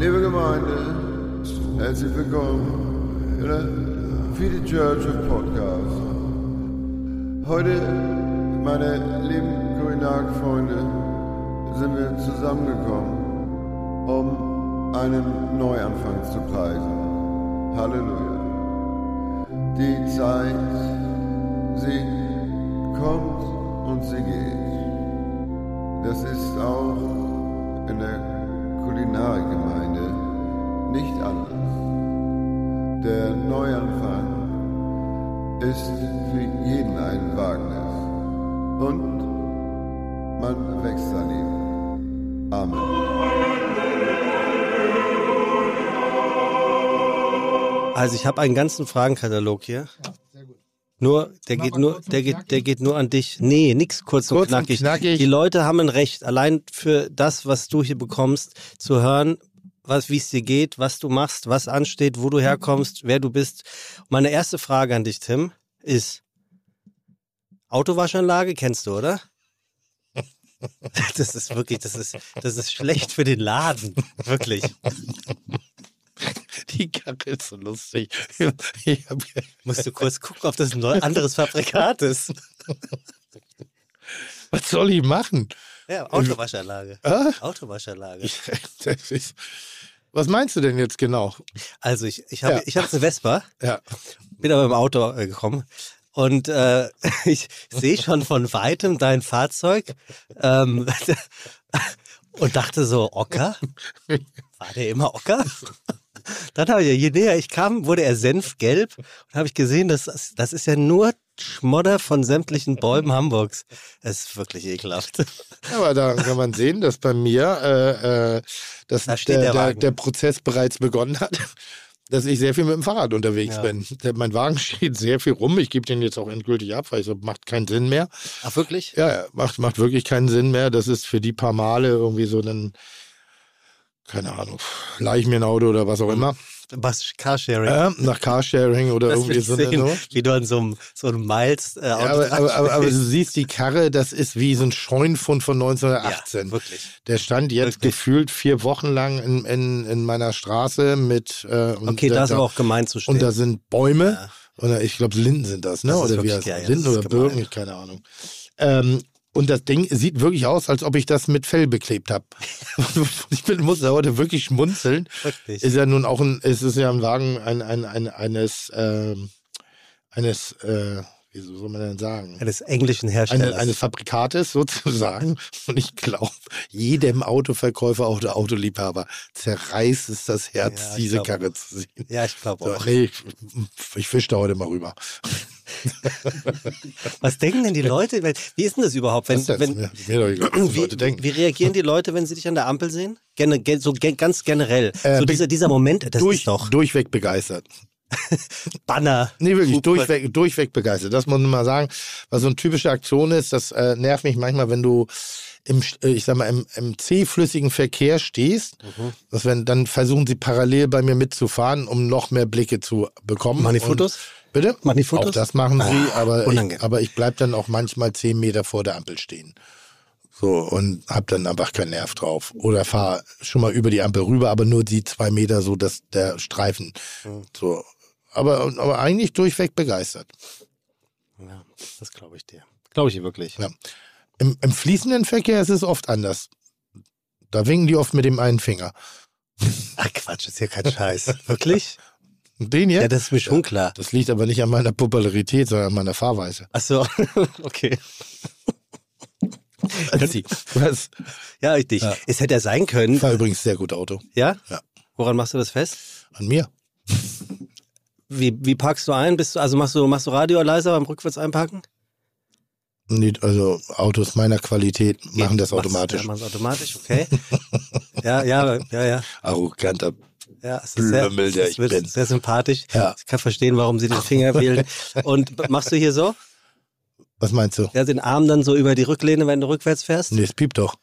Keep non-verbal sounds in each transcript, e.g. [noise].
Liebe Gemeinde, herzlich willkommen in der Fide Church of Podcast. Heute, meine lieben Grünag-Freunde, sind wir zusammengekommen, um einen Neuanfang zu preisen. Halleluja. Die Zeit, sie kommt und sie geht. Das ist auch in der Kulinargemeinde nicht anders. Der Neuanfang ist für jeden ein Wagnis und man wächst an ihm. Amen. Also ich habe einen ganzen Fragenkatalog hier. Nur, der geht nur, der geht, der geht nur an dich. Nee, nix kurz und, Kurz und knackig. knackig. Die Leute haben ein Recht, allein für das, was du hier bekommst, zu hören, was, wie es dir geht, was du machst, was ansteht, wo du herkommst, wer du bist. Meine erste Frage an dich, Tim, ist Autowaschanlage kennst du, oder? [laughs] Das ist wirklich, das ist, das ist schlecht für den Laden, wirklich. Die Karre ist so lustig. [laughs] Ich hab, Musst du kurz gucken, ob das ein anderes Fabrikat ist. [laughs] was soll ich machen? Ja, Autowaschanlage. Ah? Autowaschanlage. Ist, [laughs] was meinst du denn jetzt genau? Also ich, ich habe Ja. ich jetzt eine Vespa, Ja. bin aber im Auto äh, gekommen und äh, ich sehe schon von weitem dein Fahrzeug ähm, und dachte so, Ocker? War der immer Ocker? Dann habe ich, ja, je näher ich kam, wurde er senfgelb und habe ich gesehen, dass das, ist ja nur Schmodder von sämtlichen Bäumen Hamburgs. Es ist wirklich ekelhaft. Aber da kann man sehen, dass bei mir äh, äh, dass Da der, der der, Prozess bereits begonnen hat. Dass ich sehr viel mit dem Fahrrad unterwegs Ja. bin. Mein Wagen [laughs] steht sehr viel rum. Ich gebe den jetzt auch endgültig ab, weil es macht keinen Sinn mehr. Ach wirklich? Ja, ja, macht, macht wirklich keinen Sinn mehr. Das ist für die paar Male irgendwie so ein, keine Ahnung, leih ich mir ein Auto oder was auch immer. Was Carsharing? Äh, nach Carsharing oder Das irgendwie so. sehen, so. wie du an so einem, so einem Miles äh, Ja, Auto aber, aber, aber, aber dran du siehst die Karre, das ist wie so ein Scheunfund von 1918. Ja, wirklich. Der stand jetzt Wirklich. gefühlt vier Wochen lang in, in, in meiner Straße mit. Äh, und Okay, da, ist aber auch gemein zu stehen. Und da sind Bäume. Ja. Oder ich glaube, Linden sind das, ne? Das oder wie heißt ja, ja, Linden oder. Birken, keine Ahnung. Ähm, und das Ding sieht wirklich aus, als ob ich das mit Fell beklebt habe. [laughs] ich bin, muss da heute wirklich schmunzeln. Wirklich. Ist ja nun auch ein, es ist ja ein Wagen ein, ein, ein, eines, ähm, eines, äh, wie soll man denn sagen? Eines englischen Eine, Herstellers. eines Fabrikates sozusagen. Und ich glaube, jedem Autoverkäufer oder Autoliebhaber zerreißt es das Herz, Ja, diese Karre zu sehen. ja, ich glaube So, auch. ich, ich fisch da heute mal rüber. [laughs] Was denken denn die Leute? Wie ist denn das überhaupt? Wenn, denn? wenn, mir doch egal, wie, Leute denken. wie reagieren die Leute, wenn sie dich an der Ampel sehen? Gen- so ganz generell. Äh, so dieser, dieser Moment, das Durch, ist doch durchweg begeistert. [laughs] Banner. Nee, wirklich, durchweg, durchweg begeistert. Das muss man mal sagen. Was so eine typische Aktion ist, das äh, nervt mich manchmal, wenn du im, äh, ich sag mal, im, im zähflüssigen Verkehr stehst. Mhm. Dass wenn, dann versuchen sie parallel bei mir mitzufahren, um noch mehr Blicke zu bekommen. Machen die Und- Fotos? Bitte? Machen die Fotos? Auch das machen sie, aber, unangenehm. ich, aber ich bleib dann auch manchmal zehn Meter vor der Ampel stehen. So, und hab dann einfach keinen Nerv drauf. Oder fahr schon mal über die Ampel rüber, aber nur die zwei Meter so, dass der Streifen so. Aber, aber eigentlich durchweg begeistert. Ja, das glaube ich dir. Glaube ich dir wirklich. Ja. Im, Im fließenden Verkehr ist es oft anders. Da winken die oft mit dem einen Finger. Ach Quatsch, ist ja kein Scheiß. [laughs] wirklich? Und den hier? Ja, das ist mir schon klar. das liegt aber nicht an meiner Popularität, sondern an meiner Fahrweise. Ach so, [laughs] okay. [laughs] Was? Ja, richtig. Ja. Es hätte ja sein können. Ich fahr übrigens sehr gut Auto. Ja? Ja. Woran machst du das fest? An mir. Wie, wie parkst du ein? Bist du, also machst du, machst du Radio leiser beim Rückwärts einparken? Nicht, also Autos meiner Qualität machen das Machst- automatisch. Ja, machen das automatisch, okay. [laughs] ja, ja, ja, ja. Arroganter. Ja, es ist sehr, Blömmel, der es ich wird bin. sehr sympathisch. Ja. Ich kann verstehen, warum sie den Finger wählen. Und machst du hier so? Was meinst du? Ja, den Arm dann so über die Rücklehne, wenn du rückwärts fährst? Nee, es piept doch.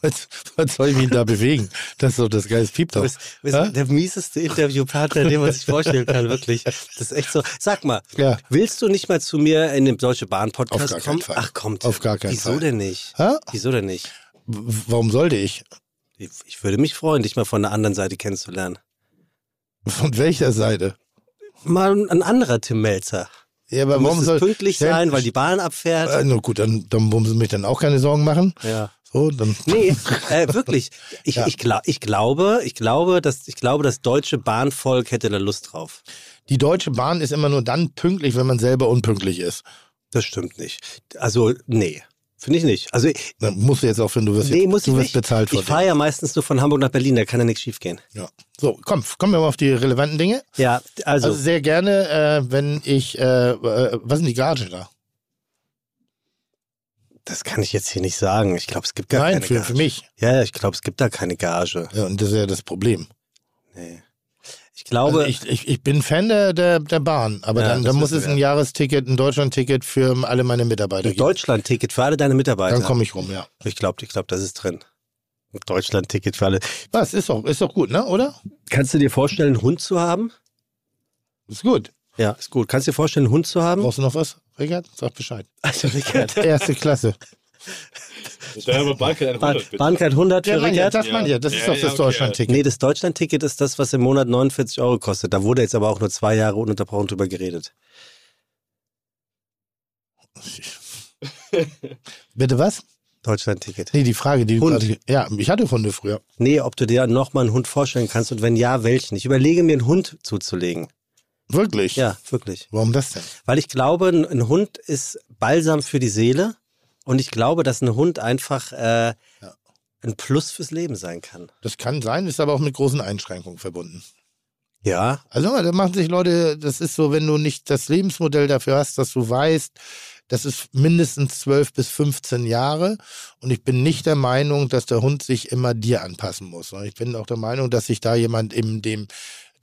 was, was soll ich mich da bewegen? Das ist doch das Geile, es piept Du doch. bist, bist Ja? der mieseste Interviewpartner, den man sich vorstellen kann, wirklich. Das ist echt so. Sag mal, Ja. willst du nicht mal zu mir in den Deutsche Bahn Auf Podcast kommen? Ach kommt. Auf gar keinen Wieso Fall. denn nicht? Hä? Wieso denn nicht? Warum sollte ich? Ich, würde mich freuen, dich mal von der anderen Seite kennenzulernen. Von welcher Seite? Mal ein anderer Tim Melzer. Ja, aber warum soll pünktlich stell- sein, weil die Bahn abfährt. Äh, na gut, dann, dann muss ich mich dann auch keine Sorgen machen. ja. So, dann. Nee, äh, wirklich. Ich, Ja. ich, glaub, ich glaube, ich glaube, dass ich glaube, das deutsche Bahnvolk hätte da Lust drauf. Die Deutsche Bahn ist immer nur dann pünktlich, wenn man selber unpünktlich ist. Das stimmt nicht. Also, nee. Finde ich nicht. Also, Dann musst du jetzt auch, wenn du wirst, nee, jetzt, muss du ich wirst nicht. bezahlt ich fahre ja meistens nur von Hamburg nach Berlin, da kann ja nichts schief gehen. Ja. So, komm, kommen wir mal auf die relevanten Dinge. Ja, also, Also sehr gerne, äh, wenn ich, äh, äh, was ist denn die Gage da? das kann ich jetzt hier nicht sagen. Ich glaube, es gibt gar Nein, keine für, Gage. für mich. Ja, ja, ich glaube, es gibt da keine Gage. Ja, und das ist ja das Problem. Nee. Ich glaube, Also ich, ich, ich bin Fan der, der, der Bahn, aber Ja, dann, dann muss es ein Jahresticket, ein Deutschland-Ticket für alle meine Mitarbeiter ein geben. Deutschland-Ticket für alle deine Mitarbeiter. Dann komme ich rum, ja. ich glaube, ich glaube, das ist drin. Ein Deutschland-Ticket für alle. Was, ist doch, ist doch gut, ne, oder? Kannst du dir vorstellen, einen Hund zu haben? Ist gut. Ja, ist gut. Kannst du dir vorstellen, einen Hund zu haben? Brauchst du noch was, Richard? Sag Bescheid. Also, Richard. Erste Klasse. Das wäre aber kein 100, bitte. Bahncard 100 für Ja, ja, Richard? das Ja. ja. Das ist Ja, doch ja, das okay. Deutschland-Ticket. Nee, das Deutschland-Ticket ist das, was im Monat 49 Euro kostet. Da wurde jetzt aber auch nur zwei Jahre ununterbrochen drüber geredet. [laughs] Bitte was? Deutschland-Ticket. Nee, die Frage, die du Hund. gerade. Ja, ich hatte Hunde früher. Nee, ob du dir nochmal einen Hund vorstellen kannst und wenn ja, welchen. Ich überlege mir, einen Hund zuzulegen. Wirklich? Ja, wirklich. Warum das denn? Weil ich glaube, ein Hund ist Balsam für die Seele und ich glaube, dass ein Hund einfach äh, ein Plus fürs Leben sein kann. Das kann sein, ist aber auch mit großen Einschränkungen verbunden. Ja, Also da machen sich Leute, das ist so, wenn du nicht das Lebensmodell dafür hast, dass du weißt, das ist mindestens 12 bis 15 Jahre und ich bin nicht der Meinung, dass der Hund sich immer dir anpassen muss. Ich bin auch der Meinung, dass sich da jemand eben dem,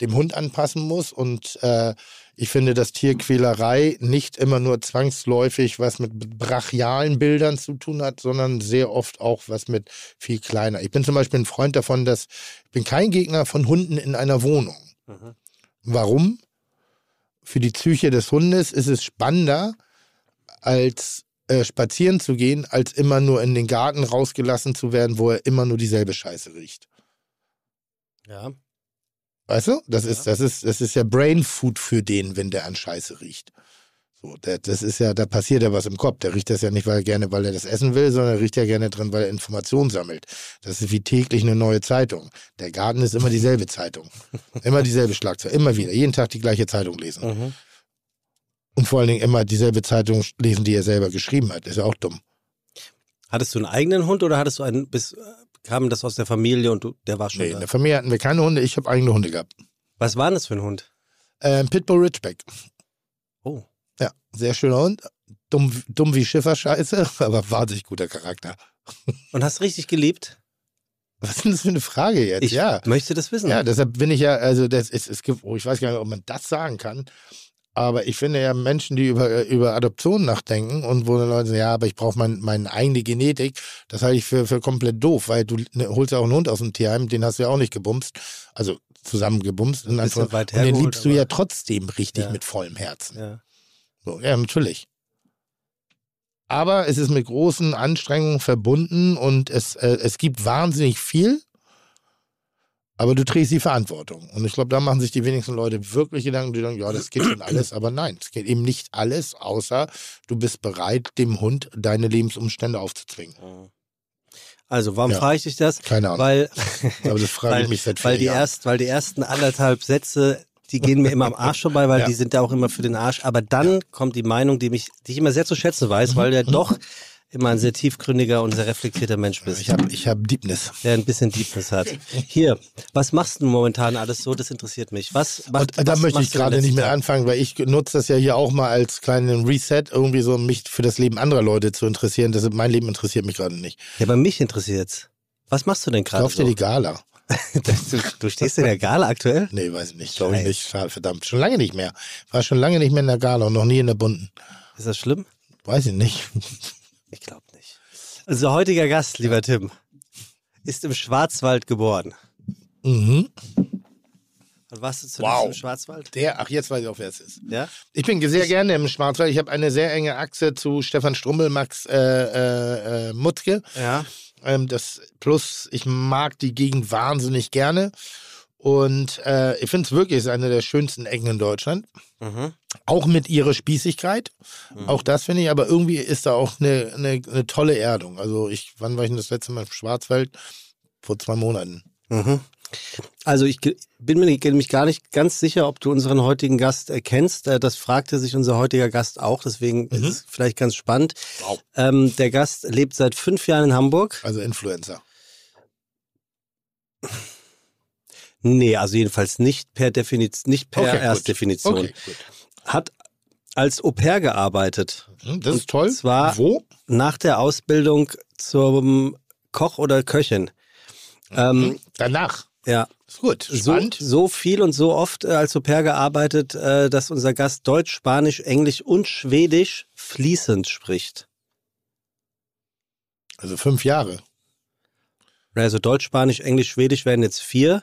dem Hund anpassen muss und äh, ich finde, dass Tierquälerei nicht immer nur zwangsläufig was mit brachialen Bildern zu tun hat, sondern sehr oft auch was mit viel kleiner. Ich bin zum Beispiel ein Freund davon, dass ich bin kein Gegner von Hunden in einer Wohnung. Warum? Für die Psyche des Hundes ist es spannender, als äh, spazieren zu gehen, als immer nur in den Garten rausgelassen zu werden, wo er immer nur dieselbe Scheiße riecht. ja. Weißt du? Das ist, das ist, das ist ja Brain Food für den, wenn der an Scheiße riecht. So, der, das ist ja, da passiert ja was im Kopf. Der riecht das ja nicht, weil er gerne, weil er das essen will, sondern er riecht ja gerne drin, weil er Informationen sammelt. Das ist wie täglich eine neue Zeitung. Der Garten ist immer dieselbe Zeitung. Immer dieselbe Schlagzeile. Immer wieder. Jeden Tag die gleiche Zeitung lesen. Mhm. Und vor allen Dingen immer dieselbe Zeitung lesen, die er selber geschrieben hat. Ist ja auch dumm. Hattest du einen eigenen Hund oder hattest du einen, bis, kam das aus der Familie und du, der war schon Nee, in da? der Familie hatten wir keine Hunde. Ich habe eigene Hunde gehabt. Was war das für ein Hund? Ähm, Pitbull Ridgeback. Oh. Ja, sehr schöner Hund. Dumm, dumm wie Schifferscheiße, [laughs] aber wahnsinnig guter Charakter. Und hast richtig geliebt? Was ist denn das für eine Frage jetzt? Ich ja. möchte das wissen. Ja, deshalb bin ich ja, also das ist, es gibt, oh, ich weiß gar nicht, ob man das sagen kann, aber ich finde ja Menschen, die über, über Adoption nachdenken und wo dann Leute sagen, ja, aber ich brauche mein, meine eigene Genetik, das halte ich für, für komplett doof, weil du ne, holst ja auch einen Hund aus dem Tierheim, den hast du ja auch nicht gebumst, also zusammen gebumst. In Bisschen Anführungs- weit und den liebst du ja trotzdem richtig Ja. mit vollem Herzen. Ja. So, ja, natürlich. Aber es ist mit großen Anstrengungen verbunden und es, äh, es gibt wahnsinnig viel, aber du trägst die Verantwortung. Und ich glaube, da machen sich die wenigsten Leute wirklich Gedanken, die sagen, ja, das geht schon alles, aber nein, es geht eben nicht alles, außer du bist bereit, dem Hund deine Lebensumstände aufzuzwingen. Also, warum Ja. frage ich dich das? Keine Ahnung. Weil, [laughs] aber das frage weil, ich mich seit weil, die Jahren. erst, weil die ersten anderthalb Sätze, die gehen mir immer am Arsch vorbei, weil Ja. die sind ja auch immer für den Arsch. Aber dann kommt die Meinung, die mich, die ich immer sehr zu schätzen weiß, Mhm. weil du ja doch immer ein sehr tiefgründiger und sehr reflektierter Mensch bist. Ich habe ich hab Deepness. der ein bisschen Deepness hat. Hier, was machst du momentan alles so? Das interessiert mich. Was, was, Und da was möchte ich gerade nicht Tag? anfangen, weil ich nutze das ja hier auch mal als kleinen Reset, irgendwie so um mich für das Leben anderer Leute zu interessieren. Das, mein Leben interessiert mich gerade nicht. Ja, bei mich interessiert's. Was machst du denn gerade? Kauf dir So? die Gala. [laughs] du, du stehst in der Gala aktuell? Nee, weiß ich nicht. Glaube ich nicht. Verdammt. Schon lange nicht mehr. War schon lange nicht mehr in der Gala und noch nie in der bunten. Ist das schlimm? Weiß ich nicht. Ich glaube nicht. Unser heutiger Gast, lieber Tim, ist im Schwarzwald geboren. Mhm. Und warst du zuletzt Wow. im Schwarzwald? Der, ach, jetzt weiß ich auch, wer es ist. Ja? Ich bin sehr gerne im Schwarzwald. Ich habe eine sehr enge Achse zu Stefan Strummel, Max äh, äh, äh, Mutzke. Ja. Ähm, das plus, ich mag die Gegend wahnsinnig gerne. Und äh, ich finde es wirklich ist eine der schönsten Ecken in Deutschland. Mhm. Auch mit ihrer Spießigkeit. Mhm. Auch das finde ich, aber irgendwie ist da auch eine, eine, eine tolle Erdung. Also ich, wann war ich denn das letzte Mal im Schwarzwald? Vor zwei Monaten. Mhm. Also ich bin mir nämlich gar nicht ganz sicher, ob du unseren heutigen Gast äh, kennst. Äh, Das fragte sich unser heutiger Gast auch, deswegen ist es vielleicht ganz spannend. Wow. Ähm, der Gast lebt seit fünf Jahren in Hamburg. Also Influencer. Nee, also jedenfalls nicht per Definition, nicht per Okay. Erstdefinition. Okay. Hat als Au pair gearbeitet, Das Und ist toll. zwar- Wo? nach der Ausbildung zum Koch oder Köchin. Ähm, Hm, Danach. ja, Ist gut. so, Spannend. so viel und so oft äh, als Au pair gearbeitet, äh, dass unser Gast Deutsch, Spanisch, Englisch und Schwedisch fließend spricht. Also fünf Jahre. Also Deutsch, Spanisch, Englisch, Schwedisch wären jetzt vier.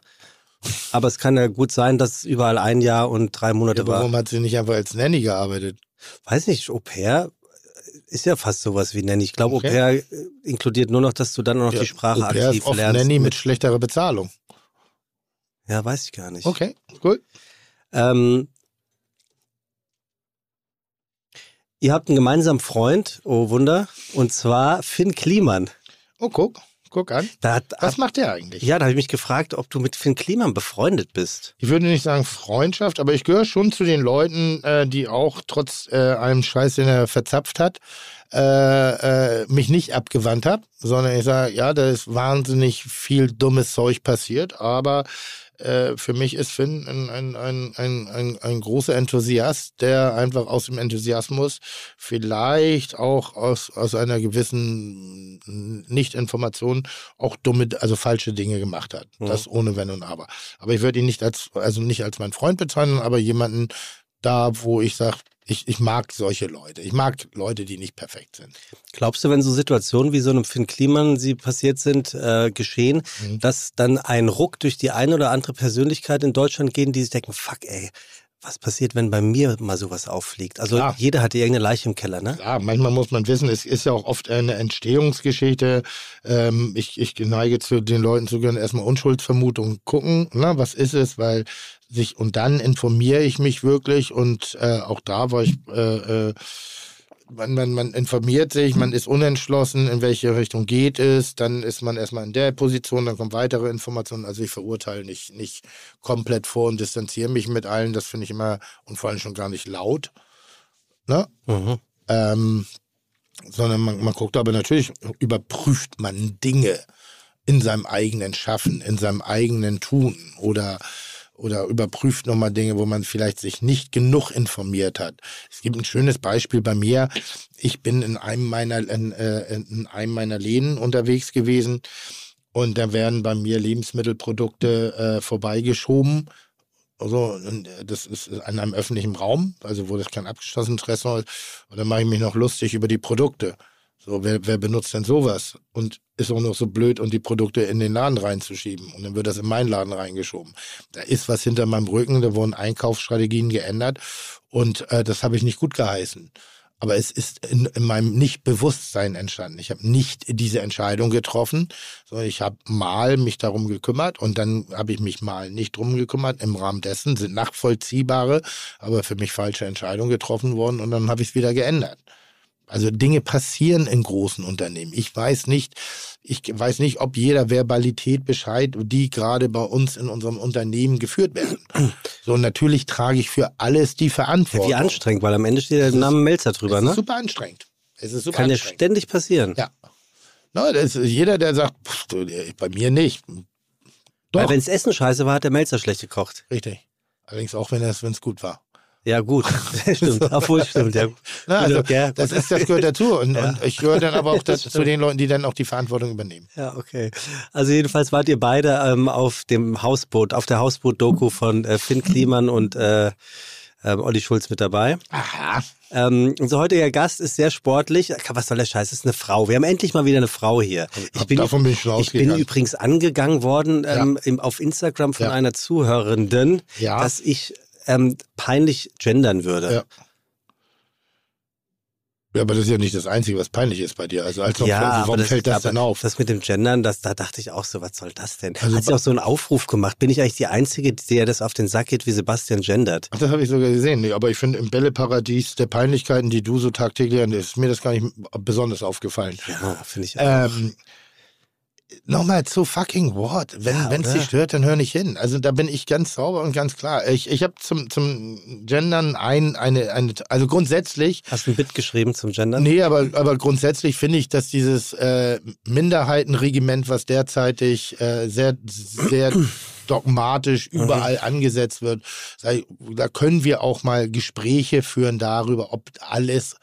Aber es kann ja gut sein, dass es überall ein Jahr und drei Monate Ja, war. warum hat sie nicht einfach als Nanny gearbeitet? Weiß nicht, Au pair ist ja fast sowas wie Nanny. Ich glaube, Okay. Au pair äh, inkludiert nur noch, dass du dann noch Ja, die Sprache Au pair aktiv ist oft lernst. Nanny mit schlechterer Bezahlung. ja, weiß ich gar nicht. Okay, gut. Ähm, ihr habt einen gemeinsamen Freund, oh Wunder, und zwar Finn Kliman. Oh, guck. Guck an. Hat, Was macht der eigentlich? ja, da habe ich mich gefragt, ob du mit Finn Kliman befreundet bist. Ich würde nicht sagen Freundschaft, aber ich gehöre schon zu den Leuten, äh, die auch trotz äh, einem Scheiß, den er verzapft hat, äh, äh, mich nicht abgewandt habe, sondern ich sage, ja, da ist wahnsinnig viel dummes Zeug passiert, aber äh, für mich ist Finn ein, ein, ein, ein, ein, ein großer Enthusiast, der einfach aus dem Enthusiasmus vielleicht auch aus, aus einer gewissen Nicht-Information auch dumme, also falsche Dinge gemacht hat. Mhm. Das ohne Wenn und Aber. Aber ich würde ihn nicht als, also nicht als meinen Freund bezeichnen, aber jemanden da, wo ich sage, ich, ich mag solche Leute. Ich mag Leute, die nicht perfekt sind. Glaubst du, wenn so Situationen wie so einem Finn Kliman sie passiert sind, äh, geschehen, Mhm. dass dann ein Ruck durch die eine oder andere Persönlichkeit in Deutschland gehen, die sich denken, fuck ey, was passiert, wenn bei mir mal sowas auffliegt? Also Klar. jeder hat irgendeine Leiche im Keller, ne? Ja, manchmal muss man wissen, es ist ja auch oft eine Entstehungsgeschichte. Ähm, ich, ich neige zu den Leuten zu gehören, erstmal Unschuldsvermutung gucken, na, was ist es, weil sich, und dann informiere ich mich wirklich und äh, auch da war ich, äh, äh, man, man, man informiert sich, man ist unentschlossen, in welche Richtung geht es, dann ist man erstmal in der Position, dann kommen weitere Informationen. Also ich verurteile nicht, nicht komplett vor und distanziere mich mit allen, das finde ich immer und vor allem schon gar nicht laut. Ne? Mhm. Ähm, sondern man, man guckt aber natürlich, überprüft man Dinge in seinem eigenen Schaffen, in seinem eigenen Tun oder, oder überprüft nochmal Dinge, wo man vielleicht sich nicht genug informiert hat. Es gibt ein schönes Beispiel bei mir. Ich bin in einem meiner, in, äh, in einem meiner Läden unterwegs gewesen und da werden bei mir Lebensmittelprodukte äh, vorbeigeschoben. Also, das ist an einem öffentlichen Raum, also wo das kein abgeschlossenes Restaurant ist. Und dann mache ich mich noch lustig über die Produkte. So, wer, wer benutzt denn sowas? Und ist auch noch so blöd, und die Produkte in den Laden reinzuschieben. Und dann wird das in meinen Laden reingeschoben. Da ist was hinter meinem Rücken, da wurden Einkaufsstrategien geändert. Und äh, das habe ich nicht gut geheißen. Aber es ist in, in meinem Nicht-Bewusstsein entstanden. Ich habe nicht diese Entscheidung getroffen, sondern ich habe mal mich darum gekümmert und dann habe ich mich mal nicht drum gekümmert. Im Rahmen dessen sind nachvollziehbare, aber für mich falsche Entscheidungen getroffen worden und dann habe ich es wieder geändert. Also Dinge passieren in großen Unternehmen. Ich weiß nicht, ich weiß nicht, ob jeder Verbalität Bescheid, die gerade bei uns in unserem Unternehmen geführt werden. [clears throat] So, natürlich trage ich für alles die Verantwortung. Wie anstrengend, weil am Ende steht der Name Melzer drüber, Es ist ne? super anstrengend. Es ist super Kann ja ständig passieren. Ja. Das ist jeder, der sagt, pff, du, bei mir nicht. Weil Doch, wenns Essen scheiße war, hat der Melzer schlecht gekocht. richtig. Allerdings auch, wenn wenn es gut war. Ja, gut. [laughs] [laughs] stimmt. Obwohl, stimmt, ja. Na, also, Ja, das, ist, das gehört dazu. Und, Ja. und ich gehöre dann aber auch [laughs] das, Das zu den Leuten, die dann auch die Verantwortung übernehmen. Ja, okay. Also jedenfalls wart ihr beide ähm, auf dem Hausboot, auf der Hausboot-Doku von äh, Finn Kliman und äh, ähm, Olli Schulz mit dabei. Aha. Ähm, unser heutiger Gast ist sehr sportlich. Was soll der Scheiß? Es ist eine Frau. Wir haben endlich mal wieder eine Frau hier. Ich bin, davon bin ich schon ich bin übrigens angegangen worden ähm, im, auf Instagram von Ja. einer Zuhörenden, Ja. dass ich ähm, peinlich gendern würde. Ja. Ja, aber das ist ja nicht das Einzige, was peinlich ist bei dir. Also als ob, Ja, warum aber das, fällt das denn auf? Das mit dem Gendern, das, da dachte ich auch so, was soll das denn? Also Hat sie auch so einen Aufruf gemacht. Bin ich eigentlich die Einzige, der das auf den Sack geht, wie Sebastian gendert? Ach, das habe ich sogar gesehen. Nee, aber ich finde, im Bälleparadies der Peinlichkeiten, die du so tagtäglich an, ist mir das gar nicht besonders aufgefallen. Ja, finde ich auch. Ähm, Nochmal zu fucking what? Wenn Ja, es dich stört, dann hör nicht hin. Also da bin ich ganz sauber und ganz klar. Ich, ich habe zum, zum Gendern ein, eine, eine, also grundsätzlich Hast du ein Bit geschrieben zum Gendern? Nee, aber, aber grundsätzlich finde ich, dass dieses äh, Minderheitenregiment, was derzeitig äh, sehr, sehr [clears throat] dogmatisch überall angesetzt wird, da können wir auch mal Gespräche führen darüber, ob alles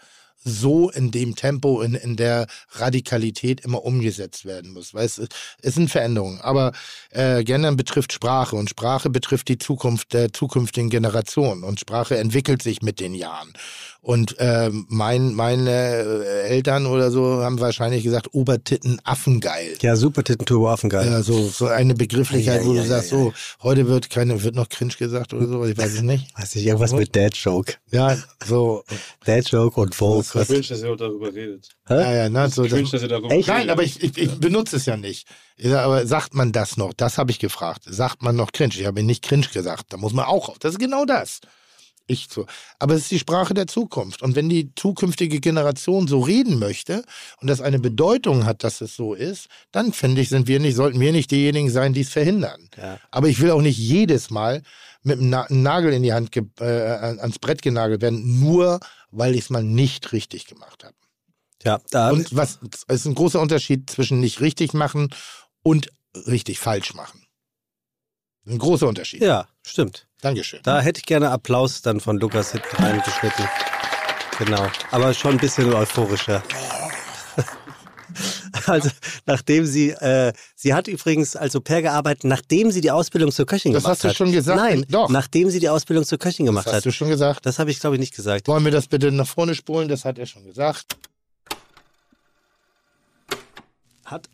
so in dem Tempo, in, in der Radikalität immer umgesetzt werden muss. Weil es, es sind Veränderungen. Aber äh, Gendern betrifft Sprache und Sprache betrifft die Zukunft der zukünftigen Generation und Sprache entwickelt sich mit den Jahren. Und ähm, mein, meine äh, Eltern oder so haben wahrscheinlich gesagt, Obertitten Affengeil. Ja, super Tittenturbo Affengeil. Ja, so, so eine Begrifflichkeit, Ei, wo ei, du sagst, so, heute wird keine, wird noch cringe gesagt oder so, ich weiß es nicht. Weiß nicht, irgendwas mit Dad Joke. Ja, so, Dad Joke und Folk. Was- Cringe, dass ihr darüber redet. ja, ja, ne, so Cringe, das, dass ihr darüber Echt? Nein, aber ich, ich, ich benutze es ja nicht. Ich aber sagt man das noch? Das habe ich gefragt. Sagt man noch cringe? Ich habe nicht cringe gesagt. Da muss man auch auf. Das ist genau das. Ich so. Aber es ist die Sprache der Zukunft. Und wenn die zukünftige Generation so reden möchte und das eine Bedeutung hat, dass es so ist, dann finde ich, sind wir nicht, sollten wir nicht diejenigen sein, die es verhindern. Ja. Aber ich will auch nicht jedes Mal mit einem Na einem Nagel in die Hand äh, an- ans Brett genagelt werden, nur weil ich es mal nicht richtig gemacht habe. Ja, da, Und was ist ein großer Unterschied zwischen nicht richtig machen und richtig falsch machen. Ein großer Unterschied. ja, stimmt. Dankeschön. Da hätte ich gerne Applaus dann von Lukas hinten reingeschnitten. Genau. Aber schon ein bisschen euphorischer. [laughs] Also, nachdem sie, äh, sie hat übrigens als Au pair gearbeitet, nachdem sie die Ausbildung zur Köchin Das gemacht hast du hat. schon gesagt. Nein, Doch. nachdem sie die Ausbildung zur Köchin gemacht Das hast hat. du schon gesagt. Das habe ich, glaube ich, nicht gesagt. Wollen wir das bitte nach vorne spulen? Das hat er schon gesagt. Hat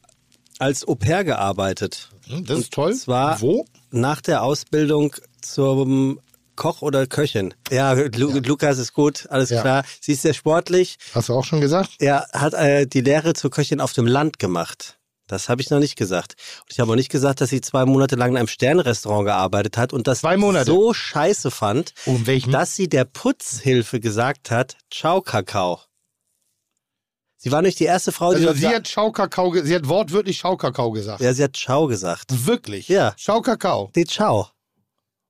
als Au pair gearbeitet. Hm, Das ist toll. zwar- Wo? Nach der Ausbildung zum Koch oder Köchin. Ja, Lu Lukas ist gut, alles Ja. klar. Sie ist sehr sportlich. Hast du auch schon gesagt? Er hat äh, die Lehre zur Köchin auf dem Land gemacht. Das habe ich noch nicht gesagt. Und ich habe auch nicht gesagt, dass sie zwei Monate lang in einem Sternrestaurant gearbeitet hat und das so scheiße fand, Um dass sie der Putzhilfe gesagt hat, ciao Kakao. Sie war nicht die erste Frau, die also sie hat Schaukakao, sie hat wortwörtlich Schaukakao gesagt. ja, sie hat ciao gesagt. Wirklich? Ja. Schaukakao.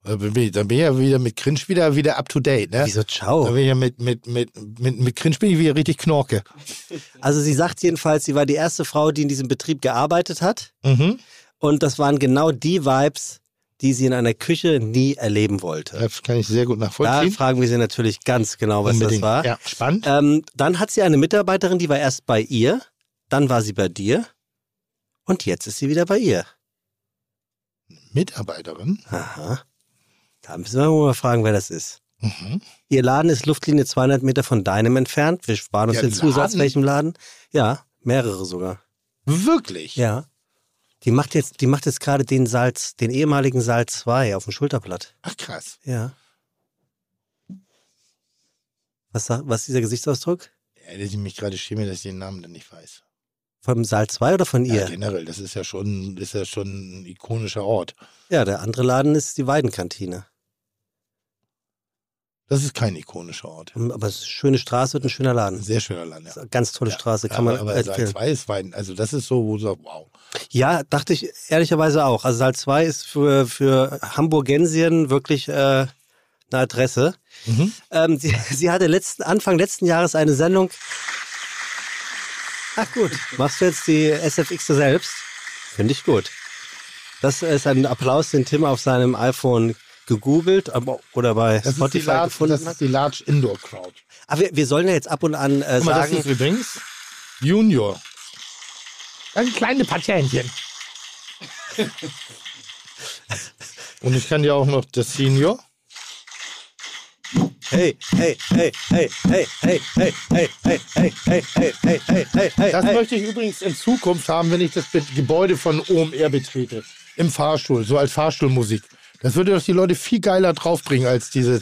Dann bin ich, dann bin ich ja wieder mit Cringe wieder, wieder up to date, ne? Wieso ciao? bin ich ja mit, mit, mit, mit, mit Cringe bin ich wieder richtig knorke. Also sie sagt jedenfalls, sie war die erste Frau, die in diesem Betrieb gearbeitet hat. Mhm. Und das waren genau die Vibes, die sie in einer Küche nie erleben wollte. Das kann ich sehr gut Da nachvollziehen. fragen wir sie natürlich ganz genau, was Unbedingt. das war. Ja, spannend. Ähm, dann hat sie eine Mitarbeiterin, die war erst bei ihr, dann war sie bei dir und jetzt ist sie wieder bei ihr. Mitarbeiterin. Aha. Da müssen wir mal fragen, wer das ist. Mhm. Ihr Laden ist Luftlinie 200 Meter von deinem entfernt. Wir sparen uns Ja, den Zusatz. Welchem Laden? Ja, mehrere sogar. Wirklich? Ja. Die macht jetzt, die macht jetzt gerade den Salz, den ehemaligen Saal 2 auf dem Schulterblatt. Ach krass. Ja. Was, was ist dieser Gesichtsausdruck? Ja, dass ich mich gerade schäme, dass ich den Namen dann nicht weiß. Vom Saal 2 oder von Ja, ihr? generell, das ist ja schon, ist ja schon ein ikonischer Ort. Ja, der andere Laden ist die Weidenkantine. Das ist kein ikonischer Ort. Aber es ist eine schöne Straße und ein schöner Laden. sehr schöner Land, ja. Ganz tolle Straße, kann aber, man aber Saal empfehlen. 2 ist. Also das ist so, wo du sagst, wow. Ja, dachte ich ehrlicherweise auch. Also Saal 2 ist für, für Hamburgensien wirklich äh, eine Adresse. Mhm. Ähm, sie, [laughs] sie hatte letzten, Anfang letzten Jahres eine Sendung. Ach gut, machst du jetzt die SFX selbst? Finde ich gut. Das ist ein Applaus, den Tim auf seinem iPhone gegoogelt aber, oder bei Das, ist Spotify Large, gefunden das ist die Large Indoor Crowd. Aber wir, wir sollen ja jetzt ab und an äh, Guck mal, das sagen, ist übrigens Junior. Ein kleine Patentchen. Und ich kann dir auch noch das Senior. hey, hey, hey, hey, hey, hey, hey, hey, hey, hey, hey, hey, hey, hey, hey, hey, Das hey. möchte ich übrigens in Zukunft haben, wenn ich das Gebäude von OMR betrete. Im Fahrstuhl, so als Fahrstuhlmusik. Das würde doch die Leute viel geiler draufbringen als diese.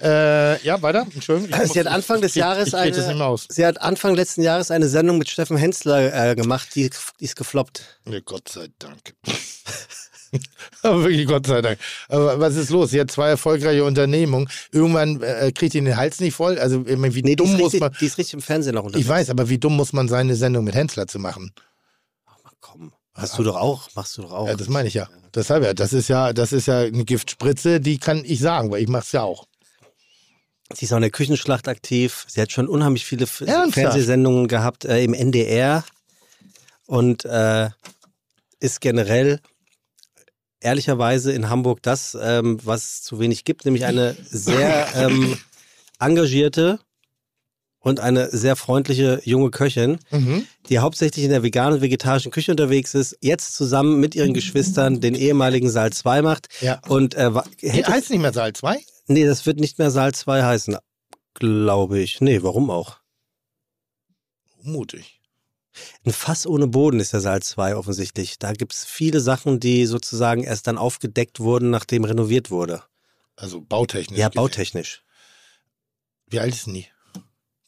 Äh, ja, weiter. Entschuldigung. Ich Sie hat Anfang des ich, Jahres ich, ich eine, sie hat Anfang letzten Jahres eine Sendung mit Steffen Hensler äh, gemacht, die, die ist gefloppt. Ja, Gott sei Dank. [laughs] Aber wirklich Gott sei Dank. Aber was ist los? Sie hat zwei erfolgreiche Unternehmungen. Irgendwann äh, kriegt sie den Hals nicht voll. Also ich wie Nee, dumm ist, muss richtig, man. die ist richtig im Fernsehen noch Ich unterwegs. weiß, aber wie dumm muss man sein, eine Sendung mit Hensler zu machen? Komm, hast du doch auch, machst du doch auch. Ja, das meine ich ja. Deshalb ja, das ist ja, das ist ja eine Giftspritze, die kann ich sagen, weil ich mache es ja auch. Sie ist auch in der Küchenschlacht aktiv. Sie hat schon unheimlich viele Ernsthaft? Fernsehsendungen gehabt äh, im NDR und äh, ist generell ehrlicherweise in Hamburg das, ähm, was es zu wenig gibt, nämlich eine sehr [laughs] ähm, engagierte und eine sehr freundliche junge Köchin, Mhm. die hauptsächlich in der veganen und vegetarischen Küche unterwegs ist, jetzt zusammen mit ihren Geschwistern den ehemaligen Saal 2 macht. Ja. Und äh, hätte, heißt nicht mehr Saal 2? Nee, das wird nicht mehr Saal 2 heißen, glaube ich. Nee, warum auch? Mutig. Ein Fass ohne Boden ist der Saal 2 offensichtlich. Da gibt es viele Sachen, die sozusagen erst dann aufgedeckt wurden, nachdem renoviert wurde. Also bautechnisch. Ja, gesehen. bautechnisch. Wie alt ist denn die?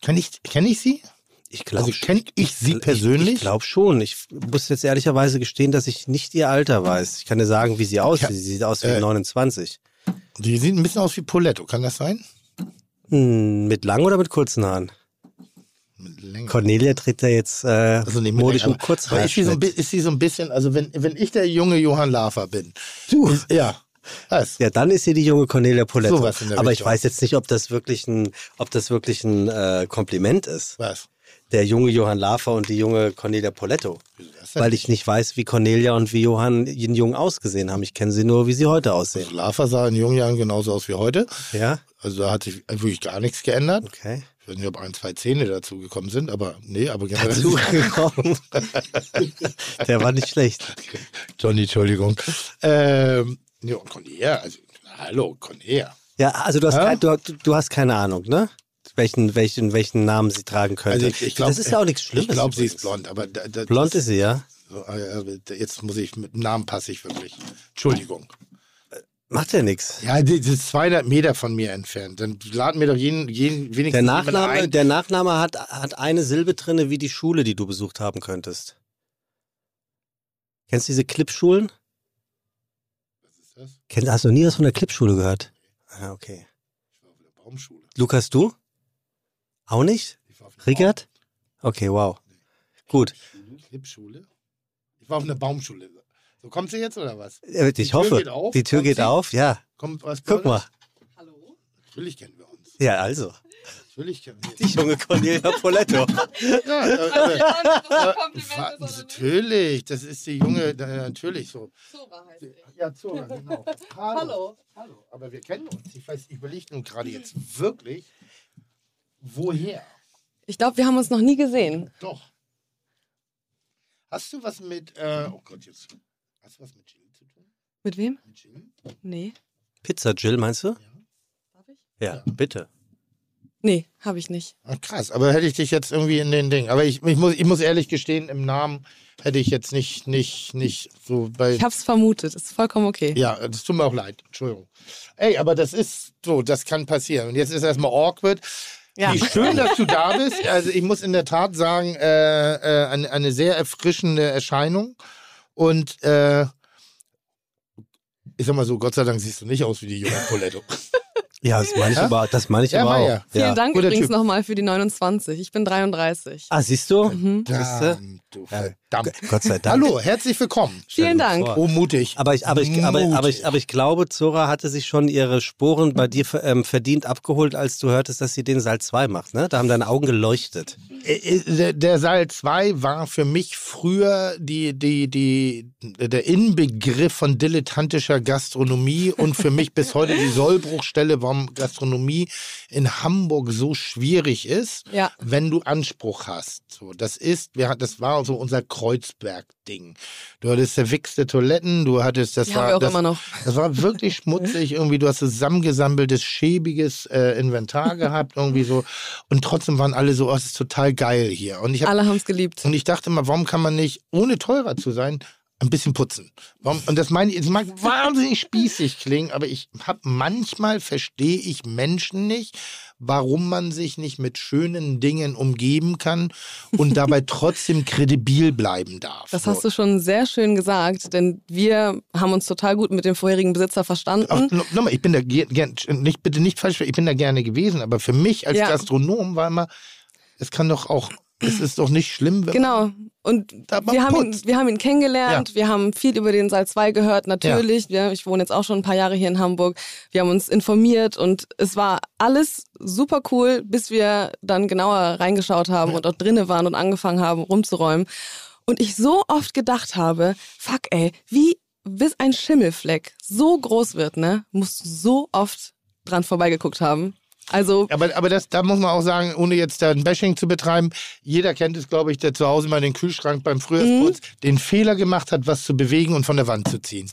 Kenn ich, kenn ich sie? Ich glaube Also kenn ich sie persönlich? Ich, ich glaube schon. Ich muss jetzt ehrlicherweise gestehen, dass ich nicht ihr Alter weiß. Ich kann dir sagen, wie sie aussieht. Sie sieht aus wie äh, 29. Die sieht ein bisschen aus wie Poletto, kann das sein? Hm, mit langen oder mit kurzen Haaren? Mit. Cornelia trägt ja jetzt äh, Also nicht modisch Länge, im aber- aber ist sie, so ein, ist sie so ein bisschen, also wenn, wenn ich der junge Johann Lafer bin. Du. Ist, ja. Was? Ja, dann ist sie die junge Cornelia Poletto. Sowas in der Aber ich Richtung. weiß jetzt nicht, ob das wirklich ein, ob das wirklich ein äh, Kompliment ist. Was? Der junge Johann Lafer und die junge Cornelia Poletto. Weil ich nicht weiß, wie Cornelia und wie Johann in Jung ausgesehen haben. Ich kenne sie nur, wie sie heute aussehen. Also Lafer sah in jungen Jahren genauso aus wie heute. Ja? Also da hat sich wirklich gar nichts geändert. Okay. Ich weiß nicht, ob ein, zwei Zähne dazu gekommen sind, aber nee, aber generell. Dazu gekommen. [laughs] Der war nicht schlecht. Johnny, Entschuldigung. Ähm, ja, und Cornelia, also, hallo, Cornelia. Ja, also du hast, Ja? kein, du, du hast keine Ahnung, ne? Welchen, welchen, welchen Namen sie tragen könnte. Also ich, ich glaub, das ist ja auch nichts Schlimmes. Ich glaube, sie ist blond, aber da, da, Blond ist sie, ja. so, ah, jetzt muss ich mit dem Namen passe ich wirklich. Entschuldigung. Macht ja nichts. Ja, die ist 200 Meter von mir entfernt. Dann laden wir doch jeden, jeden wenigstens Der Nachname, ein. der Nachname hat, hat eine Silbe drinne wie die Schule, die du besucht haben könntest. Kennst du diese Clipschulen? Kennst, hast du nie was von der Clipschule gehört? Ah, okay. Ich war auf der Baumschule. Lukas, du? Auch nicht? Ich war auf? Okay, wow. Gut. Baumschule. Clipschule. Ich war auf einer Baumschule. So, kommt sie jetzt oder was? Äh, Ich Die Tür hoffe, geht auf, die Tür kommt geht sie? auf, ja. Kommt was Guck mal. Tolles? Natürlich kennen wir uns. Ja, also. Natürlich kennen wir Die junge Cornelia Poletto. [laughs] Ja, äh, äh, das Wa- Natürlich, das ist die junge, äh, natürlich so. Zora heißt sie. Ja, Zora, genau. [laughs] Hallo. Hallo, aber wir kennen uns. Ich weiß, ich überlege nun gerade jetzt wirklich, woher? Ich glaube, wir haben uns noch nie gesehen. Doch. Hast du was mit, äh, oh Gott, jetzt, hast du was mit Jill zu tun? Mit wem? Mit Jill? Nee. Pizza Jill, meinst du? Darf ich? Ja, bitte. Nee, habe ich nicht. Ach, krass, aber hätte ich dich jetzt irgendwie in den Ding. Aber ich, ich, muss, ich muss ehrlich gestehen, im Namen hätte ich jetzt nicht, nicht, nicht so bei. Ich habe es vermutet. Ist vollkommen okay. Ja, das tut mir auch leid. Entschuldigung. Ey, aber das ist so, das kann passieren. Und jetzt ist erstmal awkward. Ja. Wie schön, dass du da bist. [laughs] Also ich muss in der Tat sagen, äh, äh, eine, eine sehr erfrischende Erscheinung. Und äh, ich sag mal so, Gott sei Dank siehst du nicht aus wie die junge Poletto. [laughs] Ja, das meine ich Ja? aber, das meine ich Ja, aber auch. ja. Vielen Dank guter übrigens nochmal für die 29. Ich bin 33. Ah, siehst du? Mhm. Verdammt, du verdammt. Gott sei Dank. Hallo, herzlich willkommen. Vielen Dank. vor. Oh, mutig. Aber ich, aber, ich, aber, aber, ich, aber ich glaube, Zora hatte sich schon ihre Sporen bei dir ähm, verdient abgeholt, als du hörtest, dass sie den Saal 2 macht. Ne? Da haben deine Augen geleuchtet. Äh, äh, Der, der Saal 2 war für mich früher die, die, die, der Inbegriff von dilettantischer Gastronomie und für mich bis heute die Sollbruchstelle, warum Gastronomie in Hamburg so schwierig ist, Ja. wenn du Anspruch hast. So, das ist, wir, das war so unser Kreuzberg Kackding. Du hattest zerwichste Toiletten, du hattest, das Die war, auch das, immer noch. das war wirklich [laughs] schmutzig irgendwie. Du hast zusammengesammeltes, schäbiges äh, Inventar gehabt irgendwie so. Und trotzdem waren alle so, oh, es ist total geil hier. Und ich habe Alle haben es geliebt. und ich dachte mal, warum kann man nicht, ohne teurer zu sein, ein bisschen putzen? Und das meine ich, es mag wahnsinnig spießig klingen, aber ich habe manchmal verstehe ich Menschen nicht, warum man sich nicht mit schönen Dingen umgeben kann und dabei trotzdem kredibil bleiben darf. Das hast du schon sehr schön gesagt, denn wir haben uns total gut mit dem vorherigen Besitzer verstanden. no- nochmal, ich bin da ge- gern, nicht, bitte nicht falsch, ich bin da gerne gewesen, aber für mich als Ja. Gastronom war immer, es kann doch auch, es ist doch nicht schlimm, wenn Genau. Und wir haben, ihn, wir haben ihn kennengelernt, wir haben viel über den Saal 2 gehört, natürlich. Ja. Ich wohne jetzt auch schon ein paar Jahre hier in Hamburg. Wir haben uns informiert und es war alles super cool, bis wir dann genauer reingeschaut haben und dort drinnen waren und angefangen haben rumzuräumen. Und ich so oft gedacht habe, fuck ey, wie bis ein Schimmelfleck so groß wird, ne, musst du so oft dran vorbeigeguckt haben. Also Aber, aber das, da muss man auch sagen, ohne jetzt da ein Bashing zu betreiben, jeder kennt es, glaube ich, der zu Hause mal den Kühlschrank beim Frühjahrsputz Mhm. den Fehler gemacht hat, was zu bewegen und von der Wand zu ziehen.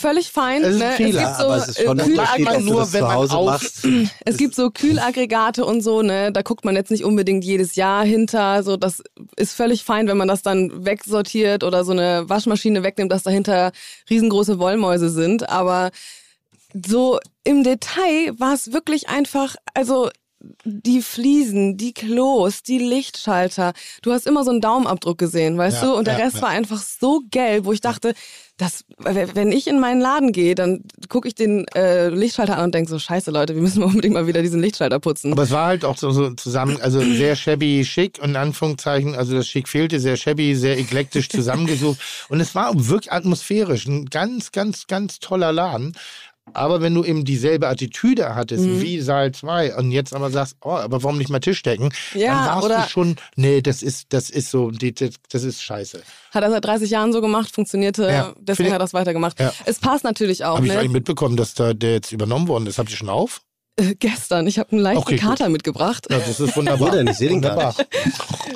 völlig fein. Es ist ne? ein Fehler, es gibt so, aber es ist schon äh, nur, wenn man auf-. Es gibt so Kühlaggregate und so, ne? Da guckt man jetzt nicht unbedingt jedes Jahr hinter. So, das ist völlig fein, wenn man das dann wegsortiert oder so eine Waschmaschine wegnimmt, dass dahinter riesengroße Wollmäuse sind. Aber so im Detail war es wirklich einfach, also die Fliesen, die Klos, die Lichtschalter. Du hast immer so einen Daumenabdruck gesehen, weißt Ja, du? Und der ja, Rest ja. war einfach so gelb, wo ich dachte, das, wenn ich in meinen Laden gehe, dann gucke ich den äh, Lichtschalter an und denke so, scheiße Leute, wir müssen [laughs] unbedingt mal wieder diesen Lichtschalter putzen. Aber es war halt auch so, so zusammen, also sehr shabby schick und Anführungszeichen, also das Schick fehlte, sehr shabby, sehr eklektisch [laughs] zusammengesucht. und es war wirklich atmosphärisch, ein ganz, ganz, ganz toller Laden. Aber wenn du eben dieselbe Attitüde hattest Mhm. wie Saal 2 und jetzt aber sagst, oh, aber warum nicht mal Tischdecken, Ja, dann warst oder- du schon, nee, das ist, das ist so, das, das ist scheiße. Hat er seit 30 Jahren so gemacht, funktionierte, Ja, deswegen hat er das weitergemacht. Ja. Es passt natürlich auch, Habe ich ne? eigentlich mitbekommen, dass da der jetzt übernommen worden ist. Habt ihr schon auf? Äh, gestern, ich habe einen leichten Okay, gut. Kater mitgebracht. Ja, das ist wunderbar. Denn? Ich seh den Wunderbar.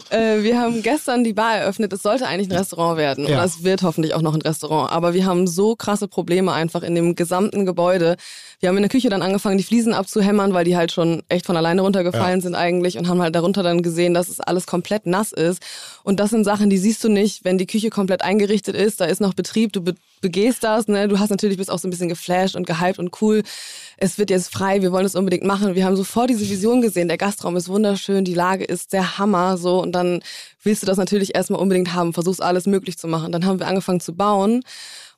Äh, wir haben gestern die Bar eröffnet. Es sollte eigentlich ein Restaurant werden. Ja. Oder es wird hoffentlich auch noch ein Restaurant. Aber wir haben so krasse Probleme einfach in dem gesamten Gebäude. Wir haben in der Küche dann angefangen, die Fliesen abzuhämmern, weil die halt schon echt von alleine runtergefallen sind eigentlich und haben halt darunter dann gesehen, dass es alles komplett nass ist. Und das sind Sachen, die siehst du nicht, wenn die Küche komplett eingerichtet ist. Da ist noch Betrieb, du be begehst das. Ne? Du hast natürlich bist auch so ein bisschen geflasht und gehypt und cool. Es wird jetzt frei, wir wollen es unbedingt machen. Wir haben sofort diese Vision gesehen. Der Gastraum ist wunderschön, die Lage ist der Hammer. So und dann willst du das natürlich erstmal unbedingt haben, versuchst alles möglich zu machen. Dann haben wir angefangen zu bauen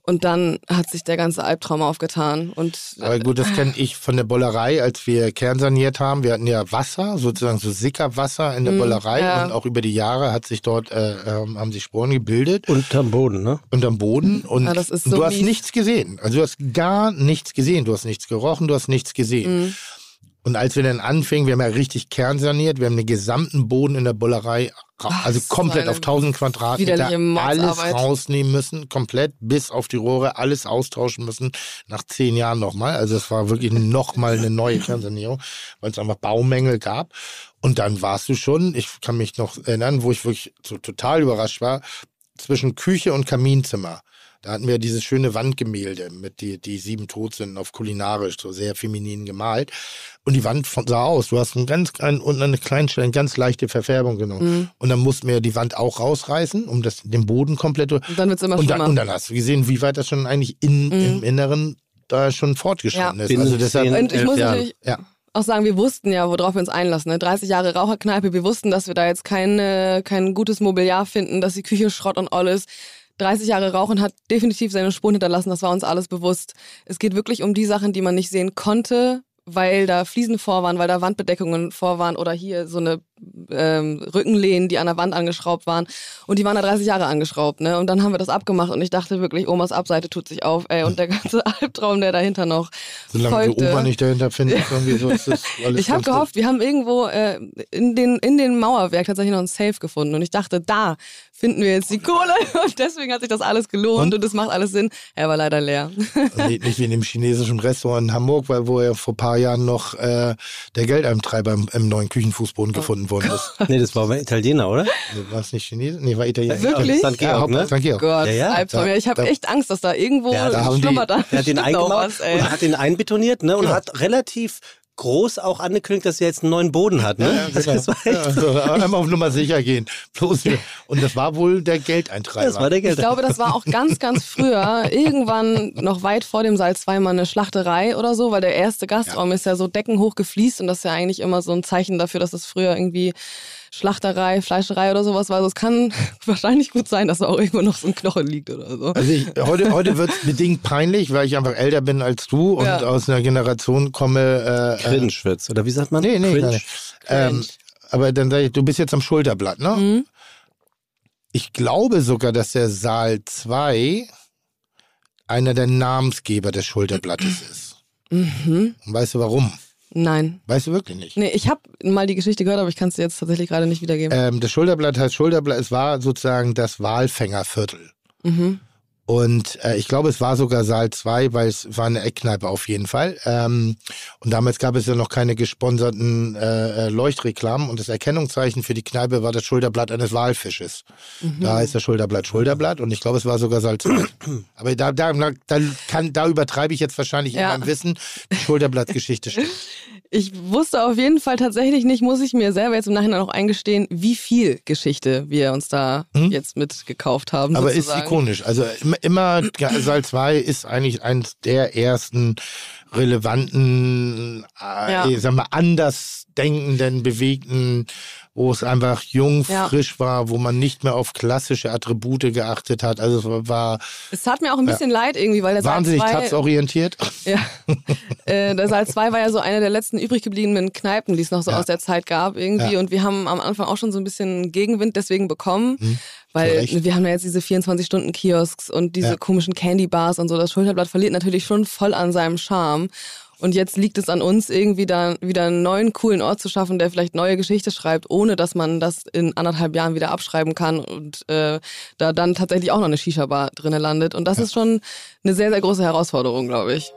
und dann hat sich der ganze Albtraum aufgetan. Und Aber gut, das kenne ich von der Bollerei, als wir kernsaniert haben. Wir hatten ja Wasser, sozusagen so Sickerwasser in der Bollerei Mm, ja. und auch über die Jahre hat sich dort, äh, ähm, haben sich Sporen gebildet Unterm Boden, ne? unterm Boden und Ja, das ist du so hast mies. nichts gesehen. Also du hast gar nichts gesehen. Du hast nichts gerochen, du hast nichts gesehen. Mm. Und als wir dann anfingen, wir haben ja richtig kernsaniert, wir haben den gesamten Boden in der Ach, also das komplett auf eine 1000 Quadratmeter, alles rausnehmen müssen, komplett bis auf die Rohre, alles austauschen müssen, nach zehn Jahren nochmal. Also es war wirklich [laughs] nochmal eine neue Kernsanierung, weil es einfach Baumängel gab. Und dann warst du schon, ich kann mich noch erinnern, wo ich wirklich so total überrascht war, zwischen Küche und Kaminzimmer. Da hatten wir dieses schöne Wandgemälde mit die, die sieben Todsünden auf kulinarisch, so sehr feminin gemalt. Und die Wand von- sah aus. Du hast einen ganz kleinen, unten eine kleine, Stelle, eine ganz leichte Verfärbung genommen. Und dann mussten wir die Wand auch rausreißen, um das, den Boden komplett. Und dann wird's immer und dann, schlimmer. und dann hast du gesehen, wie weit das schon eigentlich in, im Inneren da schon fortgeschritten Ja. ist. Also deshalb, Und ich muss natürlich ja. auch sagen, wir wussten ja, worauf wir uns einlassen. Ne? 30 Jahre Raucherkneipe, wir wussten, dass wir da jetzt keine, kein gutes Mobiliar finden, dass die Küche Schrott und all ist. 30 Jahre Rauchen hat definitiv seine Spuren hinterlassen, das war uns alles bewusst. Es geht wirklich um die Sachen, die man nicht sehen konnte, weil da Fliesen vor waren, weil da Wandbedeckungen vor waren oder hier so eine ähm, Rückenlehnen, die an der Wand angeschraubt waren. Und die waren da 30 Jahre angeschraubt. Ne? Und dann haben wir das abgemacht und ich dachte wirklich, Omas Abseite tut sich auf. ey Und der ganze [laughs] Albtraum, der dahinter noch Solange folgte. die Oma nicht dahinter findet, irgendwie so ist das alles Ich habe gehofft, wir haben irgendwo äh, in, den, in den Mauerwerk tatsächlich noch ein Safe gefunden. Und ich dachte, da finden wir jetzt die Kohle. [laughs] Und deswegen hat sich das alles gelohnt und es macht alles Sinn. Er war leider leer. [laughs] Nicht, nicht wie in dem chinesischen Restaurant in Hamburg, weil wo ja vor ein paar Jahren noch äh, der Geldeintreiber im, im neuen Küchenfußboden gefunden geworden ist. Nee, das war aber Italiener, oder? War es nicht Chinesisch? Nee, war Italiener. Wirklich? St. Georg, Haupt- ne? St. Georg. Gott, Ja, ja. Albtraum. Ja, ich habe Da- echt Angst, dass da irgendwo Ja, da haben die- schlummert da. Er hat den eingebaut was, und hat den einbetoniert ne, und hat relativ groß auch angekündigt, dass er jetzt einen neuen Boden hat. Ne? Ja, Also genau. das war echt, Ja, also einmal auf Nummer sicher gehen. Bloß. Und das war wohl der Geldeintreiber. das war der Ich Geld. glaube, das war auch ganz, ganz früher, irgendwann noch weit vor dem Salz zweimal eine Schlachterei oder so, weil der erste Gastraum ist ja so deckenhoch gefliest und das ist ja eigentlich immer so ein Zeichen dafür, dass es früher irgendwie Schlachterei, Fleischerei oder sowas war. Also es kann [laughs] wahrscheinlich gut sein, dass da auch irgendwo noch so ein Knochen liegt oder so. Also ich, heute, heute [laughs] wird es bedingt peinlich, weil ich einfach älter bin als du und Ja. aus einer Generation komme. Äh, äh, Cringe wird's, oder wie sagt man? Nee, nee, Cringe. Ähm, aber dann sage ich, du bist jetzt am Schulterblatt, ne? Mhm. Ich glaube sogar, dass der Saal 2 einer der Namensgeber des Schulterblattes [clears throat] ist. Mhm. Und weißt du warum? Nein. Weißt du wirklich nicht? Nee, ich habe mal die Geschichte gehört, aber ich kann es dir jetzt tatsächlich gerade nicht wiedergeben. Ähm, das Schulterblatt heißt Schulterblatt, es war sozusagen das Walfängerviertel. Mhm. Und äh, ich glaube, es war sogar Saal 2, weil es war eine Eckkneipe auf jeden Fall. Ähm, und damals gab es ja noch keine gesponserten äh, äh, Leuchtreklamen und das Erkennungszeichen für die Kneipe war das Schulterblatt eines Walfisches. Da heißt das Schulterblatt Schulterblatt und ich glaube, es war sogar Saal 2. [clears throat] Aber da, da, da, kann, da übertreibe ich jetzt wahrscheinlich Ja. in meinem Wissen. Die Schulterblattgeschichte stimmt. [laughs] Ich wusste auf jeden Fall tatsächlich nicht, muss ich mir selber jetzt im Nachhinein auch eingestehen, wie viel Geschichte wir uns da jetzt mitgekauft haben. Hm? Aber ist sozusagen. ikonisch. Also immer, immer Saal 2 ist eigentlich eines der ersten relevanten, äh, Ja. ich sag mal, anders denkenden, bewegten, wo es einfach jung, Ja. frisch war, wo man nicht mehr auf klassische Attribute geachtet hat. Also es war, Es tat mir auch ein bisschen leid irgendwie, weil der Saal wahnsinnig 2, tatsorientiert. ja, [laughs] äh, der Saal 2 war ja so eine der letzten übrig gebliebenen Kneipen, die es noch so Ja. aus der Zeit gab irgendwie. Ja. Und wir haben am Anfang auch schon so ein bisschen Gegenwind deswegen bekommen. Hm, Weil Recht. wir haben ja jetzt diese 24-Stunden-Kiosks und diese Ja. komischen Candy-Bars und so. Das Schulterblatt verliert natürlich schon voll an seinem Charme. Und jetzt liegt es an uns, irgendwie da wieder einen neuen, coolen Ort zu schaffen, der vielleicht neue Geschichte schreibt, ohne dass man das in anderthalb Jahren wieder abschreiben kann und äh, da dann tatsächlich auch noch eine Shisha-Bar drinne landet. Und das ist schon eine sehr, sehr große Herausforderung, glaube ich.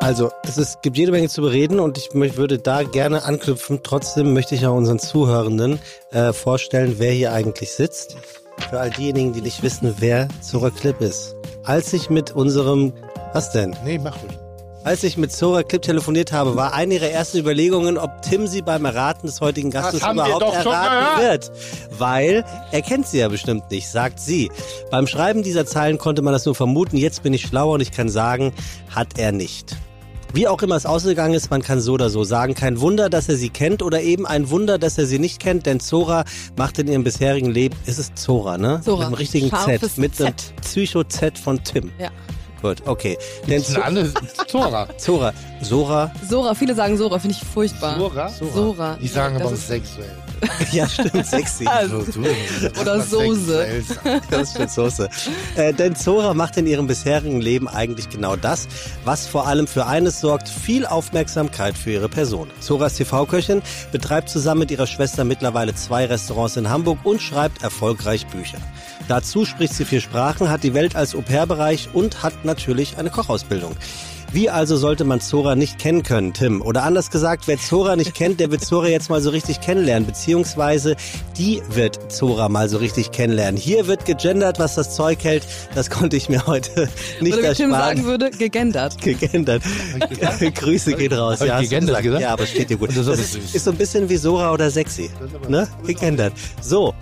Also, es ist, gibt jede Menge zu bereden und ich würde da gerne anknüpfen. Trotzdem möchte ich auch unseren Zuhörenden äh, vorstellen, wer hier eigentlich sitzt. Für all diejenigen, die nicht wissen, wer Zora Clip ist. Als ich mit unserem, was denn? Nee, mach ruhig. Als ich mit Zora Clip telefoniert habe, war eine ihrer ersten Überlegungen, ob Tim sie beim Erraten des heutigen Gastes wir überhaupt erraten wird. Weil er kennt sie ja bestimmt nicht, sagt sie. Beim Schreiben dieser Zeilen konnte man das nur vermuten. Jetzt bin ich schlauer und ich kann sagen, hat er nicht. Wie auch immer es ausgegangen ist, man kann so oder so sagen. Kein Wunder, dass er sie kennt oder eben ein Wunder, dass er sie nicht kennt, denn Zora macht in ihrem bisherigen Leben, ist es Zora, ne? Zora. Mit einem richtigen Scharfes Z, mit einem Z. Psycho-Z von Tim. Ja. Gut, okay. Denn eine andere Zora. [laughs] Zora, Sora, Sora, viele sagen Sora, finde ich furchtbar. Zora? Sora. Die sagen aber ist- sexuell. [laughs] ja stimmt, sexy. [laughs] Also, So, du- Oder Soße. Das stimmt, Soße. Äh, denn Zora macht in ihrem bisherigen Leben eigentlich genau das, was vor allem für eines sorgt, viel Aufmerksamkeit für ihre Person. Zora ist TV-Köchin, betreibt zusammen mit ihrer Schwester mittlerweile zwei Restaurants in Hamburg und schreibt erfolgreich Bücher. Dazu spricht sie vier Sprachen, hat die Welt als Au-pair-Bereich und hat natürlich eine Kochausbildung. Wie also sollte man Zora nicht kennen können, Tim? Oder anders gesagt, wer Zora nicht kennt, der wird Zora jetzt mal so richtig kennenlernen, beziehungsweise die wird Zora mal so richtig kennenlernen. Hier wird gegendert, was das Zeug hält. Das konnte ich mir heute [laughs] nicht Oder wie Tim ersparen. sagen würde, gegendert. Gegendert. [laughs] Grüße geht raus. Ja, gegendert gesagt? Ja, aber es steht dir gut. Das ist ist, so ein bisschen wie Sora oder sexy. Ne? Gegendert. So.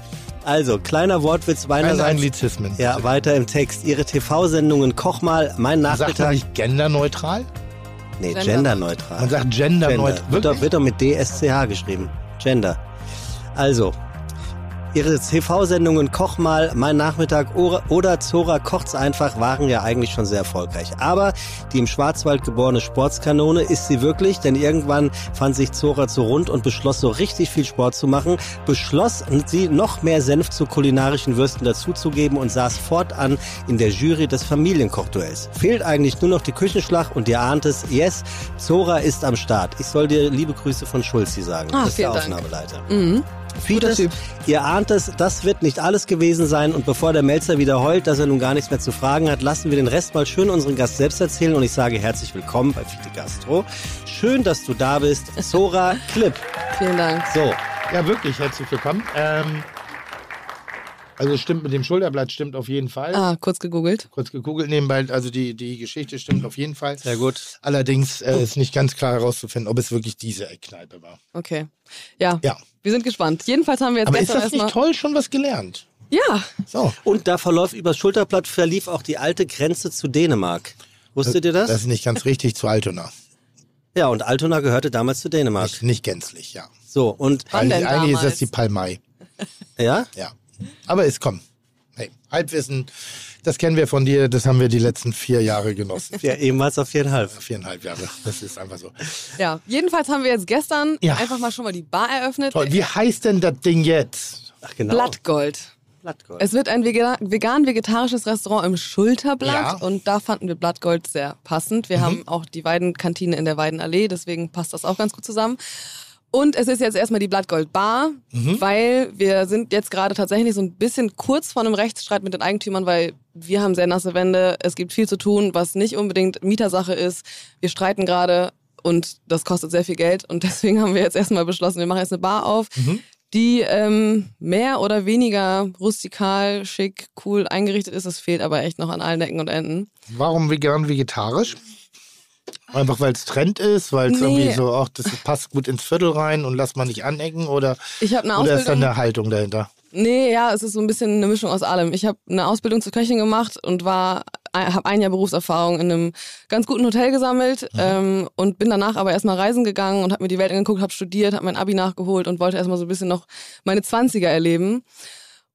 Also, kleiner Wortwitz Keine meinerseits. Anglizismen. Ja, weiter im Text. Ihre TV-Sendungen Koch mal, mein Sagt man Nachmittag. nicht genderneutral? Nee, Gender- genderneutral. Man sagt genderneutral. Gender. Wird doch, wird doch mit DSCH geschrieben. Gender. Also, ihre TV-Sendungen Koch mal, Mein Nachmittag oder, Zora kocht's einfach waren ja eigentlich schon sehr erfolgreich. Aber die im Schwarzwald geborene Sportskanone ist sie wirklich, denn irgendwann fand sich Zora zu rund und beschloss so richtig viel Sport zu machen, beschloss sie noch mehr Senf zu kulinarischen Würsten dazuzugeben und saß fortan in der Jury des Familienkochduells. Fehlt eigentlich nur noch die Küchenschlacht und ihr ahnt es, yes, Zora ist am Start. Ich soll dir liebe Grüße von Schulzi sagen. Ah, das ist der Dank. Aufnahmeleiter. Mhm. Fides, Typ. ihr ahnt es, das wird nicht alles gewesen sein und bevor der Melzer wieder heult, dass er nun gar nichts mehr zu fragen hat, lassen wir den Rest mal schön unseren Gast selbst erzählen und ich sage herzlich willkommen bei Fide Gastro. Schön, dass du da bist, Sora Clip. Vielen Dank. So, Ja, wirklich, herzlich willkommen. Ähm, also stimmt mit dem Schulterblatt, stimmt auf jeden Fall. Ah, kurz gegoogelt. Kurz gegoogelt nebenbei, also die, die Geschichte stimmt auf jeden Fall. Sehr gut. Allerdings äh, ist nicht ganz klar herauszufinden, ob es wirklich diese Eckkneipe war. Okay. Ja. Ja. Wir sind gespannt. Jedenfalls haben wir jetzt Aber ist das nicht toll, schon was gelernt? Ja, So. Und da verläuft übers Schulterblatt verlief auch die alte Grenze zu Dänemark. Wusstet ihr das? Das ist nicht ganz richtig zu Altona. ja, und Altona gehörte damals zu Dänemark. Nicht, nicht gänzlich, ja. So, und Wann denn Eigentlich, eigentlich ist das die Palmei. ja, Ja. Aber es kommt. Hey, Halbwissen, das kennen wir von dir, das haben wir die letzten vier Jahre genossen. ja ehemals auf viereinhalb. Viereinhalb Jahre. Das ist einfach so. ja. Jedenfalls haben wir jetzt gestern Ja. einfach mal schon mal die Bar eröffnet. Toll. Wie heißt denn das Ding jetzt? Ach genau. Blattgold. Blattgold. Es wird ein vega- vegan-vegetarisches Restaurant im Schulterblatt Ja. und da fanden wir Blattgold sehr passend. Wir haben auch die Weidenkantine in der Weidenallee, deswegen passt das auch ganz gut zusammen. Und es ist jetzt erstmal die Blattgold Bar, weil wir sind jetzt gerade tatsächlich so ein bisschen kurz vor einem Rechtsstreit mit den Eigentümern, weil wir haben sehr nasse Wände, es gibt viel zu tun, was nicht unbedingt Mietersache ist. Wir streiten gerade und das kostet sehr viel Geld und [laughs] deswegen haben wir jetzt erstmal beschlossen, wir machen jetzt eine Bar auf, die ähm, mehr oder weniger rustikal, schick, cool eingerichtet ist. Es fehlt aber echt noch an allen Ecken und Enden. Warum vegan vegetarisch? Einfach weil es Trend ist, weil es Nee. irgendwie so, ach, das passt gut ins Viertel rein und lass mal nicht anecken oder, Ich eine oder ist da eine Haltung dahinter? Nee, ja, es ist so ein bisschen eine Mischung aus allem. Ich habe eine Ausbildung zur Köchin gemacht und war habe ein Jahr Berufserfahrung in einem ganz guten Hotel gesammelt ähm, und bin danach aber erstmal reisen gegangen und habe mir die Welt angeguckt, habe studiert, habe mein Abi nachgeholt und wollte erstmal so ein bisschen noch meine 20er erleben.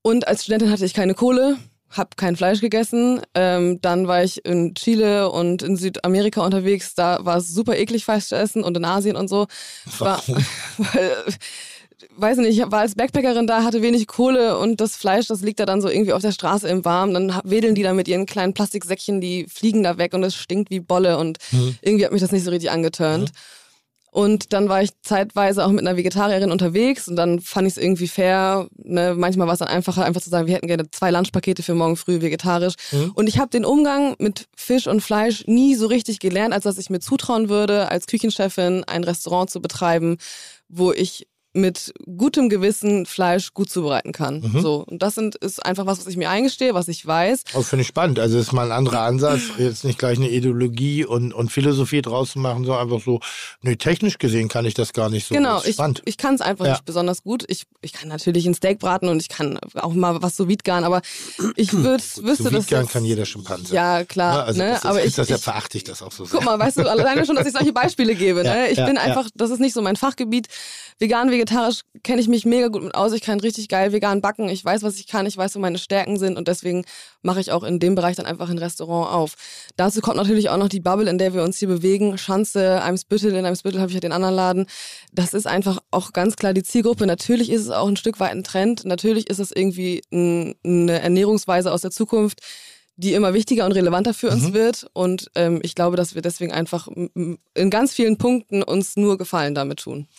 Und als Studentin hatte ich keine Kohle, habe kein Fleisch gegessen. Ähm, dann war ich in Chile und in Südamerika unterwegs. Da war es super eklig, Fleisch zu essen und in Asien und so. War, [laughs] weil, weiß nicht, ich war als Backpackerin da, hatte wenig Kohle und das Fleisch, das liegt da dann so irgendwie auf der Straße im Warmen. Dann wedeln die da mit ihren kleinen Plastiksäckchen, die fliegen da weg und es stinkt wie Bolle und irgendwie hat mich das nicht so richtig angeturnt. Und dann war ich zeitweise auch mit einer Vegetarierin unterwegs und dann fand ich es irgendwie fair. Ne? Manchmal war es dann einfacher, einfach zu sagen, wir hätten gerne zwei Lunchpakete für morgen früh vegetarisch. Und ich habe den Umgang mit Fisch und Fleisch nie so richtig gelernt, als dass ich mir zutrauen würde, als Küchenchefin ein Restaurant zu betreiben, wo ich mit gutem Gewissen Fleisch gut zubereiten kann. So und das sind, ist einfach was, was ich mir eingestehe, was ich weiß. Oh, finde ich spannend. Also ist mal ein anderer Ansatz, [clears throat] jetzt nicht gleich eine Ideologie und, und Philosophie draus zu machen, sondern einfach so, nö, technisch gesehen kann ich das gar nicht so. Genau, Das ich, ich kann es einfach Ja. nicht besonders gut. Ich, ich kann natürlich ein Steak braten und ich kann auch mal was so garen, aber ich [clears throat] würd, wüsste das. Jetzt- kann jeder Schimpanse. Ja, klar. Ja, also ne? das ist, aber ist ich, das ja ich, verachte ich das auch so sehr. Guck mal, weißt du, alleine schon, dass ich solche Beispiele gebe. [laughs] Ja, ne? Ich bin einfach, das ist nicht so mein Fachgebiet. Vegan, vegetarisch kenne ich mich mega gut mit aus. Ich kann richtig geil vegan backen. Ich weiß, was ich kann. Ich weiß, wo meine Stärken sind. Und deswegen mache ich auch in dem Bereich dann einfach ein Restaurant auf. Dazu kommt natürlich auch noch die Bubble, in der wir uns hier bewegen. Schanze, Eimsbüttel. In Eimsbüttel habe ich ja den anderen Laden. Das ist einfach auch ganz klar die Zielgruppe. Natürlich ist es auch ein Stück weit ein Trend. Natürlich ist es irgendwie ein, eine Ernährungsweise aus der Zukunft die immer wichtiger und relevanter für uns wird. Und ähm, ich glaube, dass wir deswegen einfach in ganz vielen Punkten uns nur Gefallen damit tun.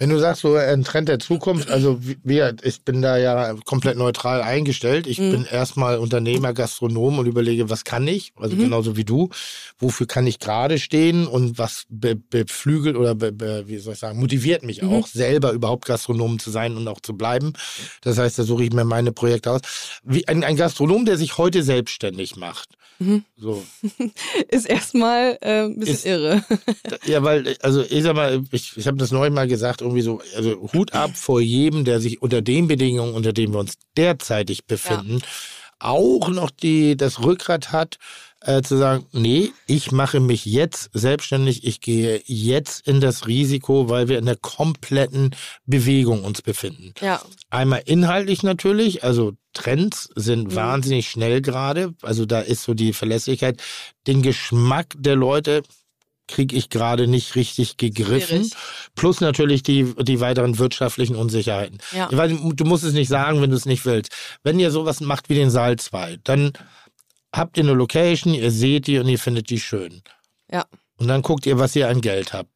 Wenn du sagst, so ein Trend der Zukunft, also wir, ich bin da ja komplett neutral eingestellt. Ich Mhm. bin erstmal Unternehmer, Gastronom und überlege, was kann ich? Also Mhm. genauso wie du. Wofür kann ich gerade stehen und was be beflügelt oder be be wie soll ich sagen, motiviert mich Mhm. auch, selber überhaupt Gastronom zu sein und auch zu bleiben. Das heißt, da suche ich mir meine Projekte aus. Wie ein, ein Gastronom, der sich heute selbstständig macht. Mhm. So. [laughs] Ist erstmal äh, ein bisschen Ist- irre. Ja, weil, also ich sag mal, ich, ich habe das neulich mal gesagt, irgendwie so, also Hut ab vor jedem, der sich unter den Bedingungen, unter denen wir uns derzeitig befinden, auch noch die, das Rückgrat hat, äh, zu sagen, nee, ich mache mich jetzt selbstständig, ich gehe jetzt in das Risiko, weil wir in der kompletten Bewegung uns befinden. Ja, Einmal inhaltlich natürlich, also Trends sind wahnsinnig schnell gerade. Also da ist so die Verlässlichkeit. Den Geschmack der Leute kriege ich gerade nicht richtig gegriffen. Schwierig. Plus natürlich die, die weiteren wirtschaftlichen Unsicherheiten. Ja. Weil du musst es nicht sagen, wenn du es nicht willst. Wenn ihr sowas macht wie den Saal 2, dann habt ihr eine Location, ihr seht die und ihr findet die schön. ja, Und dann guckt ihr, was ihr an Geld habt.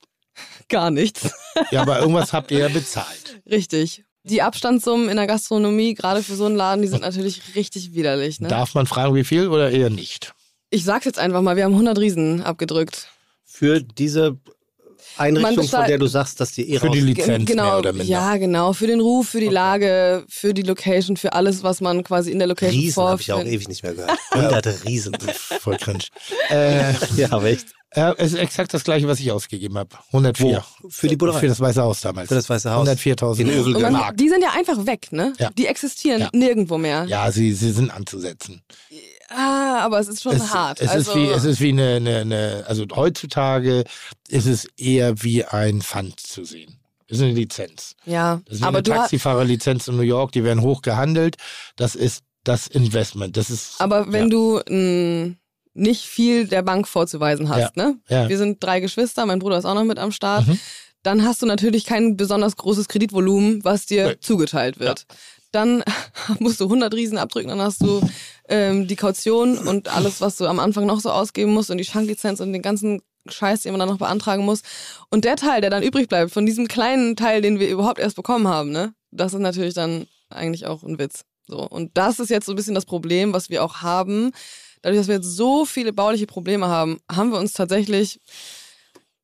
gar nichts. Ja, aber irgendwas habt ihr ja bezahlt. [laughs] Richtig. Die Abstandssummen in der Gastronomie, gerade für so einen Laden, die sind natürlich richtig widerlich. Ne? Darf man fragen, wie viel oder eher nicht? Ich sag's jetzt einfach mal, wir haben 100 Riesen abgedrückt. Für diese Einrichtung, von der du sagst, dass die eh Für die Lizenz genau, mehr oder minder. Ja, genau. Für den Ruf, für die Lage, für die Location, für alles, was man quasi in der Location Riesen habe ich auch ewig nicht mehr gehört. [laughs] Hunderte Riesen. Voll cringe. äh, [laughs] ja, aber echt. äh, es ist exakt das gleiche, was ich ausgegeben habe. 104. Wo? Für die Bullerei? Für das Weiße Haus damals. Für das Weiße Haus. 104.000 In Övelgön. Und man, Mark. die sind ja einfach weg, ne? Ja. Die existieren Ja. nirgendwo mehr. Ja, sie, sie sind anzusetzen. Ah, aber es ist schon es, hart. Es, also, ist wie, es ist wie eine, eine, eine, also heutzutage ist es eher wie ein Pfand zu sehen. Es ist eine Lizenz. ja, Das ist wie aber eine Taxifahrerlizenz in New York, die werden hoch gehandelt. Das ist das Investment. Das ist. aber wenn ja. du mh, nicht viel der Bank vorzuweisen hast, Ja. ne? Ja. Wir sind drei Geschwister, mein Bruder ist auch noch mit am Start. Mhm. Dann hast du natürlich kein besonders großes Kreditvolumen, was dir Nee. zugeteilt wird. Dann [laughs] musst du 100 Riesen abdrücken, dann hast du ähm, die Kaution und alles, was du am Anfang noch so ausgeben musst und die Schanklizenz und den ganzen Scheiß, den man dann noch beantragen muss. Und der Teil, der dann übrig bleibt, von diesem kleinen Teil, den wir überhaupt erst bekommen haben, ne, das ist natürlich dann eigentlich auch ein Witz. So. Und das ist jetzt so ein bisschen das Problem, was wir auch haben. Dadurch, dass wir jetzt so viele bauliche Probleme haben, haben wir uns tatsächlich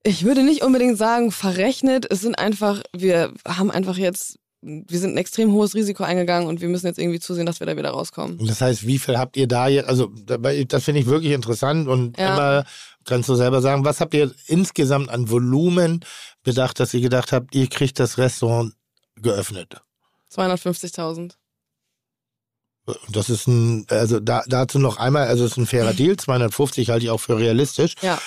ich würde nicht unbedingt sagen verrechnet. Es sind einfach, wir haben einfach jetzt, wir sind ein extrem hohes Risiko eingegangen und wir müssen jetzt irgendwie zusehen, dass wir da wieder rauskommen. Und das heißt, wie viel habt ihr da jetzt? Also, das finde ich wirklich interessant und Ja. immer kannst du selber sagen, was habt ihr insgesamt an Volumen bedacht, dass ihr gedacht habt, ihr kriegt das Restaurant geöffnet? 250.000. Das ist ein, also da, dazu noch einmal, also es ist ein fairer Deal, 250 halte ich auch für realistisch. Ja.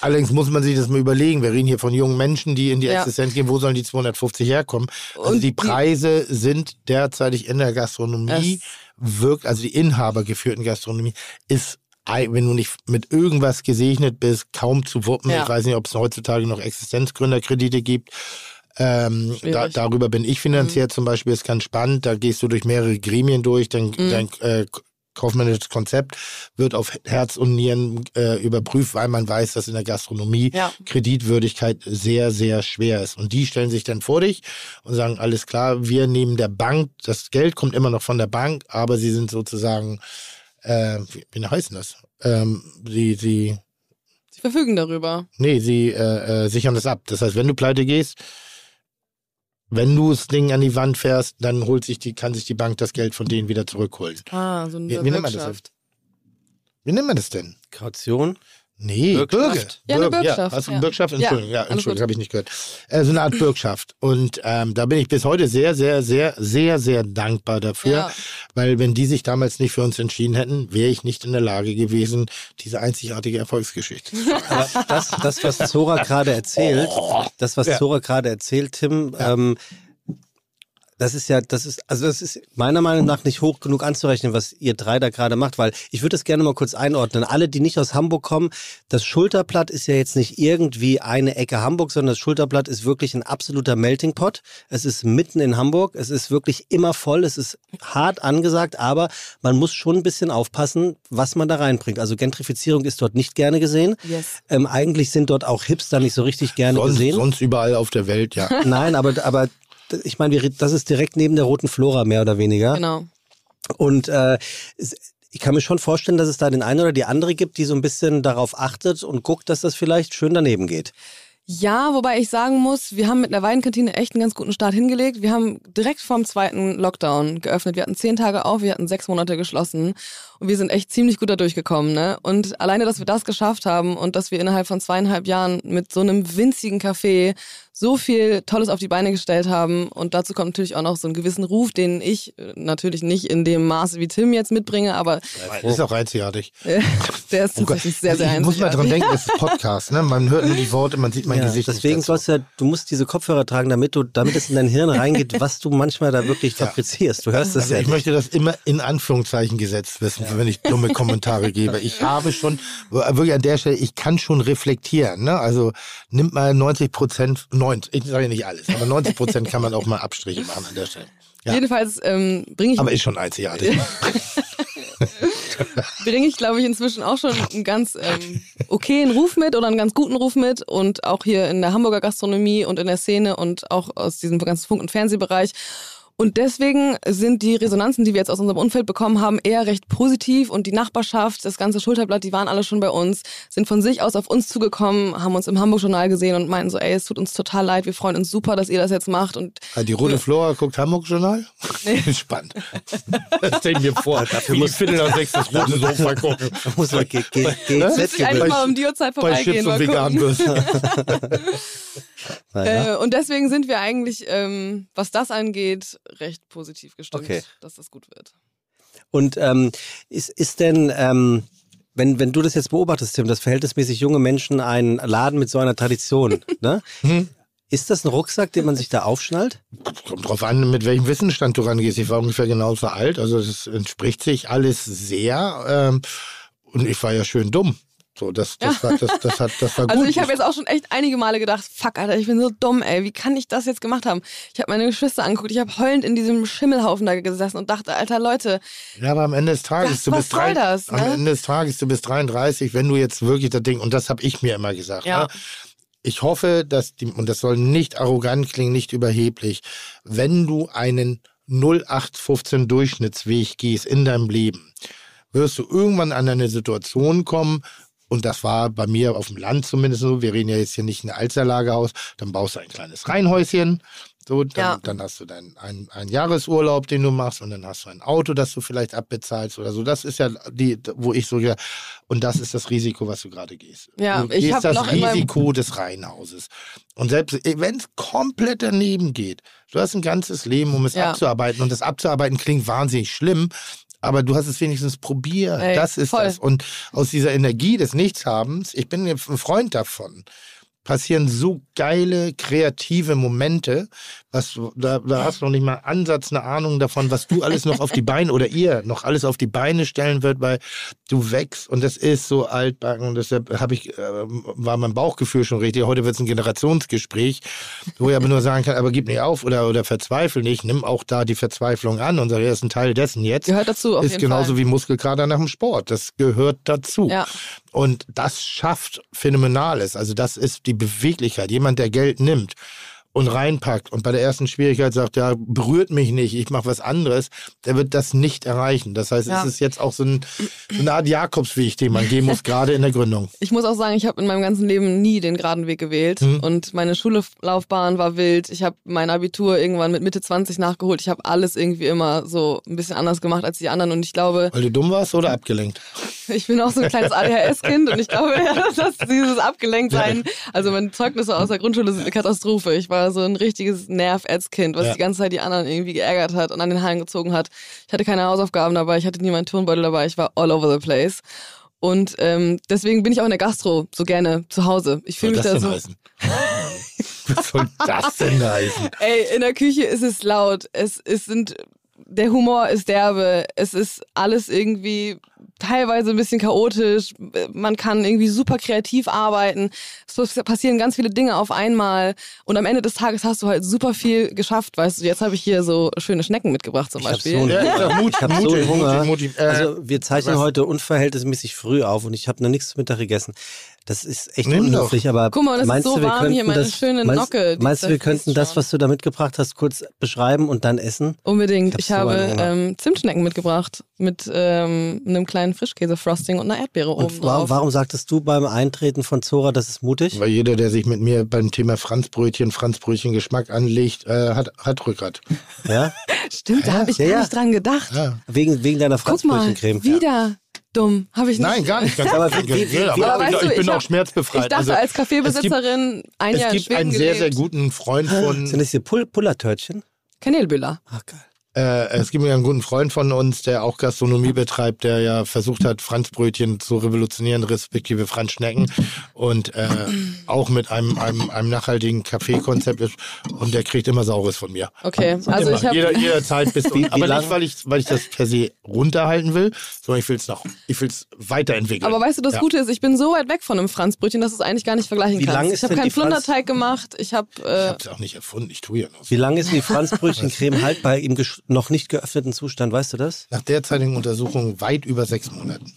Allerdings muss man sich das mal überlegen. Wir reden hier von jungen Menschen, die in die Ja. Existenz gehen. Wo sollen die 250 herkommen? Also Und die die- Preise sind derzeitig in der Gastronomie, wirkt, also die inhabergeführten Gastronomie ist, wenn du nicht mit irgendwas gesegnet bist, kaum zu wuppen. Ja. Ich weiß nicht, ob es heutzutage noch Existenzgründerkredite gibt. Ähm, da. Mhm. darüber bin ich finanziert zum Beispiel, ist ganz spannend. Da gehst du durch mehrere Gremien durch, dein, Mhm. dein äh, kaufmännisches Konzept wird auf Herz und Nieren äh, überprüft, weil man weiß, dass in der Gastronomie Ja. Kreditwürdigkeit sehr, sehr schwer ist. Und die stellen sich dann vor dich und sagen, alles klar, wir nehmen der Bank, das Geld kommt immer noch von der Bank, aber sie sind sozusagen, äh, wie, wie heißt denn das? Ähm, sie, sie, Sie verfügen darüber. nee, sie äh, äh, sichern das ab. Das heißt, wenn du pleite gehst, wenn du das Ding an die Wand fährst, dann holt sich die, kann sich die Bank das Geld von denen wieder zurückholen. Ah, so eine Wie- wie nennt man das. Wie nennt man das denn? Kaution. Nee, Bürgschaft? Bürge. Ja, eine Bürgschaft, Ja, du ja. Bürgschaft? Ja, Entschuldigung, ja, alles Entschuldigung, habe ich nicht gehört. Äh, so eine Art Bürgschaft. Und ähm, da bin ich bis heute sehr, sehr, sehr, sehr, sehr dankbar dafür, Ja. weil wenn die sich damals nicht für uns entschieden hätten, wäre ich nicht in der Lage gewesen, diese einzigartige Erfolgsgeschichte. Aber das, das was Zora gerade erzählt, [laughs] das, was Ja. Zora gerade erzählt, Tim, ähm, das ist ja, das ist, also das ist meiner Meinung nach nicht hoch genug anzurechnen, was ihr drei da gerade macht, weil ich würde das gerne mal kurz einordnen. Alle, die nicht aus Hamburg kommen, das Schulterblatt ist ja jetzt nicht irgendwie eine Ecke Hamburg, sondern das Schulterblatt ist wirklich ein absoluter Melting Pot. Es ist mitten in Hamburg, es ist wirklich immer voll, es ist hart angesagt, aber man muss schon ein bisschen aufpassen, was man da reinbringt. Also Gentrifizierung ist dort nicht gerne gesehen. Yes. Ähm, eigentlich sind dort auch Hipster nicht so richtig gerne Sonst, gesehen. sonst überall auf der Welt, ja. [laughs] Nein, aber, aber ich meine, das ist direkt neben der Roten Flora, mehr oder weniger. Genau. Und äh, ich kann mir schon vorstellen, dass es da den einen oder die andere gibt, die so ein bisschen darauf achtet und guckt, dass das vielleicht schön daneben geht. Ja, wobei ich sagen muss, wir haben mit der Weinkantine echt einen ganz guten Start hingelegt. Wir haben direkt vorm zweiten Lockdown geöffnet. Wir hatten zehn Tage auf, wir hatten sechs Monate geschlossen und wir sind echt ziemlich gut da durchgekommen. Ne? Und alleine, dass wir das geschafft haben und dass wir innerhalb von zweieinhalb Jahren mit so einem winzigen Café so viel Tolles auf die Beine gestellt haben und dazu kommt natürlich auch noch so einen gewissen Ruf, den ich äh, natürlich nicht in dem Maße wie Tim jetzt mitbringe, aber Das ist auch einzigartig. [laughs] der ist Oh tatsächlich sehr, sehr ich muss mal dran einzigartig. denken, das ist Podcast, ne? Man hört nur die Worte, man sieht mein Ja, Gesicht. deswegen sollst du ja, du musst diese Kopfhörer tragen, damit du, damit es in dein Hirn reingeht, [laughs] was du manchmal da wirklich fabrizierst. Du hörst das Also ja ich nicht. möchte das immer in Anführungszeichen gesetzt wissen, wenn ich dumme Kommentare [laughs] gebe. Ich habe schon, wirklich an der Stelle, ich kann schon reflektieren. Ne? Also nimmt mal 90 Prozent, 90, ich sage ja nicht alles, aber 90 Prozent kann man auch mal Abstriche machen an der Stelle. Ja. Jedenfalls ähm, bringe ich Aber ist schon einzigartig. [laughs] bringe ich, glaube ich, inzwischen auch schon einen ganz ähm, okayen Ruf mit oder einen ganz guten Ruf mit und auch hier in der Hamburger Gastronomie und in der Szene und auch aus diesem ganzen Funk- und Fernsehbereich. Und deswegen sind die Resonanzen, die wir jetzt aus unserem Umfeld bekommen haben, eher recht positiv und die Nachbarschaft, das ganze Schulterblatt, die waren alle schon bei uns, sind von sich aus auf uns zugekommen, haben uns im Hamburg-Journal gesehen und meinten so, ey, es tut uns total leid, wir freuen uns super, dass ihr das jetzt macht. Und die Rote Flora guckt Hamburg-Journal? Nee. [laughs] Spannend. Das stell ich mir vor. Dafür muss Viertel nach sechs das rote Sofa gucken. Da [laughs] muss man GZ gewinnen. mal um die Uhrzeit vorbeigehen. Bei Chips und vegan [laughs] Äh, und deswegen sind wir eigentlich, ähm, was das angeht, recht positiv gestimmt, okay. dass das gut wird. Und ähm, ist, ist denn, ähm, wenn, wenn du das jetzt beobachtest, Tim, dass verhältnismäßig junge Menschen einen Laden mit so einer Tradition, [laughs] ne? Mhm. Ist das ein Rucksack, den man sich da aufschnallt? Kommt drauf an, mit welchem Wissensstand du rangehst. Ich war ungefähr genauso alt, also es entspricht sich alles sehr. Ähm, und ich war ja schön dumm. So, das, das, ja. war, das, das, hat, das war [laughs] also gut. Also ich habe jetzt auch schon echt einige Male gedacht, fuck, Alter, ich bin so dumm, ey, wie kann ich das jetzt gemacht haben? Ich habe meine Geschwister angeguckt, ich habe heulend in diesem Schimmelhaufen da gesessen und dachte, Alter, Leute. Ja, aber am Ende des Tages, das, du bist drei, das, ne? am Ende des Tages, du bist 33, wenn du jetzt wirklich das Ding, und das habe ich mir immer gesagt, ja. Ne? ich hoffe, dass die, und das soll nicht arrogant klingen, nicht überheblich, wenn du einen 0815 Durchschnittsweg gehst in deinem Leben, wirst du irgendwann an eine Situation kommen, und das war bei mir auf dem Land zumindest so. Wir reden ja jetzt hier nicht ein Alsterlagerhaus. Dann baust du ein kleines Reihenhäuschen. So, dann, ja. dann hast du deinen einen, einen Jahresurlaub, den du machst, und dann hast du ein Auto, das du vielleicht abbezahlst oder so. Das ist ja die, wo ich so ja, und das ist das Risiko, was du gerade gehst. Ja, du ich habe das Risiko des Reihenhauses. Und selbst wenn es komplett daneben geht, du hast ein ganzes Leben, um es ja. abzuarbeiten, und das abzuarbeiten klingt wahnsinnig schlimm, aber du hast es wenigstens probiert. Ey, das ist voll. das. Und aus dieser Energie des Nichtshabens, ich bin ein Freund davon passieren so geile, kreative Momente. Was, da, da hast du noch nicht mal Ansatz, eine Ahnung davon, was du alles noch auf die Beine oder ihr noch alles auf die Beine stellen wird, weil du wächst und das ist so altbacken und deshalb habe ich, äh, war mein Bauchgefühl schon richtig. Heute wird es ein Generationsgespräch, wo ich aber nur sagen kann, aber gib nicht auf oder, oder verzweifel nicht. Nimm auch da die Verzweiflung an und sag, er ist ein Teil dessen jetzt. Gehört dazu, auf Ist genauso Fall. wie Muskelkater nach dem Sport. Das gehört dazu. Ja. Und das schafft Phänomenales. Also das ist die Beweglichkeit. Jemand, der Geld nimmt und reinpackt und bei der ersten Schwierigkeit sagt, ja, berührt mich nicht, ich mache was anderes, der wird das nicht erreichen. Das heißt, ja. es ist jetzt auch so, ein, so eine Art Jakobsweg, den man gehen muss, [laughs] gerade in der Gründung. Ich muss auch sagen, ich habe in meinem ganzen Leben nie den geraden Weg gewählt mhm. und meine Schullaufbahn war wild. Ich habe mein Abitur irgendwann mit Mitte 20 nachgeholt. Ich habe alles irgendwie immer so ein bisschen anders gemacht als die anderen und ich glaube... Weil du dumm warst oder abgelenkt? [laughs] Ich bin auch so ein kleines ADHS-Kind und ich glaube, [laughs] dass dieses Abgelenktsein, also meine Zeugnisse aus der Grundschule sind eine Katastrophe. Ich war war so ein richtiges Nerv-Ads-Kind, was ja. die ganze Zeit die anderen irgendwie geärgert hat und an den Haaren gezogen hat. Ich hatte keine Hausaufgaben dabei, ich hatte nie meinen Turnbeutel dabei, ich war all over the place. Und ähm, deswegen bin ich auch in der Gastro so gerne zu Hause. Ich fühle mich da so. Was soll das denn heißen? [laughs] Ey, in der Küche ist es laut. Es, es sind der Humor ist derbe, es ist alles irgendwie teilweise ein bisschen chaotisch, man kann irgendwie super kreativ arbeiten, es passieren ganz viele Dinge auf einmal und am Ende des Tages hast du halt super viel geschafft, weißt du, jetzt habe ich hier so schöne Schnecken mitgebracht zum ich Beispiel. Hab so, ja, ich habe so Hunger. Also wir zeichnen was? heute unverhältnismäßig früh auf und ich habe noch nichts zum Mittag gegessen. Das ist echt Nimm unhöflich, aber Guck mal, das meinst ist so du, wir warm hier, meine das, schöne Nocke. Meinst, du, wir könnten das, was du da mitgebracht hast, kurz beschreiben und dann essen? Unbedingt. Ich, ich habe ähm, Zimtschnecken mitgebracht mit ähm, einem kleinen Frischkäse-Frosting und einer Erdbeere oben warum, warum sagtest du beim Eintreten von Zora, das ist mutig? Weil jeder, der sich mit mir beim Thema Franzbrötchen, Franzbrötchen Geschmack anlegt, äh, hat, hat Rückgrat. Ja? [laughs] Stimmt, da habe ich ja, gar nicht dran gedacht. Ja. Wegen, wegen deiner Franzbrötchencreme. Wieder dumm. Habe ich nicht. Nein, gar nicht. [laughs] Ganz aber wie, wie, wie, aber, aber ich, ich bin auch schmerzbefreit. Ich dachte, also, als Kaffeebesitzerin ein Jahr Es gibt einen sehr, sehr guten Freund von... Sind das hier Pull Pullertörtchen? Kanelbüller. Ach, geil. Äh, es gibt einen guten Freund von uns, der auch Gastronomie betreibt, der ja versucht hat, Franzbrötchen zu revolutionieren, respektive Franzschnecken und äh, auch mit einem, einem, einem nachhaltigen Kaffeekonzept ist und der kriegt immer Saures von mir. Okay, also immer. ich habe Jeder, jederzeit bis [laughs] wie, aber nicht, weil ich, weil ich das per se runterhalten will, sondern ich will es noch, ich will es weiterentwickeln. Aber weißt du, das ja. Gute ist, ich bin so weit weg von einem Franzbrötchen, dass du es eigentlich gar nicht vergleichen wie kannst. ich habe keinen Flunderteig gemacht, ich habe... Äh, ich habe es auch nicht erfunden, ich tue ja noch. So. Wie lange ist die [laughs] Franzbrötchencreme haltbar im noch nicht geöffneten Zustand, weißt du das? Nach derzeitigen Untersuchung weit über sechs Monaten.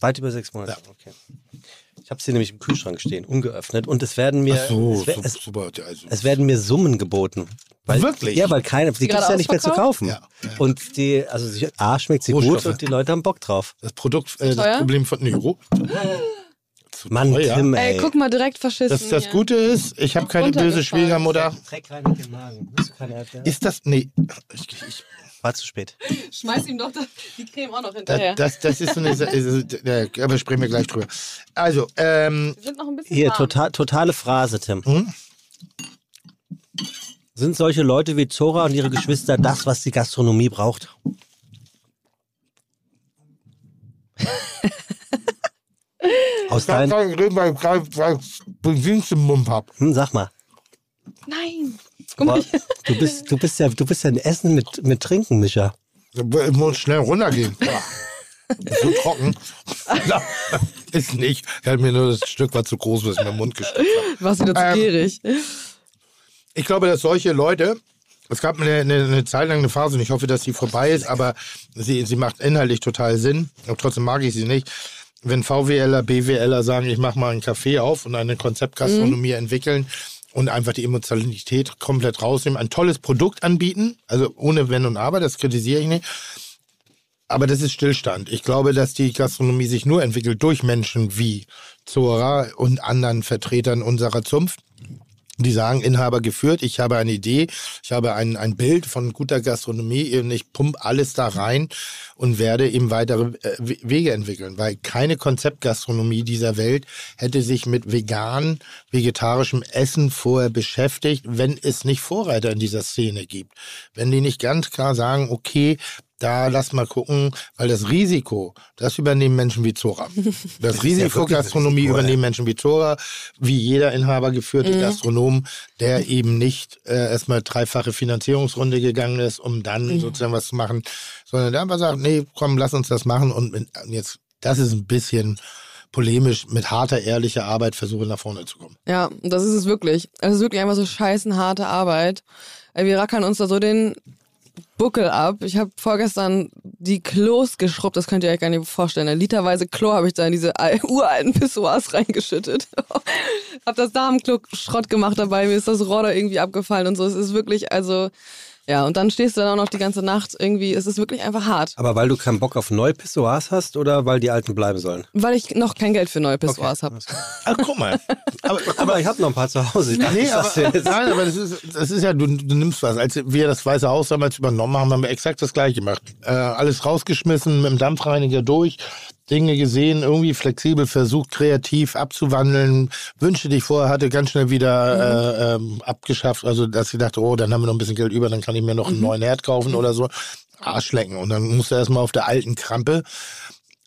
Weit über sechs Monate, ja. okay. Ich habe sie nämlich im Kühlschrank stehen, ungeöffnet. Und es werden mir, so, es, es, super. Also, es werden mir Summen geboten. Weil, Wirklich? Ja, weil keine, die gibt es ja nicht mehr zu kaufen. Ja, ja. Und die, also A, schmeckt sie Rohstoffe. gut und die Leute haben Bock drauf. das Produkt, äh, das? Problem von Nero. [laughs] Mann, teuer. Tim, ey. Ey, guck mal, direkt verschissen. Das, das hier. Gute ist, ich habe keine böse. Schwiegermutter. Dreck rein Magen. Ist das, nee, ich, ich, War zu spät. [laughs] Schmeiß ihm doch das- die Creme auch noch das, hinterher. das, das ist so eine, äh, aber sprechen wir gleich drüber. Also, ähm, Wir sind noch ein bisschen Hier, warm. total, totale Phrase, Tim. Hm? Sind solche Leute wie Zora und ihre Geschwister das, was die Gastronomie braucht? [laughs] Aus ich kann dein, gar nicht reden, weil ich ich Benzin im Mund habe. hm, sag mal. Nein. Guck mal, Aber Du bist, du bist ja, du bist ja ein Essen mit, mit Trinken, Mischer. Ich muss schnell runtergehen. Ist so trocken. [laughs] ist nicht. Ich hatte mir nur das Stück war zu groß, was ich mir im Mund gesteckt habe. warst wieder zu Ähm, gierig. Ich glaube, dass solche Leute, es gab eine, eine, eine Zeit lang eine Phase, und ich hoffe, dass sie vorbei ist, aber sie, sie macht inhaltlich total Sinn. Und trotzdem mag ich sie nicht. Wenn VWLer, BWLer sagen, ich mache mal einen Café auf und eine Konzeptgastronomie entwickeln und einfach die Emotionalität komplett rausnehmen, ein tolles Produkt anbieten, also ohne Wenn und Aber, das kritisiere ich nicht. Aber das ist Stillstand. Ich glaube, dass die Gastronomie sich nur entwickelt durch Menschen wie Zora und anderen Vertretern unserer Zunft. Die sagen, Inhaber geführt, ich habe eine Idee, ich habe ein, ein Bild von guter Gastronomie und ich pump alles da rein und werde eben weitere äh, We- Wege entwickeln, weil keine Konzeptgastronomie dieser Welt hätte sich mit vegan, vegetarischem Essen vorher beschäftigt, wenn es nicht Vorreiter in dieser Szene gibt. Wenn die nicht ganz klar sagen, okay, da lass mal gucken, weil das Risiko, das übernehmen Menschen wie Zora. [laughs] Das Risiko wirklich Gastronomie Risiko, übernehmen Menschen wie Zora, wie jeder Inhaber geführte Gastronom, der eben nicht äh, erstmal dreifache Finanzierungsrunde gegangen ist, um dann sozusagen was zu machen, sondern der einfach sagt, nee, komm, lass uns das machen und mit, jetzt, das ist ein bisschen polemisch, mit harter, ehrlicher Arbeit versuche nach vorne zu kommen. Ja, und das ist es wirklich. Es ist wirklich einfach so scheißen harte Arbeit. Ey, Wir rackern uns da so den Buckel ab. Ich habe vorgestern die Klos geschrubbt, das könnt ihr euch gar nicht vorstellen. Eine literweise Klo habe ich da in diese al- [laughs] uralten Pissoirs reingeschüttet. [laughs] hab das Damenklo Schrott gemacht dabei, mir ist das Rohr da irgendwie abgefallen und so. Es ist wirklich, also, ja, und dann stehst du dann auch noch die ganze Nacht irgendwie, es ist wirklich einfach hart. Aber weil du keinen Bock auf neue Pissoirs hast oder weil die alten bleiben sollen? Weil ich noch kein Geld für neue Pissoirs habe. Ach, guck mal. Aber, [laughs] Aber ich habe noch ein paar zu Hause. Nee, aber, jetzt. nein, aber das ist, das ist ja, du, du nimmst was. Als wir das Weiße Haus damals übernommen haben, haben wir exakt das gleiche gemacht. Äh, alles rausgeschmissen, mit dem Dampfreiniger durch, Dinge gesehen, irgendwie flexibel versucht, kreativ abzuwandeln. Wünsche, die ich vorher hatte, ganz schnell wieder äh, ähm, abgeschafft. Also, dass ich dachte, oh, dann haben wir noch ein bisschen Geld über, dann kann ich mir noch einen neuen Herd kaufen oder so. Arschlecken. Und dann musst du erstmal auf der alten Krampe.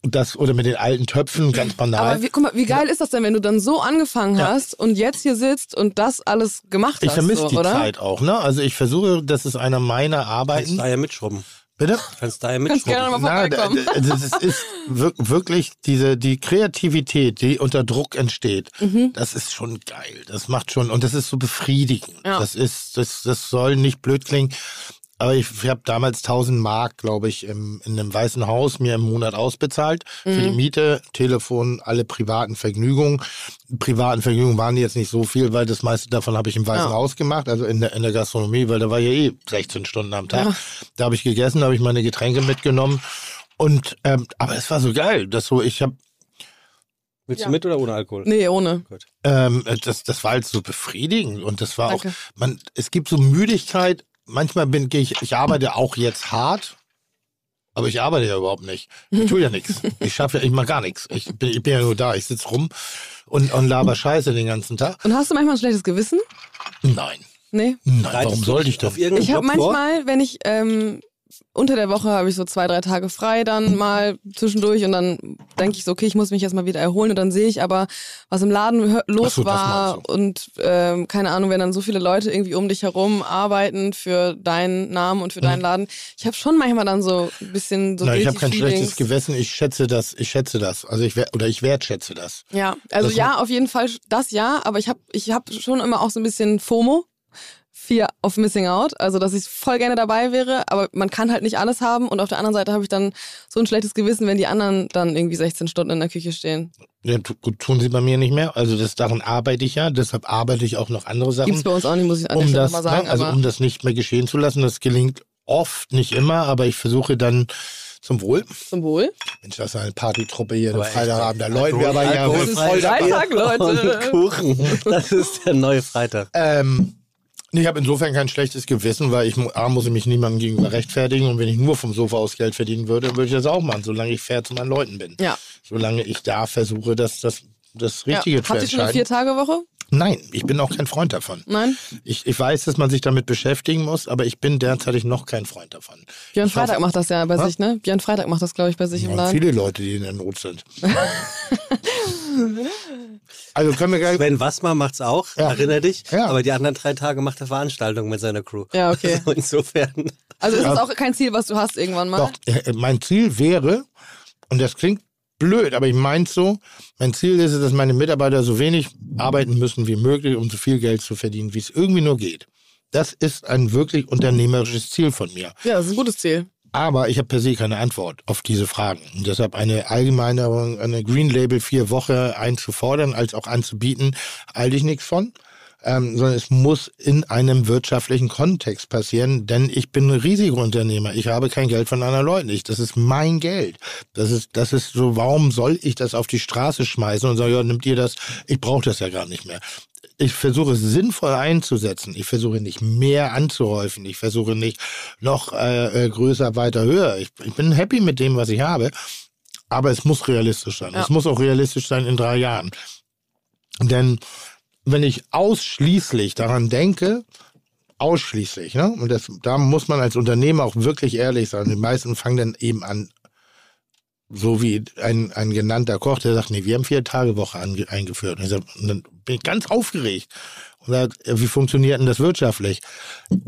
Das, oder mit den alten Töpfen, ganz banal. Aber wie, guck mal, wie geil ist das denn, wenn du dann so angefangen Ja. hast und jetzt hier sitzt und das alles gemacht ich hast? vermisse so, die oder? Zeit auch, ne? Also ich versuche, das ist einer meiner Kannst Arbeiten. da ja mitschrubben. Bitte? Kannst da ja Kannst gerne mitschrubben. nochmal Na, das ist wir- wirklich diese die Kreativität, die unter Druck entsteht. Das ist schon geil. Das macht schon und das ist so befriedigend. Ja. Das ist das das soll nicht blöd klingen. Aber ich, ich habe damals 1000 Mark, glaube ich, im, in einem weißen Haus mir im Monat ausbezahlt. Für die Miete, Telefon, alle privaten Vergnügungen. Privaten Vergnügungen waren jetzt nicht so viel, weil das meiste davon habe ich im weißen Ja. Haus gemacht, also in der, in der Gastronomie, weil da war ja eh 16 Stunden am Tag. Da habe ich gegessen, da habe ich meine Getränke mitgenommen. Und ähm, aber es war so geil, dass so ich habe Willst Ja. du mit oder ohne Alkohol? Nee, ohne. ähm, das das war halt so befriedigend und das war Danke. auch man es gibt so Müdigkeit. Manchmal bin ich ich arbeite auch jetzt hart, aber ich arbeite ja überhaupt nicht. Ich tue ja nichts. Ich schaffe ja ich mache gar nichts. Ich bin ich bin ja nur da. Ich sitz rum und und laber Scheiße den ganzen Tag. Und hast du manchmal ein schlechtes Gewissen? Nein. Nee. Nein, warum sollte ich das? Ich habe manchmal, wenn ich ähm, unter der Woche habe ich so zwei, drei Tage frei dann mal zwischendurch und dann denke ich so, okay, ich muss mich jetzt mal wieder erholen und dann sehe ich aber, was im Laden los so, war und ähm, keine Ahnung, wenn dann so viele Leute irgendwie um dich herum arbeiten für deinen Namen und für deinen Laden. Ich habe schon manchmal dann so ein bisschen so Nein, ich habe kein schlechtes feelings. Gewissen. Ich schätze das. Ich schätze das. Also ich oder ich wertschätze das. Ja, also Das ja, auf jeden Fall das ja, aber ich habe ich hab schon immer auch so ein bisschen FOMO. Fear of Missing Out, also dass ich voll gerne dabei wäre, aber man kann halt nicht alles haben und auf der anderen Seite habe ich dann so ein schlechtes Gewissen, wenn die anderen dann irgendwie 16 Stunden in der Küche stehen. Ja, gut, tun sie bei mir nicht mehr. Also das daran arbeite ich ja, deshalb arbeite ich auch noch andere Sachen. Gibt's bei uns auch nicht, muss ich an um das, mal sagen, ne, also aber um das nicht mehr geschehen zu lassen. Das gelingt oft, nicht immer, aber ich versuche dann zum Wohl. zum Wohl. Mensch, das ist eine Partytruppe hier, echt, Freitagabend, da läuten wir aber ja voll. Freitag, Leute. Und Kuchen. Das ist der neue Freitag. Ähm, ich habe insofern kein schlechtes Gewissen, weil ich A, muss ich mich niemandem gegenüber rechtfertigen und wenn ich nur vom Sofa aus Geld verdienen würde, würde ich das auch machen, solange ich fair zu meinen Leuten bin. Ja. Solange ich da versuche, dass das das Richtige ja. zu Habt ihr schon eine entscheiden. Vier-Tage-Woche? Nein, ich bin auch kein Freund davon. Nein? Ich, ich weiß, dass man sich damit beschäftigen muss, aber ich bin derzeitig noch kein Freund davon. Björn Ich Freitag macht das ja bei Was? sich, ne? Björn Freitag macht das, glaube ich, bei sich im Ja, Laden. viele Leute, die in der Not sind. [laughs] also können wir gleich. Sven Wassmer macht's auch, Ja. erinnere dich. Ja. Aber die anderen drei Tage macht er Veranstaltungen mit seiner Crew. Ja, okay. [laughs] Also insofern. Also ist Ja. es auch kein Ziel, was du hast irgendwann mal? Doch, äh, mein Ziel wäre, und das klingt blöd, aber ich meine so, mein Ziel ist es, dass meine Mitarbeiter so wenig arbeiten müssen wie möglich, um so viel Geld zu verdienen, wie es irgendwie nur geht. Das ist ein wirklich unternehmerisches Ziel von mir. Ja, das ist ein gutes Ziel. Aber ich habe per se keine Antwort auf diese Fragen. Und deshalb eine Allgemeinerung, eine Green Label vier Woche einzufordern, als auch anzubieten, halte ich nichts von. Ähm, sondern es muss in einem wirtschaftlichen Kontext passieren, denn ich bin ein Risikounternehmer. Ich habe kein Geld von anderen Leuten. Ich, das ist mein Geld. Das ist, das ist so, warum soll ich das auf die Straße schmeißen und sagen, ja, nimmt ihr das? Ich brauche das ja gar nicht mehr ich versuche es sinnvoll einzusetzen. Ich versuche nicht mehr anzuhäufen. Ich versuche nicht noch äh, äh, größer, weiter, höher. Ich, ich bin happy mit dem, was ich habe. Aber es muss realistisch sein. Ja. Es muss auch realistisch sein in drei Jahren. Denn wenn ich ausschließlich daran denke, ausschließlich, ne? Und das, da muss man als Unternehmer auch wirklich ehrlich sein. Die meisten fangen dann eben an, so wie ein, ein genannter Koch, der sagt, nee, wir haben vier Tage Woche ange, eingeführt. Und, ich sag, und dann bin ich ganz aufgeregt und sagt, wie funktioniert denn das wirtschaftlich?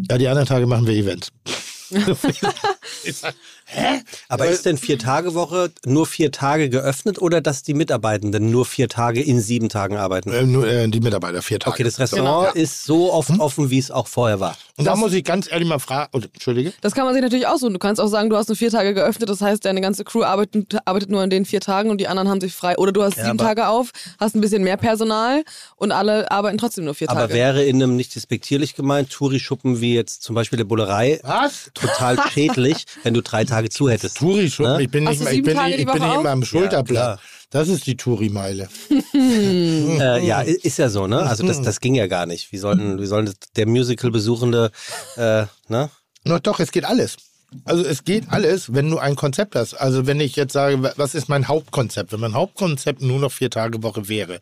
Ja, die anderen Tage machen wir Events. [laughs] [laughs] [laughs] ich sag, hä? Aber ist denn Vier-Tage-Woche nur vier Tage geöffnet oder dass die Mitarbeitenden nur vier Tage in sieben Tagen arbeiten? Äh, nur, äh, die Mitarbeiter vier Tage. Okay, das Restaurant ist so oft Hm? offen, wie es auch vorher war. Und da muss ich ganz ehrlich mal fragen, oh, Entschuldige. Das kann man sich natürlich aussuchen. Du kannst auch sagen, du hast nur vier Tage geöffnet, das heißt, deine ganze Crew arbeitet, arbeitet nur an den vier Tagen und die anderen haben sich frei. Oder du hast Ja, sieben aber- Tage auf, hast ein bisschen mehr Personal und alle arbeiten trotzdem nur vier Aber Tage. wäre in einem nicht despektierlich gemeint, Tourischuppen wie jetzt zum Beispiel der Bullerei Was? total schädlich, [laughs] wenn du drei Tage zu hättest. Touri schon. Ne? Ich bin nicht, du mal- ich bin, Tage ich bin nicht immer am Schulterblatt. klar. das ist die Touri-Meile. [laughs] Äh, ja, ist ja so, ne? Also das, das ging ja gar nicht. Wie sollten, wie sollen das- der Musical-Besuchende, äh, ne? No, doch, es geht alles. Also es geht alles, wenn du ein Konzept hast. Also wenn ich jetzt sage, wa- was ist mein Hauptkonzept? Wenn mein Hauptkonzept nur noch vier Tage Woche wäre,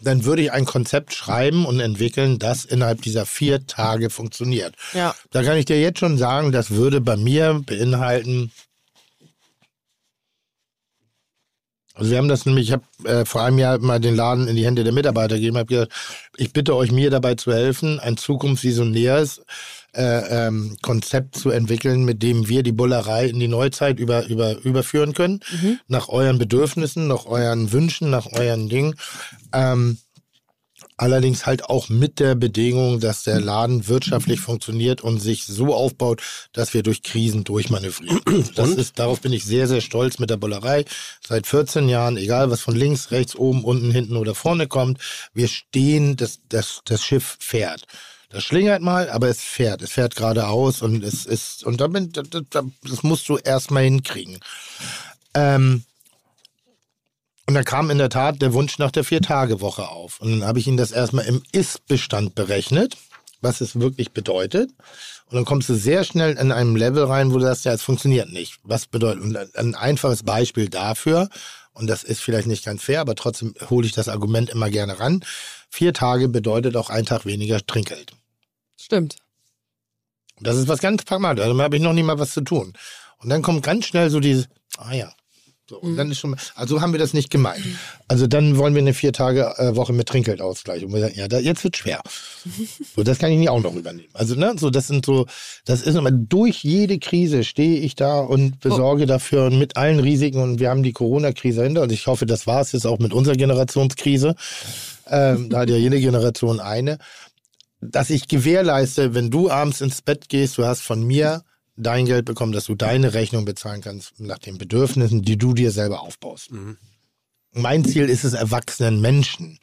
dann würde ich ein Konzept schreiben und entwickeln, das innerhalb dieser vier Tage funktioniert. Ja. Da kann ich dir jetzt schon sagen, das würde bei mir beinhalten. Also wir haben das nämlich, ich habe äh, vor einem Jahr mal den Laden in die Hände der Mitarbeiter gegeben, habe gesagt, ich bitte euch mir dabei zu helfen, ein zukunftsvisionäres äh, ähm, Konzept zu entwickeln, mit dem wir die Bullerei in die Neuzeit über, über, überführen können, nach euren Bedürfnissen, nach euren Wünschen, nach euren Dingen. Ähm, Allerdings halt auch mit der Bedingung, dass der Laden wirtschaftlich funktioniert und sich so aufbaut, dass wir durch Krisen durchmanövrieren. [clears throat] Das ist, darauf bin ich sehr, sehr stolz mit der Bullerei. Seit 14 Jahren, egal was von links, rechts, oben, unten, hinten oder vorne kommt, wir stehen, das, das, das Schiff fährt. Das schlingert mal, aber es fährt. Es fährt geradeaus und es ist, und damit, das, musst du erstmal hinkriegen. Ähm, und da kam in der Tat der Wunsch nach der Vier-Tage-Woche auf. Und dann habe ich ihn das erstmal im Ist-Bestand berechnet, was es wirklich bedeutet. Und dann kommst du sehr schnell in einem Level rein, wo du sagst, ja, es funktioniert nicht. Was bedeutet, und ein einfaches Beispiel dafür, und das ist vielleicht nicht ganz fair, aber trotzdem hole ich das Argument immer gerne ran. Vier Tage bedeutet auch ein Tag weniger Trinkgeld. Stimmt. Das ist was ganz pragmatisch. Also, da habe ich noch nie mal was zu tun. Und dann kommt ganz schnell so dieses, ah ja. So, und dann ist schon, also haben wir das nicht gemeint. Also dann wollen wir eine vier Tage äh, Woche mit Trinkgeldausgleich. Und wir sagen, ja, da, jetzt wird schwer. [laughs] So, das kann ich nicht auch noch übernehmen. Also, ne, so, das sind so, das ist immer, durch jede Krise stehe ich da und besorge dafür und mit allen Risiken und wir haben die Corona-Krise hinter und ich hoffe, das war es jetzt auch mit unserer Generationskrise. Ähm, da hat ja jede Generation eine. Dass ich gewährleiste, wenn du abends ins Bett gehst, du hast von mir dein Geld bekommen, dass du deine Rechnung bezahlen kannst nach den Bedürfnissen, die du dir selber aufbaust. Mein Ziel ist es, erwachsenen Menschen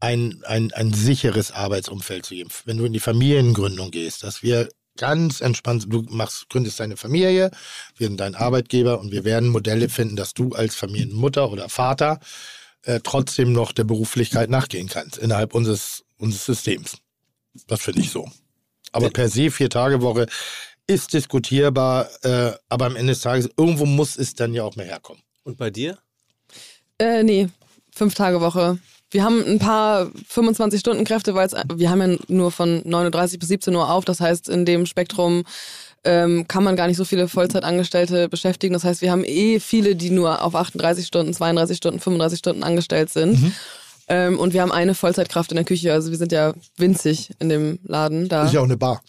ein, ein, ein sicheres Arbeitsumfeld zu geben. Wenn du in die Familiengründung gehst, dass wir ganz entspannt, du machst, gründest deine Familie, wir sind dein Arbeitgeber und wir werden Modelle finden, dass du als Familienmutter oder Vater äh, trotzdem noch der Beruflichkeit nachgehen kannst innerhalb unseres, unseres Systems. Das finde ich so. Aber per se vier Tage Woche ist diskutierbar, äh, aber am Ende des Tages irgendwo muss es dann ja auch mehr herkommen. Und bei dir? Äh, nee, fünf Tage Woche. Wir haben ein paar 25-Stunden-Kräfte, weil wir haben ja nur von 9.30 bis 17 Uhr auf. Das heißt, in dem Spektrum ähm, kann man gar nicht so viele Vollzeitangestellte beschäftigen. Das heißt, wir haben eh viele, die nur auf 38 Stunden, 32 Stunden, 35 Stunden angestellt sind. Mhm. Ähm, und wir haben eine Vollzeitkraft in der Küche. Also wir sind ja winzig in dem Laden da. Ist ja auch eine Bar.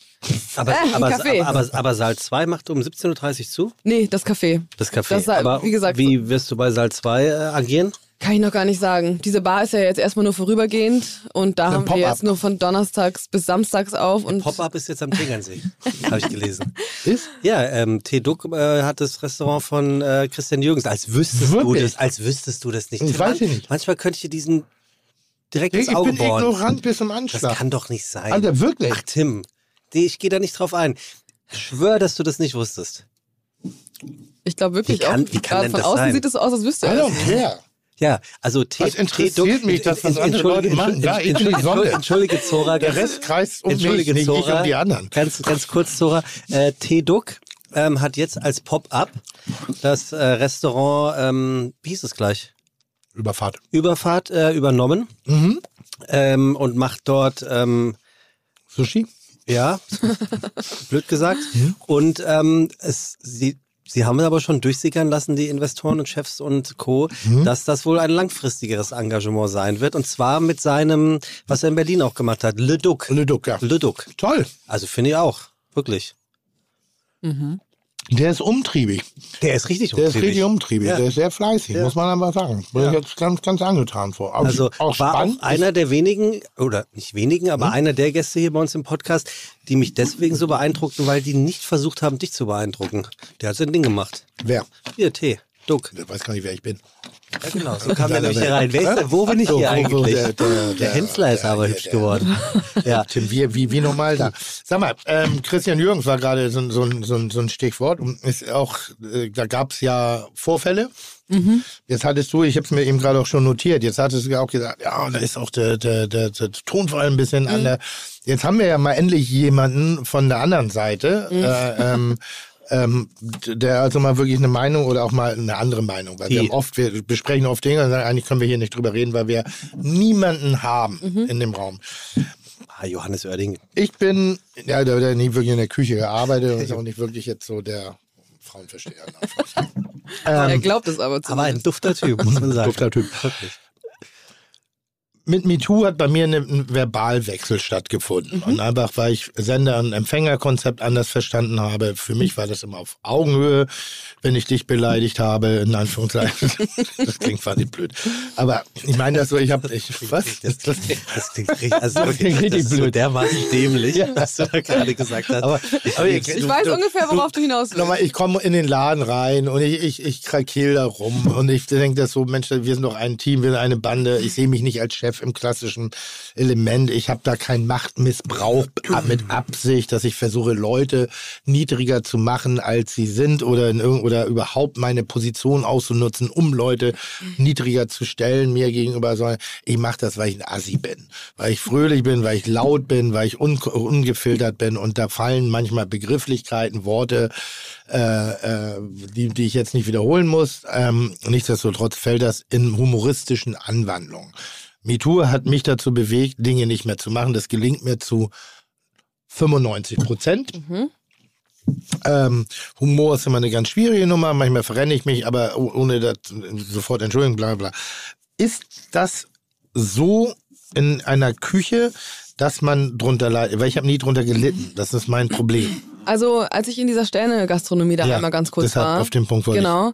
Aber, Äh, ein aber, Café. aber, aber, aber Saal 2 macht um 17.30 Uhr zu? Nee, das Café. Das Café. Das, aber wie gesagt, wie wirst du bei Saal 2 äh, agieren? Kann ich noch gar nicht sagen. Diese Bar ist ja jetzt erstmal nur vorübergehend und da haben wir jetzt nur von donnerstags bis samstags auf und Pop-Up ist jetzt am Tegernsee, [laughs] habe ich gelesen. Ist? Ja, ähm, T. Duck äh, hat das Restaurant von äh, Christian Jürgens. Als wüsstest du das, als wüsstest du das nicht. Ich weiß ich nicht. Manchmal könnte ich dir diesen direkt Ich ins Auge bin bohren. ignorant bis zum Das Anschlag. kann doch nicht sein. Alter, wirklich? Ach, Tim, ich gehe da nicht drauf ein. Ich schwör, dass du das nicht wusstest. ich glaube wirklich Wie kann- auch, wie kann gerade denn von das außen sein? sieht es so aus, als wüsste er es. Ja, also T. Was interessiert T. Duck- mich das, was andere Leute Entschuldige- machen? Ja, ich bin Sonne. Entschuldige, Zora. Der Rest kreist um mich, nicht ich Zora. um die anderen. Ganz, ganz kurz, Zora. Äh, T-Duck ähm, hat jetzt als Pop-up das äh, Restaurant, ähm, wie hieß es gleich? Überfahrt. Überfahrt äh, übernommen Mhm. ähm, und macht dort, ähm, Sushi? ja, [laughs] blöd gesagt. Und ähm, es, sie, sie haben aber schon durchsickern lassen, die Investoren und Chefs und Co., dass das wohl ein langfristigeres Engagement sein wird. Und zwar mit seinem, was er in Berlin auch gemacht hat, Le Duc. Le Duc, ja. Le Duc. Toll. Also finde ich auch, wirklich. Der ist umtriebig. Der ist richtig Der ist richtig umtriebig. Ja. Der ist sehr fleißig, muss man aber sagen. Bin ich jetzt ganz, ganz angetan vor. Auch, Also auch war spannend. auch einer der wenigen, oder nicht wenigen, aber einer der Gäste hier bei uns im Podcast, die mich deswegen so beeindruckten, weil die nicht versucht haben, dich zu beeindrucken. Der hat sein Ding gemacht. Wer? Hier, T. Duck. Ich weiß gar nicht, wer ich bin. Ja, genau. So kam der nämlich hier rein. Wer wo bin ich So, hier wo- wo eigentlich? der- der- der- Hensler ist der- aber der- hübsch der- geworden. [laughs] Ja. Tim, wie, wie, wie normal da. Sag mal, ähm, Christian Jürgens war gerade so, ein- so, ein- so, ein- so ein Stichwort. Und ist auch, äh, da gab es ja Vorfälle. Jetzt hattest du, ich habe es mir eben gerade auch schon notiert, jetzt hattest du ja auch gesagt, ja, da ist auch der, der, der, der Tonfall ein bisschen an der. Jetzt haben wir ja mal endlich jemanden von der anderen Seite, äh, ähm, [laughs] ähm, der also mal wirklich eine Meinung oder auch mal eine andere Meinung. Weil wir Die- haben oft, wir besprechen oft Dinge und sagen, eigentlich können wir hier nicht drüber reden, weil wir niemanden haben in dem Raum. Ah, Johannes Oerding. Ich bin, ja, der hat nie wirklich in der Küche gearbeitet und [laughs] ist auch nicht wirklich jetzt so der Frauenversteher. [laughs] er glaubt es aber Ähm, Aber ein dufter Typ, muss man [laughs] sagen. Dufter Typ. Wirklich. Mit MeToo hat bei mir ne- ein Verbalwechsel stattgefunden. Und einfach, weil ich Sender- und Empfängerkonzept anders verstanden habe. Für mich war das immer auf Augenhöhe, wenn ich dich beleidigt habe, in Anführungszeichen. [laughs] das klingt quasi blöd. Aber ich meine das so, ich habe, ich, was? Das, das, das klingt richtig, also Das klingt richtig das ist so blöd. dermaßen dämlich, was du da gerade gesagt hast. Aber, aber ich, Ich weiß ungefähr, worauf du hinaus willst. Nochmal, ich komme in den Laden rein und ich, ich, ich krakeele da rum und ich denke das so, Mensch, wir sind doch ein Team, wir sind eine Bande. Ich sehe mich nicht als Chef im klassischen Element. Ich habe da keinen Machtmissbrauch mit Absicht, dass ich versuche, Leute niedriger zu machen, als sie sind oder, in oder überhaupt meine Position auszunutzen, um Leute niedriger zu stellen mir gegenüber, sondern ich mache das, weil ich ein Assi bin, weil ich fröhlich bin, weil ich laut bin, weil ich un ungefiltert bin und da fallen manchmal Begrifflichkeiten, Worte, äh, äh, die, die ich jetzt nicht wiederholen muss. Ähm, nichtsdestotrotz fällt das in humoristischen Anwandlungen. MeToo hat mich dazu bewegt, Dinge nicht mehr zu machen. Das gelingt mir zu 95 Prozent. Ähm, Humor ist immer eine ganz schwierige Nummer. Manchmal verrenne ich mich, aber oh- ohne das sofort Entschuldigung, bla bla. Ist das so in einer Küche, dass man drunter leidet? Weil ich habe nie drunter gelitten. Das ist mein Problem. Also, als ich in dieser Sterne-Gastronomie da Ja, einmal ganz kurz war. auf den Punkt wollte ich. Genau.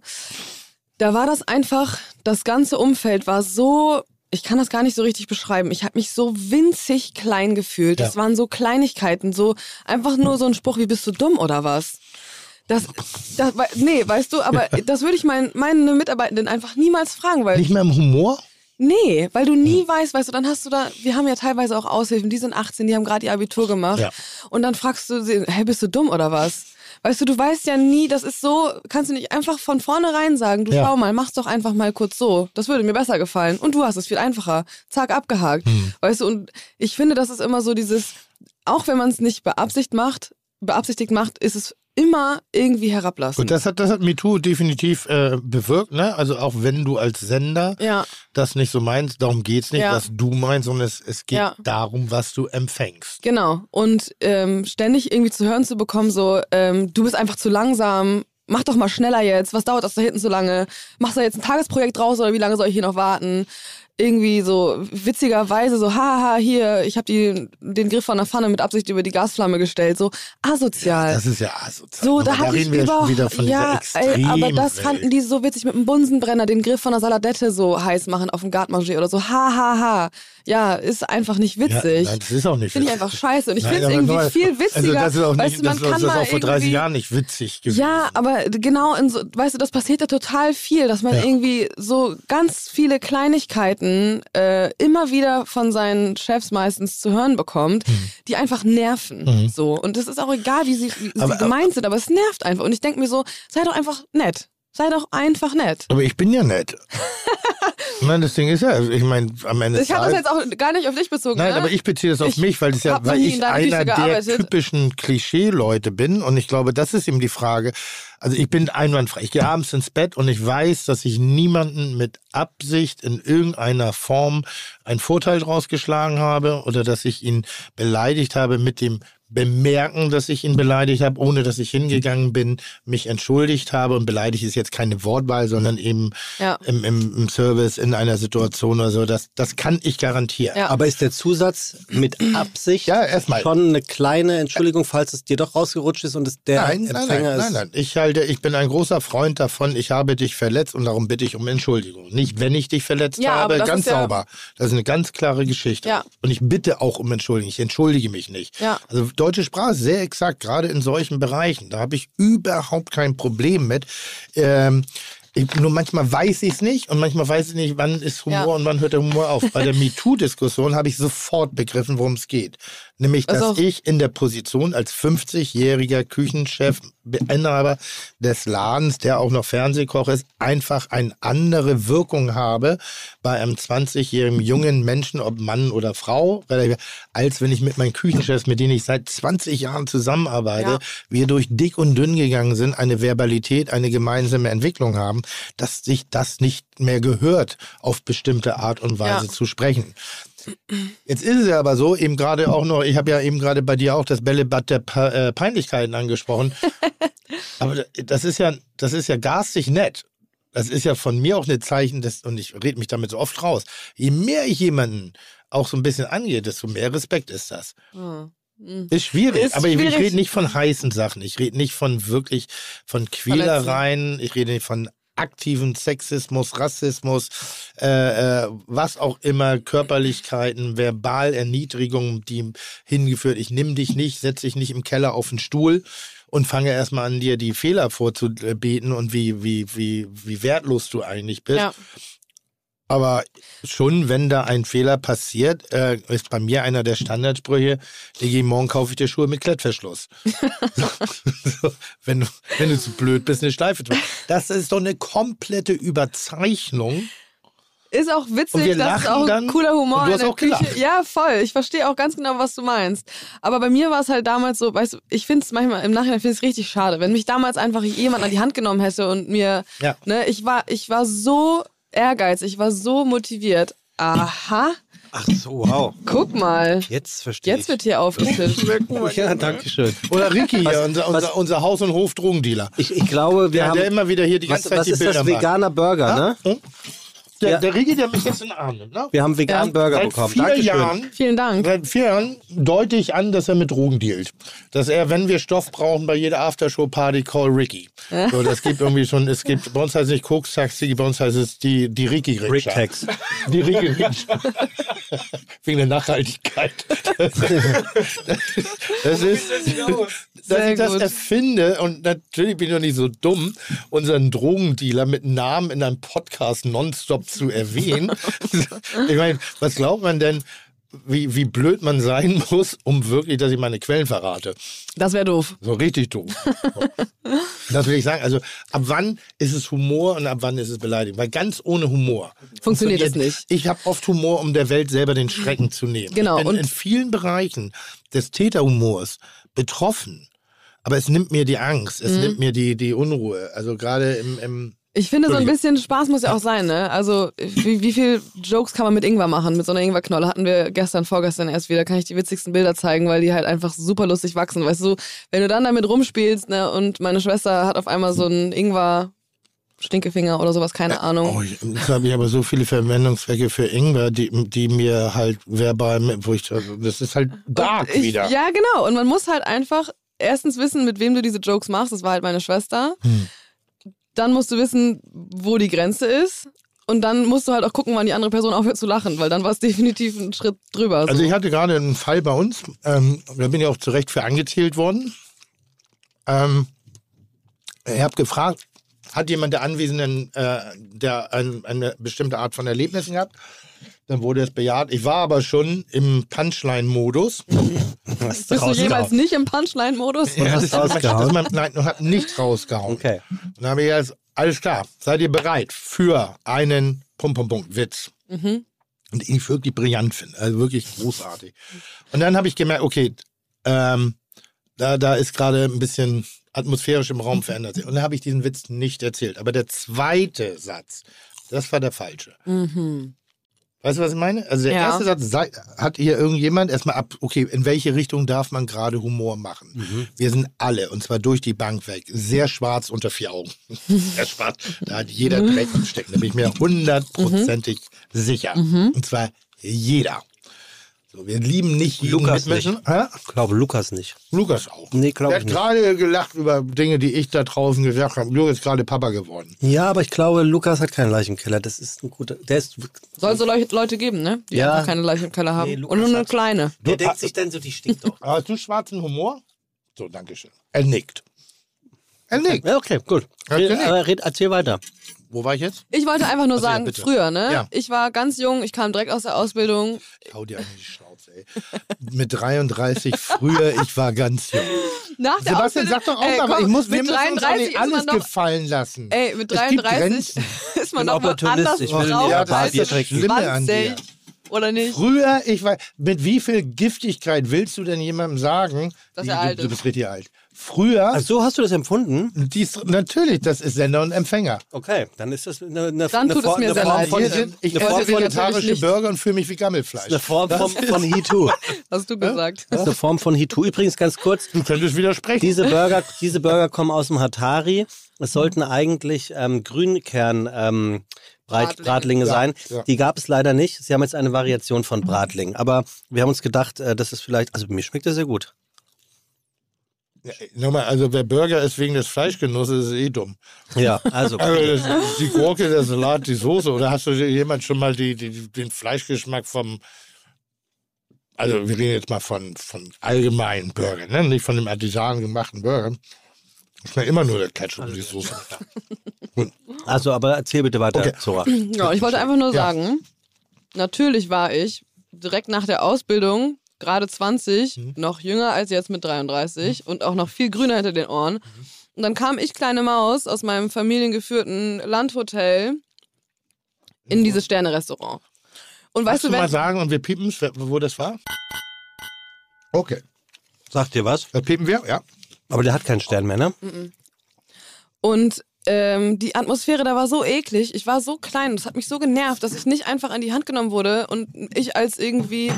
Da war das einfach, das ganze Umfeld war so ich kann das gar nicht so richtig beschreiben. Ich habe mich so winzig klein gefühlt. Das Ja. waren so Kleinigkeiten, so einfach nur so ein Spruch wie bist du dumm oder was? Das, das nee, weißt du, aber [laughs] das würde ich mein, meine Mitarbeitenden einfach niemals fragen, weil Nicht mehr im Humor? Nee, weil du nie weißt, weißt du, dann hast du da, wir haben ja teilweise auch Aushilfen, die sind 18, die haben gerade ihr Abitur gemacht. Ja. Und dann fragst du sie, hey, bist du dumm oder was? Weißt du, du weißt ja nie, das ist so, kannst du nicht einfach von vornherein sagen, du Ja. schau mal, mach's doch einfach mal kurz so. Das würde mir besser gefallen. Und du hast es viel einfacher. Zack, abgehakt. Hm. Weißt du, und ich finde, das ist immer so dieses, auch wenn man es nicht beabsichtigt macht, beabsichtigt macht, ist es immer irgendwie herablassen. Gut, das hat, das hat MeToo definitiv äh, bewirkt, ne? Also auch wenn du als Sender ja, das nicht so meinst, darum geht's nicht, Ja. was du meinst, sondern es, es geht Ja. darum, was du empfängst. Genau. Und ähm, ständig irgendwie zu hören zu bekommen, so, ähm, du bist einfach zu langsam, mach doch mal schneller jetzt, was dauert das da hinten so lange? Machst du jetzt ein Tagesprojekt draus oder wie lange soll ich hier noch warten? Irgendwie so witzigerweise so, haha, hier, ich habe den Griff von der Pfanne mit Absicht über die Gasflamme gestellt, so asozial. Das ist ja asozial. So, Aber da habe ich über wieder von ja, ey, aber das Extremwelt. fanden die so witzig mit dem Bunsenbrenner, den Griff von der Saladette so heiß machen auf dem Gartmanger oder so. Ha ha ha. Ja, ist einfach nicht Ja, witzig. nein, das ist auch nicht Finde ich einfach scheiße und ich finde es irgendwie nur- viel witziger. Also das ist auch weißt nicht, du, man das, kann das ist mal auch vor 30 irgendwie- Jahren nicht witzig gewesen. Ja, aber genau in so, weißt du, das passiert ja total viel, dass man Ja. irgendwie so ganz viele Kleinigkeiten äh, immer wieder von seinen Chefs meistens zu hören bekommt, die einfach nerven. So. Und es ist auch egal, wie sie, wie Mhm. Aber- sie gemeint sind, aber es nervt einfach. Und ich denke mir so, sei doch einfach nett. Sei doch einfach nett. Aber ich bin ja nett. [laughs] Nein, das Ding ist ja, also ich meine, am Ende Ich habe das jetzt auch gar nicht auf dich bezogen. Nein, ne? aber ich beziehe das auf Ich mich, weil, das ja, weil ich einer der typischen Klischee-Leute bin. Und ich glaube, das ist eben die Frage. Also ich bin einwandfrei. Ich gehe abends ins Bett und ich weiß, dass ich niemanden mit Absicht in irgendeiner Form einen Vorteil draus geschlagen habe oder dass ich ihn beleidigt habe mit dem Bemerken, dass ich ihn beleidigt habe, ohne dass ich hingegangen bin, mich entschuldigt habe. Und beleidigt ist jetzt keine Wortwahl, sondern eben Ja. im, im, im Service in einer Situation oder so. Das, das kann ich garantieren. Ja. Aber ist der Zusatz mit Absicht Ja, schon eine kleine Entschuldigung, falls es dir doch rausgerutscht ist und es der Nein, nein, Empfänger nein, ist? nein, nein. Ich halte, ich bin ein großer Freund davon, ich habe dich verletzt und darum bitte ich um Entschuldigung. Nicht, wenn ich dich verletzt habe, ganz sauber. Das ist eine ganz klare Geschichte. Ja. Und ich bitte auch um Entschuldigung. Ich entschuldige mich nicht. Ja. Also deutsche Sprache sehr exakt, gerade in solchen Bereichen. Da habe ich überhaupt kein Problem mit. Ähm, ich, nur manchmal weiß ich es nicht und manchmal weiß ich nicht, wann ist Humor Ja. und wann hört der Humor auf. Bei der [laughs] MeToo-Diskussion habe ich sofort begriffen, worum es geht. Nämlich, dass Also- ich in der Position als 50-jähriger Küchenchef, Inhaber des Ladens, der auch noch Fernsehkoch ist, einfach eine andere Wirkung habe bei einem 20-jährigen jungen Menschen, ob Mann oder Frau, als wenn ich mit meinen Küchenchefs, mit denen ich seit 20 Jahren zusammenarbeite, Ja. wir durch dick und dünn gegangen sind, eine Verbalität, eine gemeinsame Entwicklung haben, dass sich das nicht mehr gehört, auf bestimmte Art und Weise Ja. zu sprechen. Jetzt ist es ja aber so, eben gerade auch noch, ich habe ja eben gerade bei dir auch das Bällebad der Pa- äh, Peinlichkeiten angesprochen. [laughs] aber das ist ja, das ist ja garstig nett. Das ist ja von mir auch ein Zeichen, des, und ich rede mich damit so oft raus. Je mehr ich jemanden auch so ein bisschen angehe, desto mehr Respekt ist das. Hm. Ist schwierig, Ist aber ich, ich rede nicht von heißen Sachen. Ich rede nicht von wirklich von Quälereien. Ich rede nicht von aktiven Sexismus, Rassismus, äh, äh, was auch immer, Körperlichkeiten, Verbalerniedrigungen, die hingeführt. Ich nimm dich nicht, setz dich nicht im Keller auf den Stuhl und fange erstmal an, dir die Fehler vorzubeten und wie, wie, wie, wie wertlos du eigentlich bist. Ja. Aber schon, wenn da ein Fehler passiert, äh, ist bei mir einer der Standardsprüche, Digi, morgen kaufe ich dir Schuhe mit Klettverschluss. so, [laughs] so, wenn, du, wenn du zu blöd bist, eine Schleife zu. Das ist doch eine komplette Überzeichnung. Ist auch Und witzig, wir das ist auch dann cooler Humor und du hast auch Küche. gelacht. Ja, voll. Ich verstehe auch ganz genau, was du meinst. Aber bei mir war es halt damals so, weißt du, ich finde es manchmal im Nachhinein finde ich richtig schade, wenn mich damals einfach jemand an die Hand genommen hätte und mir, Ja. ne, ich war, ich war so ehrgeizig, ich war so motiviert. Aha, Ach so, wow. guck mal. Jetzt verstehe Jetzt wird hier aufgetischt. ich. Ja, danke schön. Oder Ricky hier, Was- unser, was- unser, unser Haus- und Hof-Drogendealer. Ich, ich glaube, wir Der, haben. der immer wieder hier die ganze was, Zeit was die ist Bilder das? macht. Veganer Burger, ne? Hm? Der, Ja. der Rigi, der mich jetzt in den Arm nimmt, ne? Wir haben veganen Ja. Burger Seit bekommen. vier Dankeschön. Jahren Vielen Dank. Seit vier Jahren deute ich an, dass er mit Drogen dealt. Dass er, wenn wir Stoff brauchen, bei jeder Aftershow-Party, call Ricky. So, das gibt irgendwie schon, es gibt, bei uns heißt es nicht Koks-Taxi, bei uns heißt es die, die ricky Rick Tax. Die ricky rikscha [laughs] Wegen der Nachhaltigkeit. [laughs] Das ist, dass ich das erfinde und natürlich bin ich doch nicht so dumm, unseren Drogendealer mit Namen in einem Podcast nonstop zu erwähnen. [laughs] ich meine, was glaubt man denn, wie, wie blöd man sein muss, um wirklich, dass ich meine Quellen verrate? Das wäre doof. So richtig doof. [laughs] das will ich sagen. Also ab wann ist es Humor und ab wann ist es Beleidigung? Weil ganz ohne Humor Funktioniert es nicht. Ich habe oft Humor, um der Welt selber den Schrecken zu nehmen. Genau, Ich bin und- in vielen Bereichen des Täterhumors betroffen. Aber es nimmt mir die Angst, Mhm. es nimmt mir die, die Unruhe. Also gerade im, im Ich finde, so ein bisschen Spaß muss ja auch sein, ne? Also, wie, wie viel Jokes kann man mit Ingwer machen? Mit so einer Ingwerknolle hatten wir gestern, vorgestern erst wieder. Kann ich die witzigsten Bilder zeigen, weil die halt einfach super lustig wachsen. Weißt du, wenn du dann damit rumspielst, ne? Und meine Schwester hat auf einmal so einen Ingwer. Stinkefinger oder sowas, keine Ahnung. Oh, ich- jetzt habe ich aber so viele Verwendungszwecke für Ingwer, die, die mir halt verbal, wo ich, das ist halt dark ich, wieder. Ja, genau. Und man muss halt einfach erstens wissen, mit wem du diese Jokes machst. Das war halt meine Schwester. Hm. Dann musst du wissen, wo die Grenze ist. Und dann musst du halt auch gucken, wann die andere Person aufhört zu lachen, weil dann war es [laughs] definitiv ein Schritt drüber. So. Also ich hatte gerade einen Fall bei uns, ähm, da bin ich auch zu Recht für angezählt worden. Ähm, ich habe gefragt, hat jemand der Anwesenden äh, der ein, eine bestimmte Art von Erlebnissen gehabt? Dann wurde es bejaht. Ich war aber schon im Punchline-Modus. [laughs] Was Bist du jemals nicht im Punchline-Modus? Und hast rausgehauen? mein- Nein, ich habe nicht rausgehauen. Okay. Und dann habe ich jetzt, alles klar, seid ihr bereit für einen Pum Pum Pum Witz? Mhm. Und den ich wirklich brillant finde, also wirklich großartig. Und dann habe ich gemerkt, okay, ähm, da, da ist gerade ein bisschen atmosphärisch im Raum verändert sich. Und dann habe ich diesen Witz nicht erzählt. Aber der zweite Satz, das war der falsche. Weißt du, was ich meine? Also der Ja. erste Satz sei, hat hier irgendjemand erstmal ab, okay, in welche Richtung darf man gerade Humor machen? Wir sind alle, und zwar durch die Bank weg, sehr schwarz unter vier Augen. [laughs] sehr schwarz. Da hat jeder Dreck im Stecken. Da bin ich mir hundertprozentig sicher. Und zwar jeder. So, wir lieben nicht jeden Lukas Mitmenschen. Hä? Ich glaube, Lukas nicht. Lukas auch. Nee, glaub Der ich hat nicht. gerade gelacht über Dinge, die ich da draußen gesagt habe. Lukas ist gerade Papa geworden. Ja, aber ich glaube, Lukas hat keinen Leichenkeller. Das ist ein guter. Der ist. Soll so Leu- Leute geben, ne? Die Ja. einfach keine Leiche im Keller haben. Nee, Und nur eine hat- kleine. Der denkt sich dann so, die stinkt doch. [laughs] Hast du schwarzen Humor? So, danke schön. Er nickt. Er nickt. Ja, okay, gut. Red, aber red, erzähl weiter. Wo war ich jetzt? Ich wollte einfach nur Ach so, ja, sagen, bitte. früher, ne? Ja. Ich war ganz jung, ich kam direkt aus der Ausbildung. Ich hau dir eigentlich die Schnauze, ey. Mit 33 früher, ich war ganz jung. Nach der Sebastian, Ausbildung, sag doch auch ey, mal, aber komm, ich muss, wir mit müssen uns auch 33 nicht ist alles noch, gefallen lassen. Ey, mit Es gibt 33 Grenzen. [laughs] ist man noch mal anders ich will drauf Ja, das ist das. Schlimme an dir. 20. Oder nicht? Früher, ich war, mit wie viel Giftigkeit willst du denn jemandem sagen, Dass er du, alt du ist. bist richtig alt. Früher, Ach, so hast du das empfunden? dies, natürlich, das ist Sender und Empfänger. Okay, dann ist das eine, eine, Dann eine, tut es Form- mir eine sehr Form leid. von, sind, ich eine esse Form vegetarische. Burger und fühle mich wie Gammelfleisch. eine Form von, von Heatoo. Hast du gesagt. Das ist eine Form von Heatoo. Übrigens ganz kurz, Du könntest widersprechen. diese Burger, diese Burger kommen aus dem Hatari. Es sollten eigentlich ähm, Grünkern ähm, Bratlinge. Bratlinge sein. ja. Die gab es leider nicht. Sie haben jetzt eine Variation von Bratling. Aber wir haben uns gedacht, äh, das ist vielleicht, also mir schmeckt das sehr gut. Ja, nochmal, also wer Burger ist wegen des Fleischgenusses, ist eh dumm. Ja, also. [laughs] Also das, die Gurke, der Salat, die Soße. Oder hast du jemand schon mal die, die, den Fleischgeschmack vom, also wir reden jetzt mal von, von allgemeinen Burger, ne? nicht von dem Artisan gemachten Burger. Ich meine immer nur der Ketchup und die Soße. [laughs] Also, aber erzähl bitte weiter, Okay. Zora. Ja, ich wollte einfach nur Ja. sagen, natürlich war ich direkt nach der Ausbildung, gerade 20, Mhm. noch jünger als jetzt mit 33 und auch noch viel grüner hinter den Ohren. Mhm. Und dann kam ich, kleine Maus, aus meinem familiengeführten Landhotel in dieses Sterne-Restaurant. Und weißt Weißt du du, mal sagen und wir piepen es, wo das war? Okay, Sagt dir was? das piepen wir, ja. Aber der hat keinen Stern mehr, ne? Und ähm, die Atmosphäre da war so eklig. Ich war so klein. Das hat mich so genervt, dass ich nicht einfach an die Hand genommen wurde und ich als irgendwie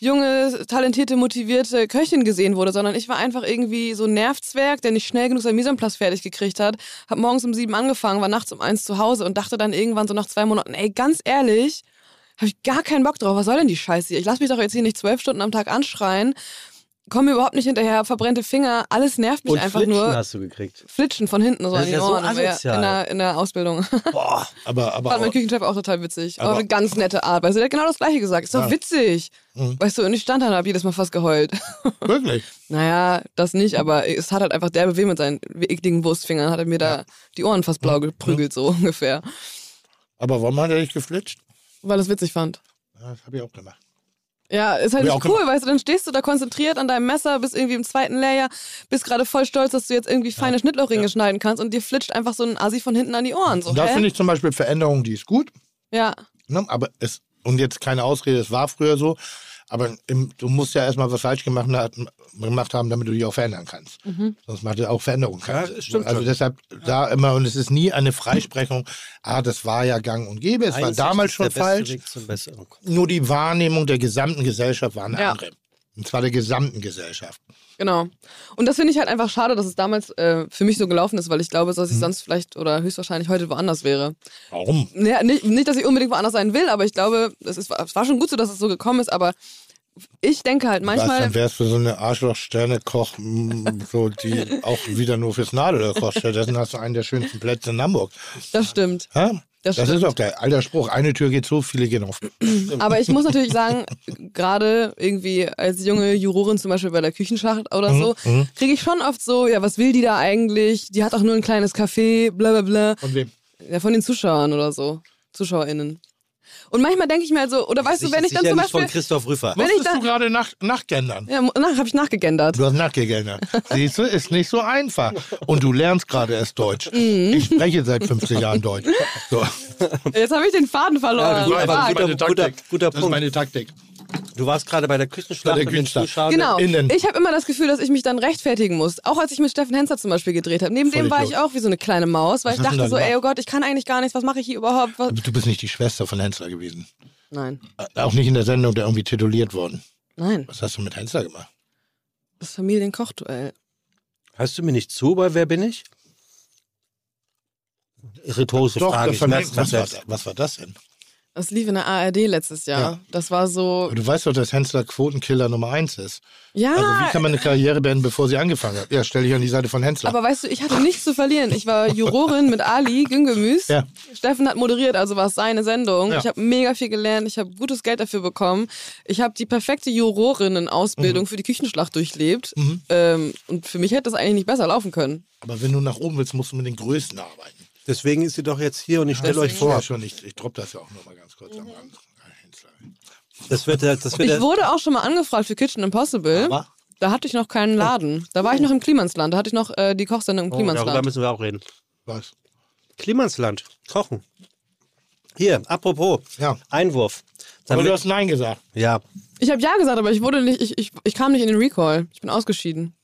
junge, talentierte, motivierte Köchin gesehen wurde, sondern ich war einfach irgendwie so ein Nervzwerg, der nicht schnell genug sein place fertig gekriegt hat. Hab morgens um sieben angefangen, war nachts um eins zu Hause und dachte dann irgendwann so nach zwei Monaten, ey, ganz ehrlich, habe ich gar keinen Bock drauf. Was soll denn die Scheiße hier? Ich lasse mich doch jetzt hier nicht zwölf Stunden am Tag anschreien komme überhaupt nicht hinterher, verbrannte Finger, alles nervt mich Und einfach Flitschen nur. hast du gekriegt. Flitschen von hinten so Das an ist die ja so Ohren. asozial. in, der, in der Ausbildung. Boah. Aber, aber [laughs] Fand mein auch, Küchenchef auch total witzig. Aber- Aber eine ganz nette Art. Du, der hat genau das Gleiche gesagt. Ist doch Ja. witzig. Mhm. Weißt du, und ich stand da und hab jedes Mal fast geheult. [laughs] wirklich. naja, das nicht, aber es hat halt einfach derbe weh mit seinen ekligen Wurstfingern. Hat er mir da die Ohren fast blau geprügelt, so ungefähr. Aber warum hat er dich geflitscht? Weil es witzig fand. Ja, das habe ich auch gemacht. Ja, ist halt nicht cool, weißt du, dann stehst du da konzentriert an deinem Messer, bist irgendwie im zweiten Layer, bist gerade voll stolz, dass du jetzt irgendwie feine Schnittlauchringe schneiden kannst und dir flitscht einfach so ein Assi von hinten an die Ohren. So, da finde ich zum Beispiel Veränderungen, die ist gut. Ja, Ne? Aber es, und jetzt keine Ausrede, es war früher so. Aber im, du musst ja erstmal was falsch gemacht, haben- gemacht haben, damit du dich auch verändern kannst. Mhm. Sonst macht es auch Veränderungen. Ja, das stimmt also deshalb da immer, und es ist nie eine Freisprechung, ah, das war ja gang und gäbe, es war Einsicht damals ist schon falsch. Nur die Wahrnehmung der gesamten Gesellschaft war eine Ja. andere. Und zwar der gesamten Gesellschaft. Genau. Und das finde ich halt einfach schade, dass es damals äh, für mich so gelaufen ist, weil ich glaube, dass ich sonst vielleicht oder höchstwahrscheinlich heute woanders wäre. Warum? Ja, nicht, nicht, dass ich unbedingt woanders sein will, aber ich glaube, es, ist, es war schon gut so, dass es so gekommen ist, aber ich denke halt manchmal. dann wärst du so eine Arschloch-Sterne-Koch, mm, so, die [laughs] auch wieder nur fürs Nadelöhr kocht. Stattdessen hast du einen der schönsten Plätze in Hamburg. Das stimmt. Hä? Das Das, ist auch der alter Spruch. Eine Tür geht zu, viele gehen auf. [clears throat] Aber ich muss natürlich sagen, gerade irgendwie als junge Jurorin zum Beispiel bei der Küchenschlacht oder so, kriege ich schon oft so, ja, was will die da eigentlich? Die hat auch nur ein kleines Café, bla bla bla. Von wem? Ja, von den Zuschauern oder so. ZuschauerInnen. Und manchmal denke ich mir halt so, oder weißt du, wenn ich dann zum nicht von Beispiel. Christoph Rüffer. Wenn ich Musstest dann- du gerade nach, nachgendern? Ja, nach, habe ich nachgegendert. Du hast nachgegendert. [laughs] Siehst du, ist nicht so einfach. Und du lernst gerade erst Deutsch. Mhm. Ich spreche seit 15 Jahren Deutsch. So. Jetzt habe ich den Faden verloren. Ja, gut, aber Fuck. guter- guter- guter das ist meine Taktik. Du warst gerade bei der Küchenschlacht Bei der mit den Küchenschlacht. Genau. Innen. Ich habe immer das Gefühl, dass ich mich dann rechtfertigen muss. Auch als ich mit Steffen Henzer zum Beispiel gedreht habe. Neben Voll dem war ich auch wie so eine kleine Maus, weil Was ich hast dachte so, ey, oh? Gott, ich kann eigentlich gar nichts. Was mache ich hier überhaupt? Was? Du bist nicht die Schwester von Hensler gewesen. Nein, Äh, Auch nicht in der Sendung, der irgendwie tituliert worden. nein. Was hast du mit Hensler gemacht? Das Familienkochduell. Hörst du mir nicht zu bei Wer bin ich? Rhetorische Doch, Frage. Ich was, war, was war das denn? Das lief in der ARD letztes Jahr. Ja. Das war so. Aber du weißt doch, dass Hensler Quotenkiller Nummer eins ist. Ja, Also wie kann man eine Karriere beenden, bevor sie angefangen hat? Ja, stell dich an die Seite von Hensler. aber weißt du, ich hatte nichts zu verlieren. Ich war Jurorin mit Ali Güngemüs. Ja. Steffen hat moderiert, also war es seine Sendung. Ja. Ich habe mega viel gelernt. Ich habe gutes Geld dafür bekommen. Ich habe die perfekte Jurorinnen-Ausbildung Mhm. für die Küchenschlacht durchlebt. Ähm, und für mich hätte das eigentlich nicht besser laufen können. Aber wenn du nach oben willst, musst du mit den Größten arbeiten. Deswegen ist sie doch jetzt hier und ich stelle euch Ja, vor. schon nicht. Ich droppe das ja auch nur mal ganz kurz am Rand. Das wird, das wird Ich wurde auch schon mal angefragt für Kitchen Impossible. Aber Da hatte ich noch keinen Laden. Da war ich noch im Klimansland. Da hatte ich noch äh, die Kochsendung im oh, darüber Klimansland. müssen wir auch reden. was? Klimansland, kochen. Hier, apropos, Ja. Einwurf. Aber Damit- du hast Nein gesagt. ja, Ich habe ja gesagt, aber ich wurde nicht, ich, ich, ich kam nicht in den Recall. Ich bin ausgeschieden.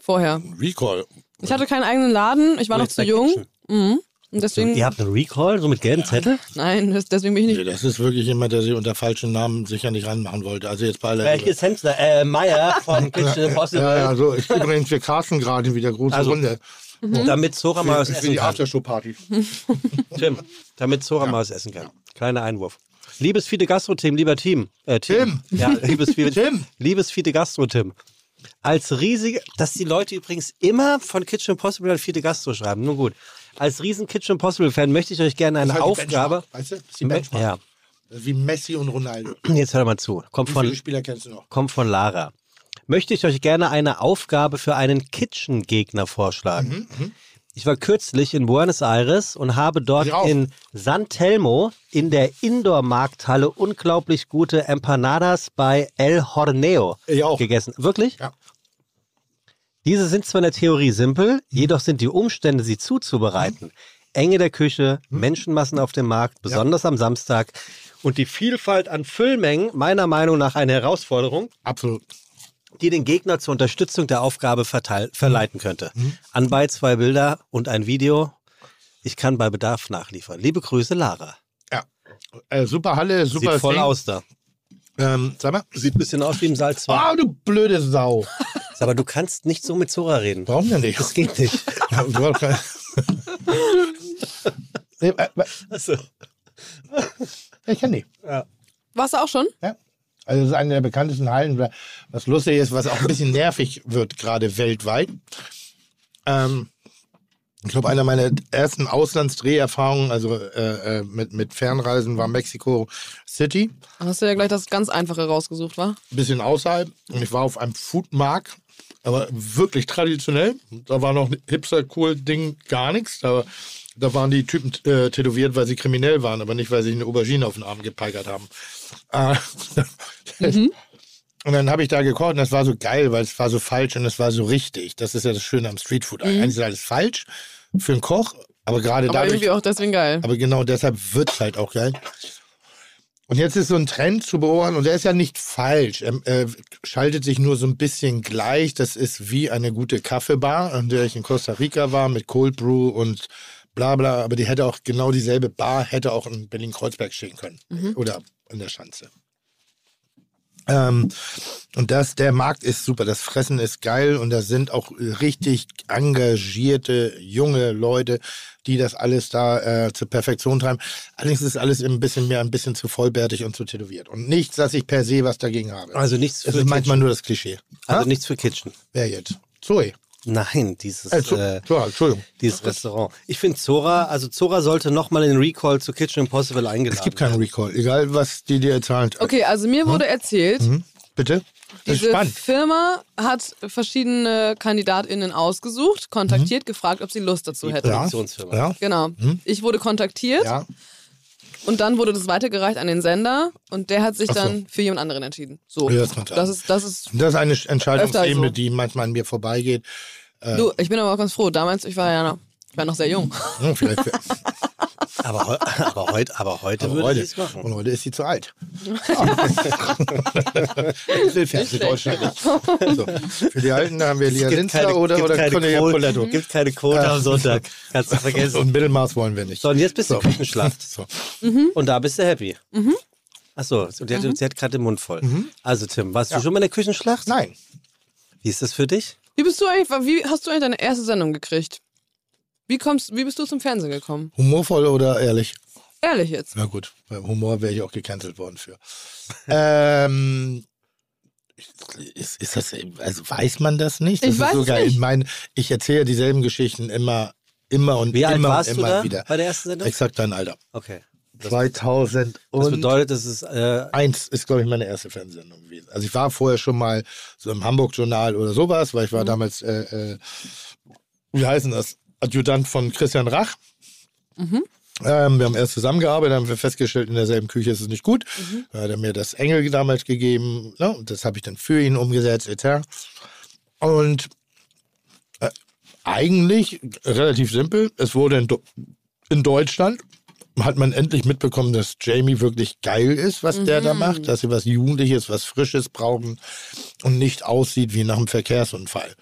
Vorher. Recall. Ich hatte keinen eigenen Laden, ich war noch Jetzt zu jung. Mhm. Und deswegen. ihr habt einen Recall, so mit gelben Zettel? Nein, das- deswegen bin ich Nee, nicht. Das ist wirklich jemand, der sie unter falschen Namen sicher nicht ranmachen wollte. Also jetzt bei aller Welches Hensler? Äh, Meier von [laughs] Kitchen Impossible. Ja, ja, so. Ich, übrigens, wir casten gerade wieder große Also, Runde. Damit Zora mal was Für essen die kann. Aftershow-Party. [laughs] Tim, damit Zora mal was essen kann. Kleiner Einwurf. Liebes Fide Gastro-Team, lieber Team. Äh, Tim. Ja, liebes Fide, [laughs] Tim. Liebes Fide Gastro-Tim. Als riesige, dass die Leute übrigens immer von Kitchen Impossible an Fide Gastro schreiben. Nun gut. Als riesen Kitchen Impossible-Fan möchte ich euch gerne eine Das ist halt Aufgabe. Weißt du? Das ist die Benchmark. Ja, wie Messi und Ronaldo. jetzt hör mal zu. Kommt Wie viele von, Spieler kennst du noch? kommt von Lara. Möchte ich euch gerne eine Aufgabe für einen Kitchen-Gegner vorschlagen. Mhm, Ich war kürzlich in Buenos Aires und habe dort in San Telmo in der Indoor-Markthalle unglaublich gute Empanadas bei El Horneo Ich auch. gegessen. Wirklich? Ja. Diese sind zwar in der Theorie simpel, jedoch sind die Umstände, sie zuzubereiten. Enge der Küche, Menschenmassen auf dem Markt, besonders am Samstag und die Vielfalt an Füllmengen meiner Meinung nach eine Herausforderung, Absolut. die den Gegner zur Unterstützung der Aufgabe verteil verleiten könnte. Anbei zwei Bilder und ein Video. Ich kann bei Bedarf nachliefern. Liebe Grüße, Lara. Ja. Äh, super Halle, super Sieht voll Ding. aus da. Ähm, sag mal. Sieht ein bisschen aus wie im Salz 2. Ah, du blöde Sau. [laughs] Aber du kannst nicht so mit Zora reden. Warum denn nicht? Das geht nicht. Ja, Nee, äh, äh, Achso. ich kenne die. Warst du auch schon? Ja. Also das ist eine der bekanntesten Hallen. Was lustig ist, was auch ein bisschen nervig wird, gerade weltweit. Ähm, ich glaube, einer meiner ersten Auslandsdreherfahrungen, also äh, äh, mit, mit Fernreisen, war Mexico City. Hast du ja gleich das ganz Einfache rausgesucht, war? Ein bisschen außerhalb. Und ich war auf einem Foodmarkt, aber wirklich traditionell. Da war noch Hipster-Cool-Ding gar nichts. Da, da waren die Typen äh, tätowiert, weil sie kriminell waren, aber nicht, weil sie eine Aubergine auf den Arm gepeigert haben. Äh, [laughs] Und dann habe ich da gekocht und das war so geil, weil es war so falsch und es war so richtig. Das ist ja das Schöne am Streetfood. Eigentlich ist alles falsch für einen Koch, aber gerade Aber dadurch, irgendwie auch deswegen geil. aber genau deshalb wird es halt auch geil. Und jetzt ist so ein Trend zu beobachten und der ist ja nicht falsch. Er äh, schaltet sich nur so ein bisschen gleich. Das ist wie eine gute Kaffeebar, an der ich in Costa Rica war mit Cold Brew und bla bla. Aber die hätte auch genau dieselbe Bar, hätte auch in Berlin-Kreuzberg stehen können. Oder in der Schanze. Ähm, und das, der Markt ist super, das Fressen ist geil und da sind auch richtig engagierte junge Leute, die das alles da äh, zur Perfektion treiben. Allerdings ist alles ein bisschen mehr, ein bisschen zu vollbärtig und zu tätowiert. Und nichts, dass ich per se was dagegen habe. Also nichts es für ist manchmal Kitchen. nur das Klischee. Also Ha? nichts für Kitchen. Wer jetzt? Zoe. Nein, dieses, Äh, äh, Zora, Entschuldigung. dieses Restaurant. Ich finde Zora, also Zora sollte nochmal in den Recall zu Kitchen Impossible eingeladen Es gibt keinen Recall, egal was die dir zahlen. Okay, also mir wurde erzählt, Bitte? Das ist diese spannend. Firma hat verschiedene KandidatInnen ausgesucht, kontaktiert, gefragt, ob sie Lust dazu hätten. Ja. Produktionsfirma. Ja. Genau. Ich wurde kontaktiert Ja. Und dann wurde das weitergereicht an den Sender und der hat sich so. dann für jemand anderen entschieden. So. Ja, das das ist, das ist. Das ist eine Entscheidungsebene, so. die manchmal an mir vorbeigeht. Du, ich bin aber auch ganz froh. Damals, ich war ja noch, ich war noch sehr jung. Hm, vielleicht [laughs] Aber, heu- [laughs] aber, heute, aber heute Aber heute, und heute ist sie zu alt. [laughs] Fernsehen Deutschland nicht. So, für die Alten da haben wir Lia Linzler oder, gibt oder keine Cornelia Quote, Poletto. gibt keine Quote am Sonntag. Kannst du vergessen. Und Mittelmaß wollen wir nicht. So, und jetzt bist du So. Küchenschlacht. So. Und da bist du happy. Achso, und die hat, sie hat gerade den Mund voll. Also Tim, warst du schon mal in der Küchenschlacht? Nein, Wie ist das für dich? Wie bist du eigentlich, wie hast du eigentlich deine erste Sendung gekriegt? Wie kommst, wie bist du zum Fernsehen gekommen? humorvoll oder ehrlich? Ehrlich jetzt. Na gut, beim Humor wäre ich auch gecancelt worden für. [laughs] ähm, ist, ist das, also weiß man das nicht? Das Ich ist weiß so es geil. nicht. Ich meine, ich erzähle dieselben Geschichten immer, immer und Wie alt immer warst und du immer da wieder. bei der ersten Sendung? Exakt dein Alter. Okay. Das, 2000 das bedeutet, das ist äh, eins ist, glaube ich, meine erste Fernsehsendung gewesen. Also ich war vorher schon mal so im Hamburg-Journal oder sowas, weil ich war damals, äh, äh, wie heißen das, Adjutant von Christian Rach. Ähm, wir haben erst zusammengearbeitet, haben wir festgestellt, in derselben Küche ist es nicht gut. Da hat er mir das Engel damals gegeben. Ne? Das habe ich dann für ihn umgesetzt, etc. Und äh, eigentlich relativ simpel. Es wurde in, Do in Deutschland hat man endlich mitbekommen, dass Jamie wirklich geil ist, was der da macht, dass sie was Jugendliches, was Frisches brauchen und nicht aussieht wie nach einem Verkehrsunfall.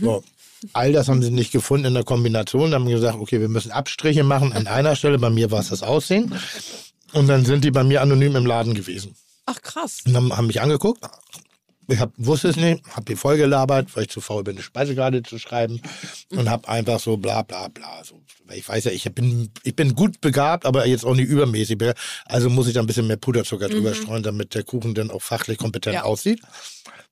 So. All das haben sie nicht gefunden in der Kombination. Dann haben gesagt, okay, wir müssen Abstriche machen an einer Stelle. Bei mir war es das Aussehen. Und dann sind die bei mir anonym im Laden gewesen. Ach krass. Und dann haben mich angeguckt. Ich hab, wusste es nicht, habe die voll gelabert, weil ich zu faul bin, eine Speisekarte zu schreiben. Und habe einfach so bla bla bla. So. Ich weiß ja, ich bin, ich bin gut begabt, aber jetzt auch nicht übermäßig. Also muss ich da ein bisschen mehr Puderzucker drüber streuen, damit der Kuchen dann auch fachlich kompetent Ja. aussieht.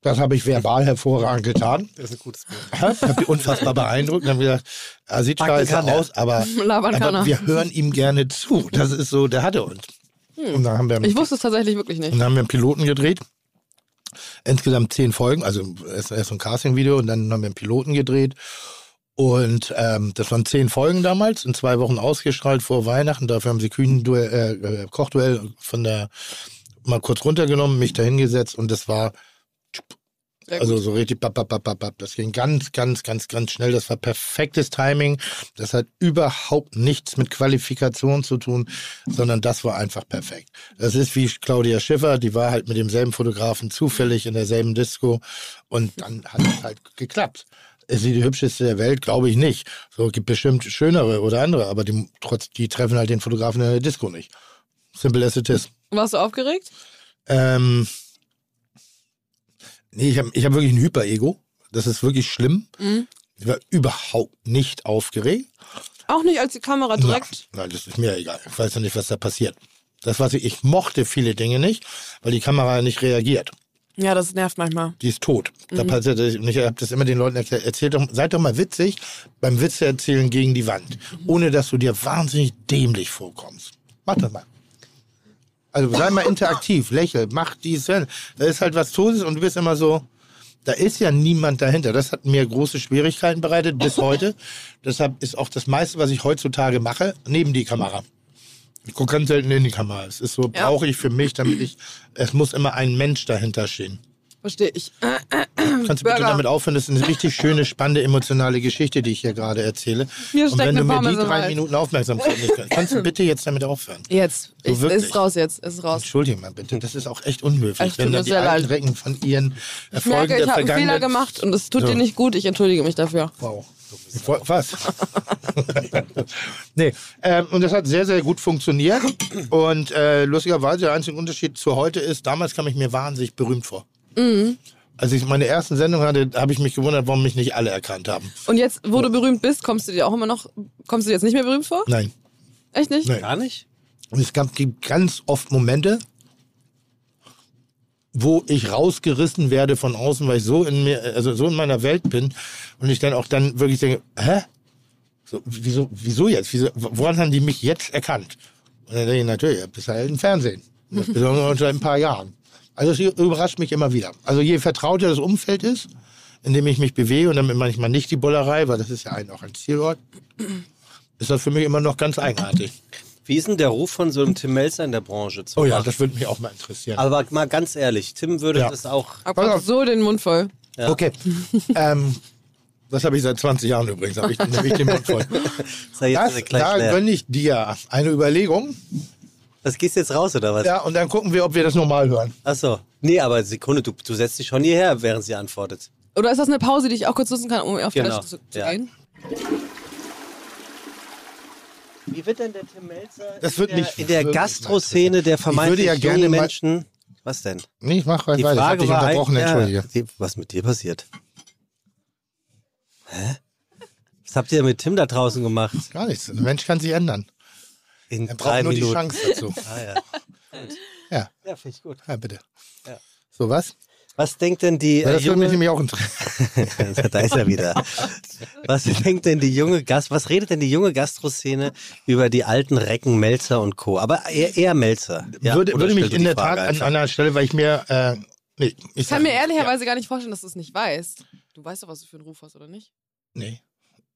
Das habe ich verbal hervorragend getan. das ist ein gutes Bild. Ich habe die unfassbar beeindruckt und habe gesagt, er sieht Backen scheiße aus, aber, [laughs] aber er. wir hören ihm gerne zu. Das ist so, der hatte uns. Und dann haben wir Ich wusste es tatsächlich wirklich nicht. und dann haben wir einen Piloten gedreht. Insgesamt zehn Folgen, also erst, erst so ein Casting-Video und dann haben wir einen Piloten gedreht. Und ähm, das waren zehn Folgen damals, in zwei Wochen ausgestrahlt vor Weihnachten. Dafür haben sie Küchenduell, äh, äh, Kochduell von der mal kurz runtergenommen, mich da hingesetzt und das war also so richtig bap, bap, bap, bap, bap. Das ging ganz, ganz, ganz, ganz schnell. Das war perfektes Timing. Das hat überhaupt nichts mit Qualifikation zu tun, sondern das war einfach perfekt. Das ist wie Claudia Schiffer, die war halt mit demselben Fotografen zufällig in derselben Disco und dann hat es halt geklappt. Ist sie die hübscheste der Welt? Glaube ich nicht. So gibt bestimmt schönere oder andere, aber die, trotz, die treffen halt den Fotografen in der Disco nicht. Simple as it is. Warst du aufgeregt? Ähm, nee, ich habe ich hab wirklich ein Hyper-Ego. Das ist wirklich schlimm. Mhm. Ich war überhaupt nicht aufgeregt. Auch nicht, als die Kamera direkt. Nein, das ist mir egal. Ich weiß ja nicht, was da passiert. Das, was ich, ich mochte viele Dinge nicht, weil die Kamera nicht reagiert. Ja, das nervt manchmal. Die ist tot. Mhm. Da passiert, und ich habe das immer den Leuten erklärt, erzählt doch, seid doch mal witzig beim Witze erzählen gegen die Wand, ohne dass du dir wahnsinnig dämlich vorkommst. Mach das mal. Also sei mal interaktiv, lächel, mach dies. Da ist halt was Todes und du bist immer so, da ist ja niemand dahinter. Das hat mir große Schwierigkeiten bereitet bis heute. Deshalb ist auch das meiste, was ich heutzutage mache, neben die Kamera. Ich gucke ganz selten in die Kamera. Es ist so, Ja. brauche ich für mich, damit ich, es muss immer ein Mensch dahinter stehen. Verstehe ich. Kannst du bitte Burger. damit aufhören? Das ist eine richtig schöne, spannende, emotionale Geschichte, die ich hier gerade erzähle. Mir Und wenn du mir die drei. Minuten Aufmerksamkeit nicht kannst, kannst du [laughs] bitte jetzt damit aufhören? Jetzt. So Ich, ist raus jetzt. Ist raus. Entschuldige mal bitte, das ist auch echt unhöflich, wenn dann die sehr alten leid. Recken von ihren Ich Erfolgen merke, ich der habe einen Fehler gemacht und es tut So. dir nicht gut. Ich entschuldige mich dafür. Wow. Ich Was? [laughs] nee, ähm, und das hat sehr, sehr gut funktioniert. Und äh, lustigerweise, der einzige Unterschied zu heute ist, damals kam ich mir wahnsinnig berühmt vor. Mhm. Als ich meine ersten Sendung hatte, habe ich mich gewundert, warum mich nicht alle erkannt haben. Und jetzt, wo du berühmt bist, kommst du dir auch immer noch, kommst du dir jetzt nicht mehr berühmt vor? Nein. Echt nicht? Nee. Gar nicht? Und es gab, gibt ganz oft Momente, wo ich rausgerissen werde von außen, weil ich so in mir, also so in meiner Welt bin und ich dann auch dann wirklich denke, hä? So, wieso, wieso jetzt? Wieso, woran haben die mich jetzt erkannt? Und dann denke ich natürlich, ja, bist halt im Fernsehen. Das besonders seit ein paar Jahren. Also es überrascht mich immer wieder. Also je vertrauter das Umfeld ist, in dem ich mich bewege und damit manchmal nicht die Bullerei, weil das ist ja ein, auch ein Zielort, ist das für mich immer noch ganz eigenartig. Wie ist denn der Ruf von so einem Tim Melzer in der Branche? zu Oh ja, das würde mich auch mal interessieren. Aber mal ganz ehrlich, Tim würde Ja. das auch. Auf. so den Mund voll. Ja. Okay. ähm, das habe ich seit 20 Jahren übrigens, habe ich nämlich den Mund voll. [laughs] Das, da gönne ich dir eine Überlegung. Das gehst jetzt raus, oder was? Ja, und dann gucken wir, ob wir das normal hören. Achso. Nee, aber Sekunde, du, du setzt dich schon hierher, während sie antwortet. Oder ist das eine Pause, die ich auch kurz nutzen kann, um auf die Genau, Toilette zu, zu ja. gehen? Wie wird denn der Tim Melzer Das wird in der, mich in der Gastroszene der vermeintlich ja gerne Menschen... Was denn? Nee, ich mach weiter. Die Ich Frage dich war unterbrochen, eigentlich- entschuldige. Ja, die- was mit dir passiert? Hä? Was habt ihr mit Tim da draußen gemacht? Gar nichts. Ein Mensch kann sich ändern. In Er drei braucht nur die Minuten. Chance dazu. [laughs] Ah, ja. Ja, ja finde ich gut. ja bitte. Ja. So was? Was denkt denn die Ja, äh, das würde mich junge... nämlich auch interessieren. [laughs] da ist er wieder. Was denkt denn die junge Gast... Was redet denn die junge Gastroszene über die alten Recken Melzer und Co.? Aber eher, eher Melzer. Ja, würde würde mich in die der Tat an einer Stelle, weil ich mir. Äh, nee, ich Ich sag kann mir ehrlicherweise gar nicht vorstellen, dass du es nicht weißt. Du weißt doch, was du für einen Ruf hast, oder nicht? Ja, nee.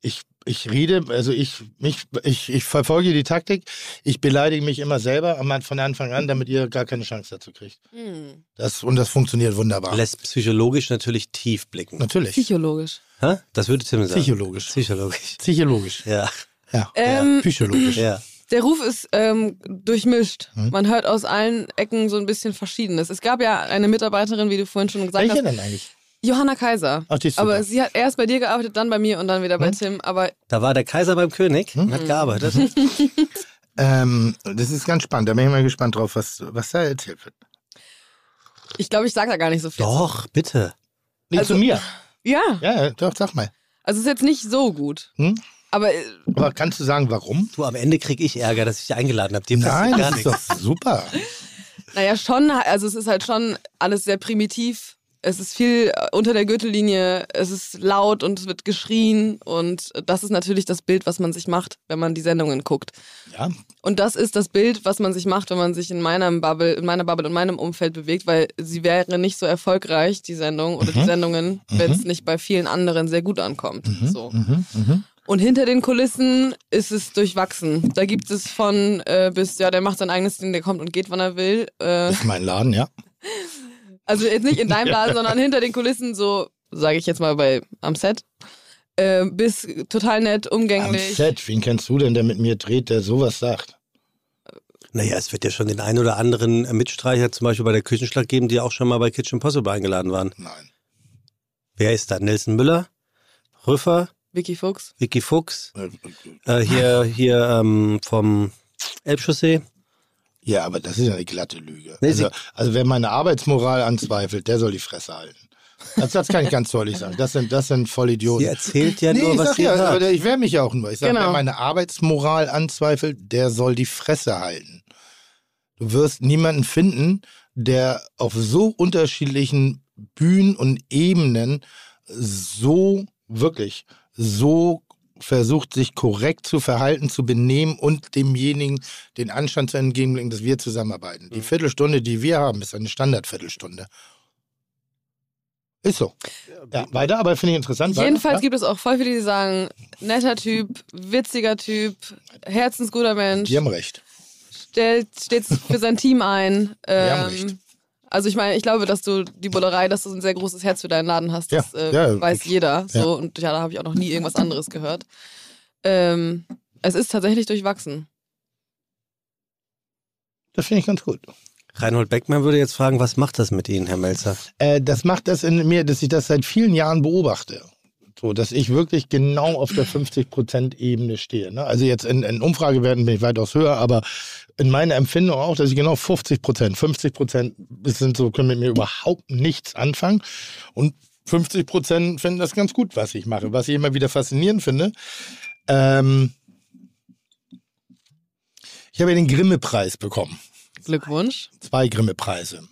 Ich, ich rede, also ich, mich, ich, ich verfolge die Taktik. Ich beleidige mich immer selber von Anfang an, damit ihr gar keine Chance dazu kriegt. Hm. Das, und das funktioniert wunderbar. Lässt psychologisch natürlich tief blicken. Natürlich. Psychologisch. Hä? Das würde Tim sagen. Psychologisch. Psychologisch. Psychologisch. Ja. Ja. Ähm, Psychologisch. ja. Der Ruf ist ähm, durchmischt. Hm? Man hört aus allen Ecken so ein bisschen Verschiedenes. Es gab ja eine Mitarbeiterin, wie du vorhin schon gesagt Welche hast, denn eigentlich? Johanna Kaiser. Ach, die ist super. Aber sie hat erst bei dir gearbeitet, dann bei mir und dann wieder bei Hm? Tim. Aber Da war der Kaiser beim König Hm? und hat gearbeitet. [laughs] Ähm, das ist ganz spannend. Da bin ich mal gespannt drauf, was, was da erzählt wird. ich glaube, ich sage da gar nicht so viel. Doch, bitte. Nee, Also- zu mir. Ja, Ja, doch, sag mal. also es ist jetzt nicht so gut. Hm? Aber äh, Aber kannst du sagen, warum? Du, am Ende krieg ich Ärger, dass ich dich eingeladen habe. Nein, das ist nichts. doch super. [laughs] naja, schon, also es ist halt schon alles sehr primitiv. Es ist viel äh, unter der Gürtellinie, es ist laut und es wird geschrien und das ist natürlich das Bild, was man sich macht, wenn man die Sendungen guckt. Ja, Und das ist das Bild, was man sich macht, wenn man sich in meinem Bubble, in meiner Bubble und meinem Umfeld bewegt, weil sie wäre nicht so erfolgreich, die Sendung oder die Sendungen, wenn es nicht bei vielen anderen sehr gut ankommt. So. Und hinter den Kulissen ist es durchwachsen. Da gibt es von äh, bis, ja, der macht sein eigenes Ding, der kommt und geht, wann er will. Äh, das ist mein Laden, ja. [laughs] also jetzt nicht in deinem [laughs] Laden, sondern hinter den Kulissen, so sage ich jetzt mal bei am Set. Äh, bis total nett, Am umgänglich. Set, wen kennst du denn, der mit mir dreht, der sowas sagt? Naja, es wird ja schon den einen oder anderen Mitstreicher zum Beispiel bei der Küchenschlacht geben, die auch schon mal bei Kitchen Possible eingeladen waren. Nein. Wer ist da? Nelson Müller? Rüffer? Vicky Fuchs. Vicky Fuchs? Äh, Äh, hier hier ähm, vom Elbchaussee? Ja, aber das ist ja eine glatte Lüge. Nee, also, also wer meine Arbeitsmoral anzweifelt, der soll die Fresse halten. Das, das kann ich ganz deutlich sagen. Das sind, das sind Vollidioten. Sie erzählt ja nee, nur, ich was sie ja, hört. aber ich wehre mich ja auch nur. Ich sage, Genau. wer meine Arbeitsmoral anzweifelt, der soll die Fresse halten. Du wirst niemanden finden, der auf so unterschiedlichen Bühnen und Ebenen so wirklich so versucht, sich korrekt zu verhalten, zu benehmen und demjenigen den Anstand zu entgegenbringen, dass wir zusammenarbeiten. Die Viertelstunde, die wir haben, ist eine Standardviertelstunde. Ist so. Ja, weiter, aber finde ich interessant. Jedenfalls weiter, gibt es auch voll viele, die sagen, netter Typ, witziger Typ, herzensguter ja? Mensch, Die haben recht. stellt stets für sein Team ein. haben Ähm, recht. Also ich meine, ich glaube, dass du die Bullerei, dass du ein sehr großes Herz für deinen Laden hast, das Ja, äh, ja, weiß ich- jeder. So ja. und ja, da habe ich auch noch nie irgendwas anderes gehört. Ähm, es ist tatsächlich durchwachsen. Das finde ich ganz gut. Reinhold Beckmann würde jetzt fragen, was macht das mit Ihnen, Herr Melzer? Äh, das macht das in mir, dass ich das seit vielen Jahren beobachte. So, dass ich wirklich genau auf der 50%-Ebene stehe. Ne? Also jetzt in, in Umfragewerten bin ich weitaus höher, aber in meiner Empfindung auch, dass ich genau 50%, 50% sind so, können mit mir überhaupt nichts anfangen. Und 50% finden das ganz gut, was ich mache. Was ich immer wieder faszinierend finde. Ähm, ich habe ja den Grimme-Preis bekommen Glückwunsch. zwei Grimme-Preise.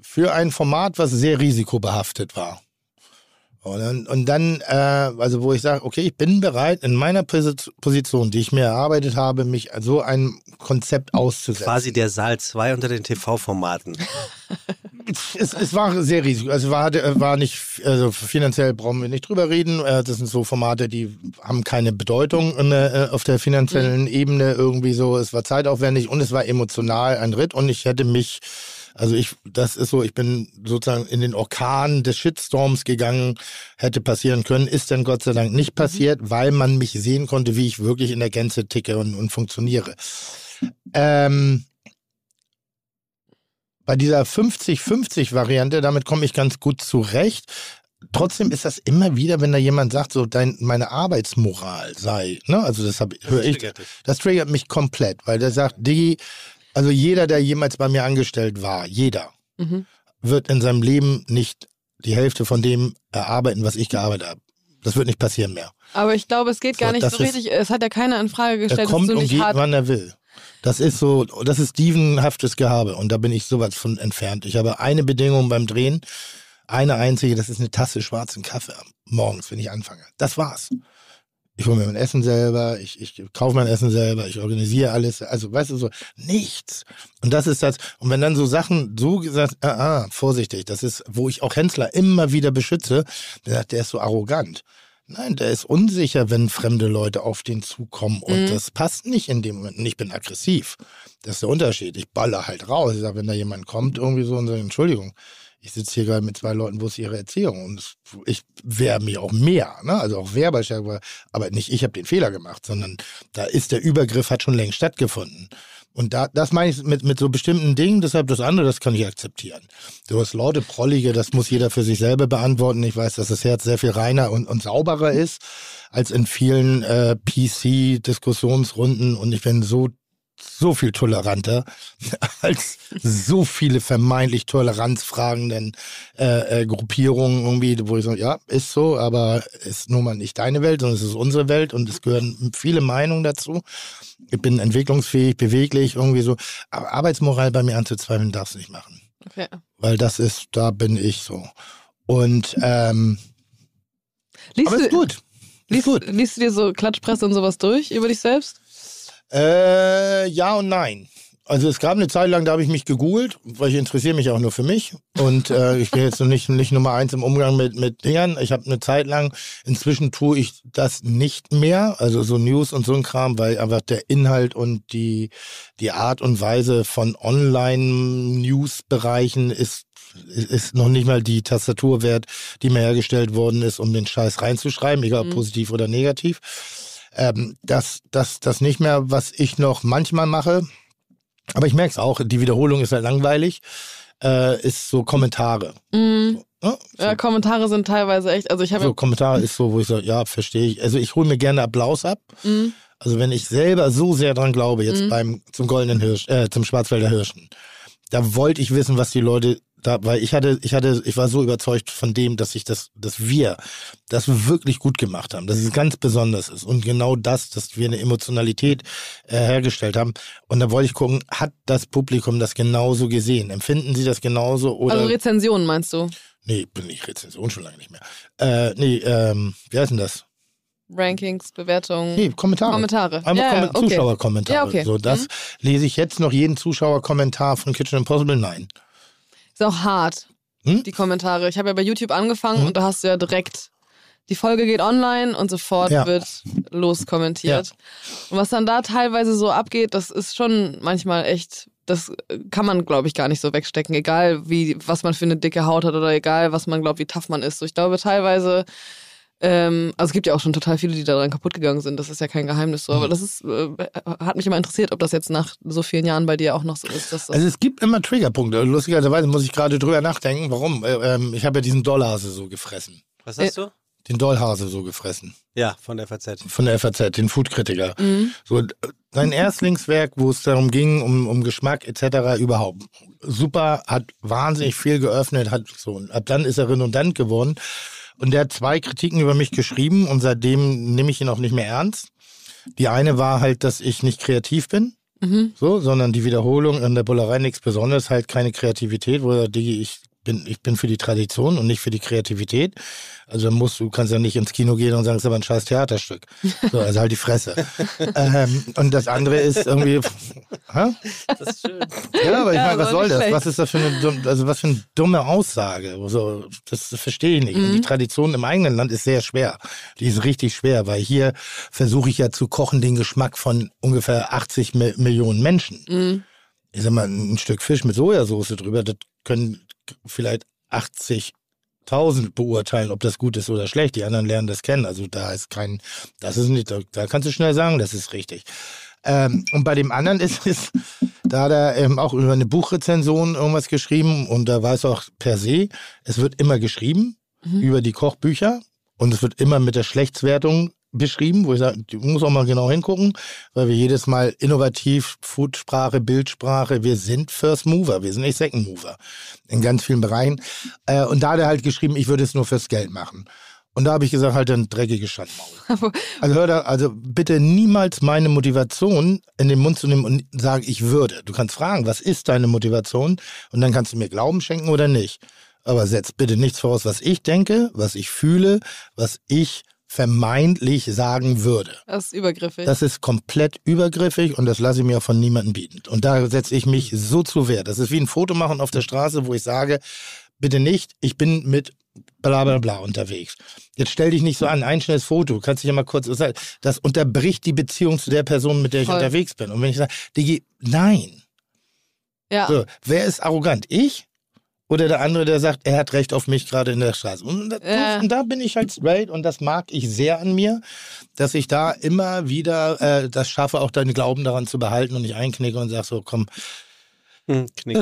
Für ein Format, was sehr risikobehaftet war. Und dann, und dann äh, also wo ich sage, okay, ich bin bereit, in meiner Posi- Position, die ich mir erarbeitet habe, mich so ein Konzept auszusetzen. Quasi der Saal 2 unter den TV-Formaten. [laughs] Es, es war sehr riesig. Also war, war nicht, also finanziell brauchen wir nicht drüber reden. Äh, Das sind so Formate, die haben keine Bedeutung in der, äh, auf der finanziellen Ebene irgendwie so. Es war zeitaufwendig und es war emotional ein Ritt und ich hätte mich, also ich, das ist so, ich bin sozusagen in den Orkan des Shitstorms gegangen, hätte passieren können, ist dann Gott sei Dank nicht passiert, weil man mich sehen konnte, wie ich wirklich in der Gänze ticke und, und funktioniere. Ähm, bei dieser 50-50-Variante, damit komme ich ganz gut zurecht. Trotzdem ist das immer wieder, wenn da jemand sagt, so dein, meine Arbeitsmoral sei, ne? Also das höre ich. Das triggert mich komplett, weil der sagt, Digi, also jeder, der jemals bei mir angestellt war, jeder, Mhm. wird in seinem Leben nicht die Hälfte von dem erarbeiten, was ich gearbeitet habe. Das wird nicht passieren mehr. Aber ich glaube, es geht gar So, nicht so ist- richtig. Es hat ja keiner in Frage Er gestellt, dass kommt du und geht, hart. wann er will. Das ist so, das ist Stevenhaftes Gehabe und da bin ich sowas von entfernt. Ich habe eine Bedingung beim Drehen, eine einzige, das ist eine Tasse schwarzen Kaffee morgens, wenn ich anfange. Das war's. Ich hole mir mein Essen selber, ich, ich kaufe mein Essen selber, ich organisiere alles. Also, weißt du, so nichts. Und das ist das. Und wenn dann so Sachen so gesagt, ah, ah, vorsichtig, das ist, wo ich auch Hensler immer wieder beschütze, der sagt, der ist so arrogant. Nein, der ist unsicher, wenn fremde Leute auf den zukommen und Mhm. das passt nicht in dem Moment. Und ich bin aggressiv. Das ist der Unterschied. Ich baller halt raus. Ich sage, wenn da jemand kommt, irgendwie so und sagt, Entschuldigung, ich sitze hier gerade mit zwei Leuten, wo ist ihre Erziehung? Und ich wehre mich auch mehr, ne? also auch Wehrbarstärke, aber nicht ich habe den Fehler gemacht, sondern da ist der Übergriff hat schon längst stattgefunden. Und da, das meine ich mit, mit so bestimmten Dingen, deshalb das andere, das kann ich akzeptieren. So das laute, prollige, das muss jeder für sich selber beantworten. Ich weiß, dass das Herz sehr viel reiner und, und sauberer ist als in vielen äh, PC-Diskussionsrunden und ich bin so so viel toleranter [laughs] als so viele vermeintlich toleranzfragenden äh, äh, Gruppierungen irgendwie, wo ich so, ja, ist so, aber ist nun mal nicht deine Welt, sondern es ist unsere Welt und es gehören viele Meinungen dazu. Ich bin entwicklungsfähig, beweglich, irgendwie so. Aber Arbeitsmoral bei mir anzuzweifeln darfst du nicht machen. Okay. Weil das ist, da bin ich so. Und ähm, Liest, aber ist du, gut. Ist liest, gut. liest du dir so Klatschpresse und sowas durch über dich selbst? Äh, ja und nein. Also es gab eine Zeit lang, da habe ich mich gegoogelt, weil ich interessiere mich auch nur für mich. Und äh, ich bin jetzt noch nicht, nicht Nummer eins im Umgang mit, mit Dingern. Ich habe eine Zeit lang, inzwischen tue ich das nicht mehr, also so News und so ein Kram, weil einfach der Inhalt und die, die Art und Weise von Online-News-Bereichen ist ist noch nicht mal die Tastatur wert, die mir hergestellt worden ist, um den Scheiß reinzuschreiben, egal Mhm. positiv oder negativ. Ähm, das, das, das nicht mehr, was ich noch manchmal mache. Aber ich merke es auch, die Wiederholung ist halt langweilig, äh, ist so Kommentare. Ne? so, Ja, Kommentare sind teilweise echt, also ich habe so Kommentare ist so, wo ich sage, ja, verstehe ich. Also ich hole mir gerne Applaus ab. Mhm. Also wenn ich selber so sehr dran glaube, jetzt beim zum goldenen Hirsch, äh, zum Schwarzwälder Hirschen, da wollte ich wissen, was die Leute da, weil ich hatte, ich hatte, ich war so überzeugt von dem, dass ich das, dass wir das wirklich gut gemacht haben, dass es ganz besonders ist und genau das, dass wir eine Emotionalität äh, hergestellt haben. Und da wollte ich gucken, hat das Publikum das genauso gesehen? Empfinden sie das genauso oder? also Rezensionen meinst du? nee, bin ich Rezension schon lange nicht mehr. Äh, nee, ähm, wie heißt denn das? Rankings, Bewertungen. Nee, Kommentare. Kommentare. Einfach Ja, ja, Kommen- okay. Zuschauerkommentare. Ja, okay. So, das Mhm. lese ich jetzt noch jeden Zuschauerkommentar von Kitchen Impossible? Nein. Ist auch hart, Hm? die Kommentare. Ich habe ja bei YouTube angefangen Hm? und da hast du ja direkt, die Folge geht online und sofort Ja. wird loskommentiert. Und was dann da teilweise so abgeht, das ist schon manchmal echt, das kann man, glaube ich, gar nicht so wegstecken. Egal, wie, was man für eine dicke Haut hat oder egal, was man glaubt, wie tough man ist. So, ich glaube teilweise, ähm, also es gibt ja auch schon total viele, die daran kaputt gegangen sind. Das ist ja kein Geheimnis so. Aber Hm. das ist, äh, hat mich immer interessiert, ob das jetzt nach so vielen Jahren bei dir auch noch so ist. Dass das Also es gibt immer Triggerpunkte. Lustigerweise muss ich gerade drüber nachdenken. Warum? Äh, ähm, ich habe ja diesen Dollhase so gefressen. Was hast du? Den Dollhase so gefressen. Ja, von der FAZ. Von der FAZ, den Foodkritiker. Mhm. So, äh, sein Erstlingswerk, wo es darum ging, um, um Geschmack etc. überhaupt. Super, hat wahnsinnig viel geöffnet, hat so, ab dann ist er redundant geworden. Und der hat zwei Kritiken über mich geschrieben und seitdem nehme ich ihn auch nicht mehr ernst. Die eine war halt, dass ich nicht kreativ bin, Mhm. so, sondern die Wiederholung in der Bullerei nichts Besonderes, halt keine Kreativität, wo er, Digi, ich bin, ich bin für die Tradition und nicht für die Kreativität. Also dann musst du kannst ja nicht ins Kino gehen und sagen, es ist aber ein scheiß Theaterstück. So, also halt die Fresse. [laughs] ähm, und das andere ist irgendwie, hä? Das ist schön. Ja, aber ich Ja, meine, was soll das? schlecht. Was ist das für eine, also was für eine dumme Aussage? So, das verstehe ich nicht. Mhm. die Tradition im eigenen Land ist sehr schwer. Die ist richtig schwer, weil hier versuche ich ja zu kochen den Geschmack von ungefähr 80 Mi- Millionen Menschen. Mhm. Ich sag mal, ein Stück Fisch mit Sojasauce drüber, das können vielleicht 80.000 beurteilen, ob das gut ist oder schlecht. Die anderen lernen das kennen. Also da ist kein, das ist nicht, da, da kannst du schnell sagen, das ist richtig. Ähm, und bei dem anderen [laughs] ist es, da hat er ähm, auch über eine Buchrezension irgendwas geschrieben und da weiß auch per se, es wird immer geschrieben über die Kochbücher und es wird immer mit der Schlechtswertung beschrieben, wo ich sage, du musst auch mal genau hingucken, weil wir jedes Mal innovativ, Foodsprache, Bildsprache, wir sind First Mover, wir sind nicht Second Mover in ganz vielen Bereichen. Äh, und da hat er halt geschrieben, ich würde es nur fürs Geld machen. Und da habe ich gesagt, halt ein dreckiges Schandmaul. [laughs] Also hör da, also bitte niemals meine Motivation in den Mund zu nehmen und sagen, ich würde. Du kannst fragen, was ist deine Motivation? Und dann kannst du mir Glauben schenken oder nicht. Aber setz bitte nichts voraus, was ich denke, was ich fühle, was ich vermeintlich sagen würde. Das ist übergriffig. Das ist komplett übergriffig und das lasse ich mir von niemandem bieten. Und da setze ich mich so zu Wehr. Das ist wie ein Foto machen auf der Straße, wo ich sage, bitte nicht, ich bin mit bla bla bla unterwegs. Jetzt stell dich nicht so an, ein schnelles Foto, du kannst dich ja mal kurz, das unterbricht die Beziehung zu der Person, mit der ich Voll. unterwegs bin. Und wenn ich sage, Digi, nein. ja. So, wer ist arrogant? Ich? Oder der andere, der sagt, er hat Recht auf mich gerade in der Straße. Und, Ja. und da bin ich halt straight und das mag ich sehr an mir, dass ich da immer wieder äh, das schaffe, auch deinen Glauben daran zu behalten und nicht einknicke und sag so, komm, Hm, knick.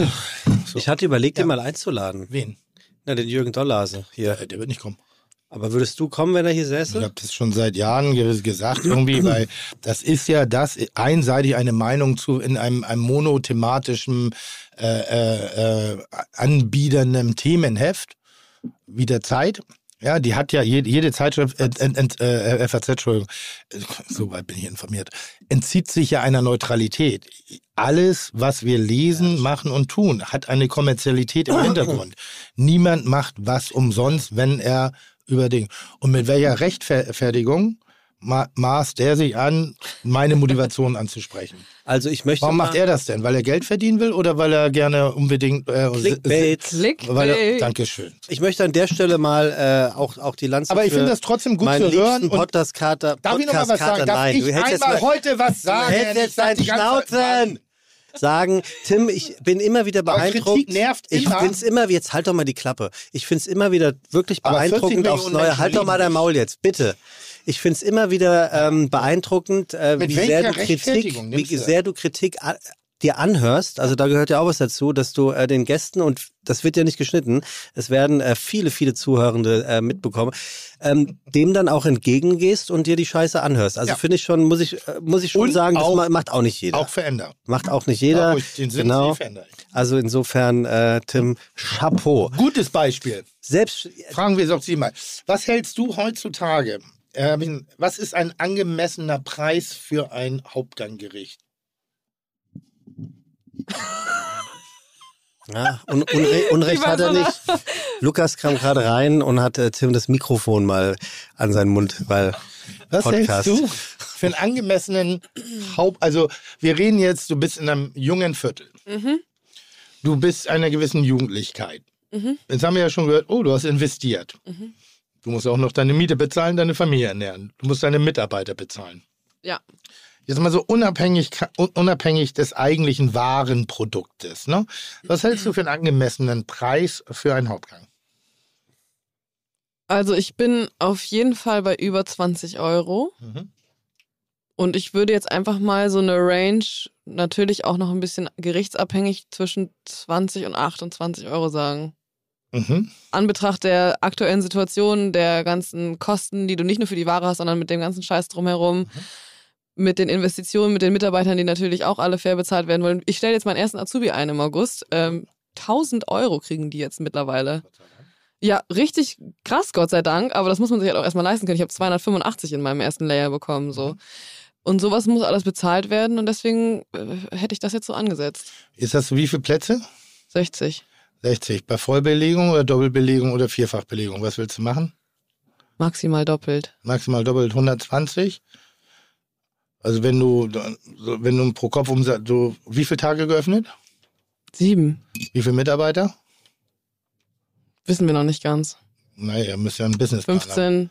so. Ich hatte überlegt, Ja. ihn mal einzuladen. wen? Na, den Jürgen Dollase hier. Äh, der wird nicht kommen. Aber würdest du kommen, wenn er hier Ich säße? habe das schon seit Jahren ge gesagt, irgendwie, [clears throat] weil das ist ja das, einseitig eine Meinung zu in einem, einem monothematischen, äh, äh, äh, anbiedernden Themenheft wie der Zeit. Ja, die hat ja jede, jede Zeitschrift, äh, ent, äh, FAZ, Entschuldigung, äh, so weit bin ich informiert, entzieht sich ja einer Neutralität. Alles, was wir lesen, machen und tun, hat eine Kommerzialität im [clears throat] Hintergrund. Niemand macht was umsonst, wenn er über Dinge. Und mit welcher Rechtfertigung ma maßt der sich an, meine Motivation [laughs] anzusprechen? Also ich möchte Warum macht er das denn? Weil er Geld verdienen will oder weil er gerne unbedingt... Äh, Clickbait. Clickbait. Weil er, Dankeschön. Ich möchte an der Stelle mal äh, auch, auch die Lanze Aber ich finde das trotzdem gut zu hören. liebsten Und Podcast-Kater. darf ich noch mal was sagen? Darf Nein, ich du einmal mal, heute was du sagen? hältst Ich jetzt deinen Schnauzen. Sagen, Tim, ich bin immer wieder Aber beeindruckt. Kritik nervt ich immer. finde es immer, jetzt halt doch mal die Klappe. Ich finde es immer wieder wirklich Aber 40 beeindruckend aufs Neue. Menschen Halt doch mal dein. Maul jetzt, bitte. Ich finde es immer wieder ähm, beeindruckend, äh, wie sehr du Kritik, wie das? sehr du Kritik dir anhörst, also da gehört ja auch was dazu, dass du äh, den Gästen, und das wird ja nicht geschnitten, es werden äh, viele, viele Zuhörende äh, mitbekommen, ähm, dem dann auch entgegengehst und dir die Scheiße anhörst. Also Ja. finde ich schon, muss ich, äh, muss ich schon Und sagen, das auch- ma- macht auch nicht jeder. Auch verändern. macht auch nicht jeder. Ich den Sinn genau. ich. Also insofern, äh, Tim, Chapeau. Gutes Beispiel. Selbst, Fragen wir doch Sie mal. Was hältst du heutzutage? Erwin, was ist ein angemessener Preis für ein Hauptganggericht? ja, un, Unre [laughs] Unrecht hat er nicht. Lukas kam gerade rein und hat äh, Tim das Mikrofon mal an seinen Mund, weil Was Podcast. hältst du für einen angemessenen Haupt... Also wir reden jetzt, du bist in einem jungen Viertel. Du bist einer gewissen Jugendlichkeit. Jetzt haben wir ja schon gehört, oh, du hast investiert. Du musst auch noch deine Miete bezahlen, deine Familie ernähren. Du musst deine Mitarbeiter bezahlen. Ja. Jetzt mal so unabhängig, unabhängig des eigentlichen Warenproduktes. Ne? Was hältst du für einen angemessenen Preis für einen Hauptgang? Also ich bin auf jeden Fall bei über 20 Euro. Mhm. Und ich würde jetzt einfach mal so eine Range, natürlich auch noch ein bisschen gerichtsabhängig, zwischen 20 und 28 Euro sagen. Mhm. An Betracht der aktuellen Situation, der ganzen Kosten, die du nicht nur für die Ware hast, sondern mit dem ganzen Scheiß drumherum, mit den Investitionen, mit den Mitarbeitern, die natürlich auch alle fair bezahlt werden wollen. Ich stelle jetzt meinen ersten Azubi ein im August. Ähm, 1000 Euro kriegen die jetzt mittlerweile. Ja, richtig krass, Gott sei Dank, aber das muss man sich halt auch erstmal leisten können. Ich habe 285 in meinem ersten Layer bekommen, so. Und sowas muss alles bezahlt werden und deswegen äh, hätte ich das jetzt so angesetzt. Ist das wie viele Plätze? 60. 60. Bei Vollbelegung oder Doppelbelegung oder Vierfachbelegung? Was willst du machen? Maximal doppelt. Maximal doppelt 120. Also wenn du, so, wenn du pro Kopf umsatz, du, wie viele Tage geöffnet? Sieben. Wie viele Mitarbeiter? Wissen wir noch nicht ganz. Naja, ihr müsst ja einen Businessplan haben. 15.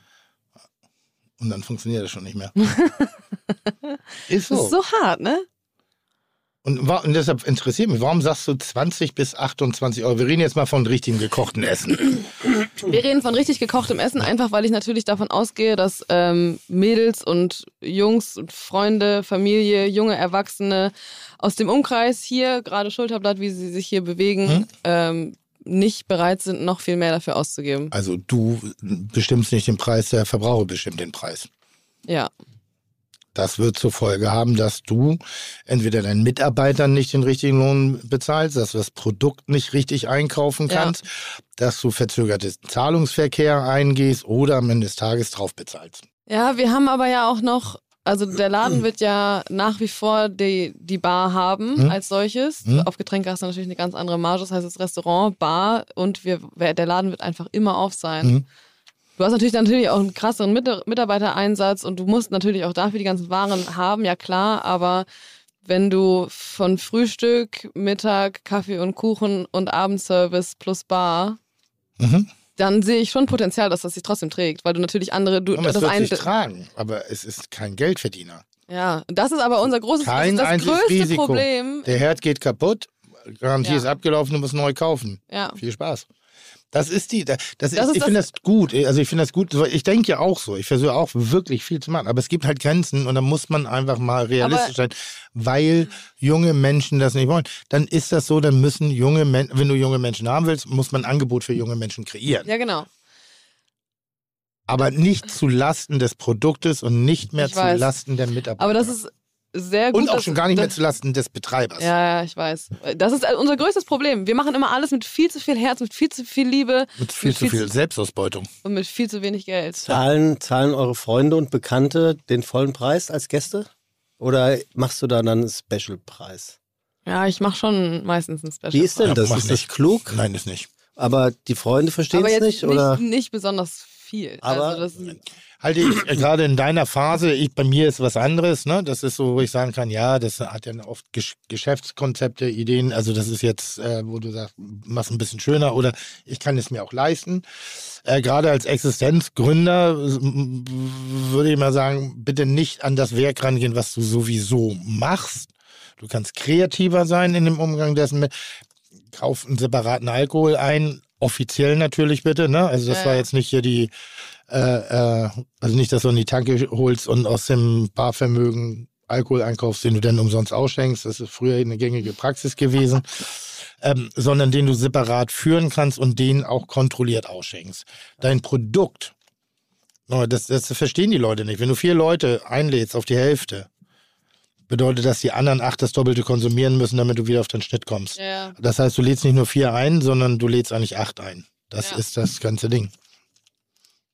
Und dann funktioniert das schon nicht mehr. [laughs] ist Das so. ist so hart, ne? Und, und deshalb interessiert mich, warum sagst du 20 bis 28 Euro? Wir reden jetzt mal von richtigem gekochten Essen. Wir reden von richtig gekochtem Essen, einfach weil ich natürlich davon ausgehe, dass ähm, Mädels und Jungs und Freunde, Familie, junge Erwachsene aus dem Umkreis hier, gerade Schulterblatt, wie sie sich hier bewegen, Hm? ähm, nicht bereit sind, noch viel mehr dafür auszugeben. Also du bestimmst nicht den Preis, der Verbraucher bestimmt den Preis. Ja. Das wird zur Folge haben, dass du entweder deinen Mitarbeitern nicht den richtigen Lohn bezahlst, dass du das Produkt nicht richtig einkaufen Ja. kannst, dass du verzögertes Zahlungsverkehr eingehst oder am Ende des Tages drauf bezahlst. Ja, wir haben aber ja auch noch, also der Laden [clears throat] wird ja nach wie vor die, die Bar haben Hm. als solches. Hm. Auf Getränke hast du natürlich eine ganz andere Marge, das heißt das Restaurant, Bar und wir, der Laden wird einfach immer auf sein. Hm. Du hast natürlich natürlich auch einen krasseren Mit Mitarbeitereinsatz und du musst natürlich auch dafür die ganzen Waren haben, ja klar, aber wenn du von Frühstück, Mittag, Kaffee und Kuchen und Abendservice plus Bar, Mhm. dann sehe ich schon Potenzial, dass das sich trotzdem trägt, weil du natürlich andere, du, Aber es das wird ein, sich tragen, aber es ist kein Geldverdiener. ja, das ist aber unser großes Kein das einziges größte Risiko. Problem. Der Herd geht kaputt, Garantie Ja. ist abgelaufen, du musst neu kaufen. Ja. Viel Spaß. Das ist die, das, Das ist, ist ich finde das gut. Also ich finde das gut. Ich denke ja auch so. Ich versuche auch wirklich viel zu machen. Aber es gibt halt Grenzen und da muss man einfach mal realistisch sein, weil junge Menschen das nicht wollen. Dann ist das so, dann müssen junge Menschen, wenn du junge Menschen haben willst, muss man ein Angebot für junge Menschen kreieren. Ja, genau. Aber nicht zu Lasten des Produktes und nicht mehr Ich zu weiß. Lasten der Mitarbeiter. Aber das ist sehr gut. und auch schon gar nicht mehr dass- zu Lasten des Betreibers. Ja, ja, ich weiß. Das ist unser größtes Problem. Wir machen immer alles mit viel zu viel Herz, mit viel zu viel Liebe Mit viel zu viel Selbstausbeutung. und mit viel zu wenig Geld. Zahlen, zahlen eure Freunde und Bekannte den vollen Preis als Gäste? Oder machst du da dann einen Special-Preis? Ja, ich mache schon meistens ein Special. Wie ist denn Ja, das? mach Ist das nicht. klug? Nein, ist nicht. Aber die Freunde verstehen Aber es nicht? nicht, Oder? nicht besonders viel. Aber- also Halte ich [clears throat] äh, gerade in deiner Phase, ich, bei mir ist was anderes, ne? Das ist so, wo ich sagen kann, ja, das hat ja oft Gesch Geschäftskonzepte, Ideen, also das ist jetzt, äh, wo du sagst, mach's ein bisschen schöner oder ich kann es mir auch leisten. Äh, gerade als Existenzgründer würde ich mal sagen, bitte nicht an das Werk rangehen, was du sowieso machst. Du kannst kreativer sein in dem Umgang dessen mit. Kauf einen separaten Alkohol ein, offiziell natürlich bitte, ne? Also das Ja, war jetzt nicht hier die äh, äh, also nicht, dass du in die Tanke holst und aus dem Barvermögen Alkohol einkaufst, den du dann umsonst ausschenkst. Das ist früher eine gängige Praxis gewesen. Ähm, sondern den du separat führen kannst und den auch kontrolliert ausschenkst. Dein Produkt, das, das verstehen die Leute nicht. Wenn du vier Leute einlädst auf die Hälfte, bedeutet das, die anderen acht das Doppelte konsumieren müssen, damit du wieder auf den Schnitt kommst. Ja. Das heißt, du lädst nicht nur vier ein, sondern du lädst eigentlich acht ein. Das Ja. ist das ganze Ding.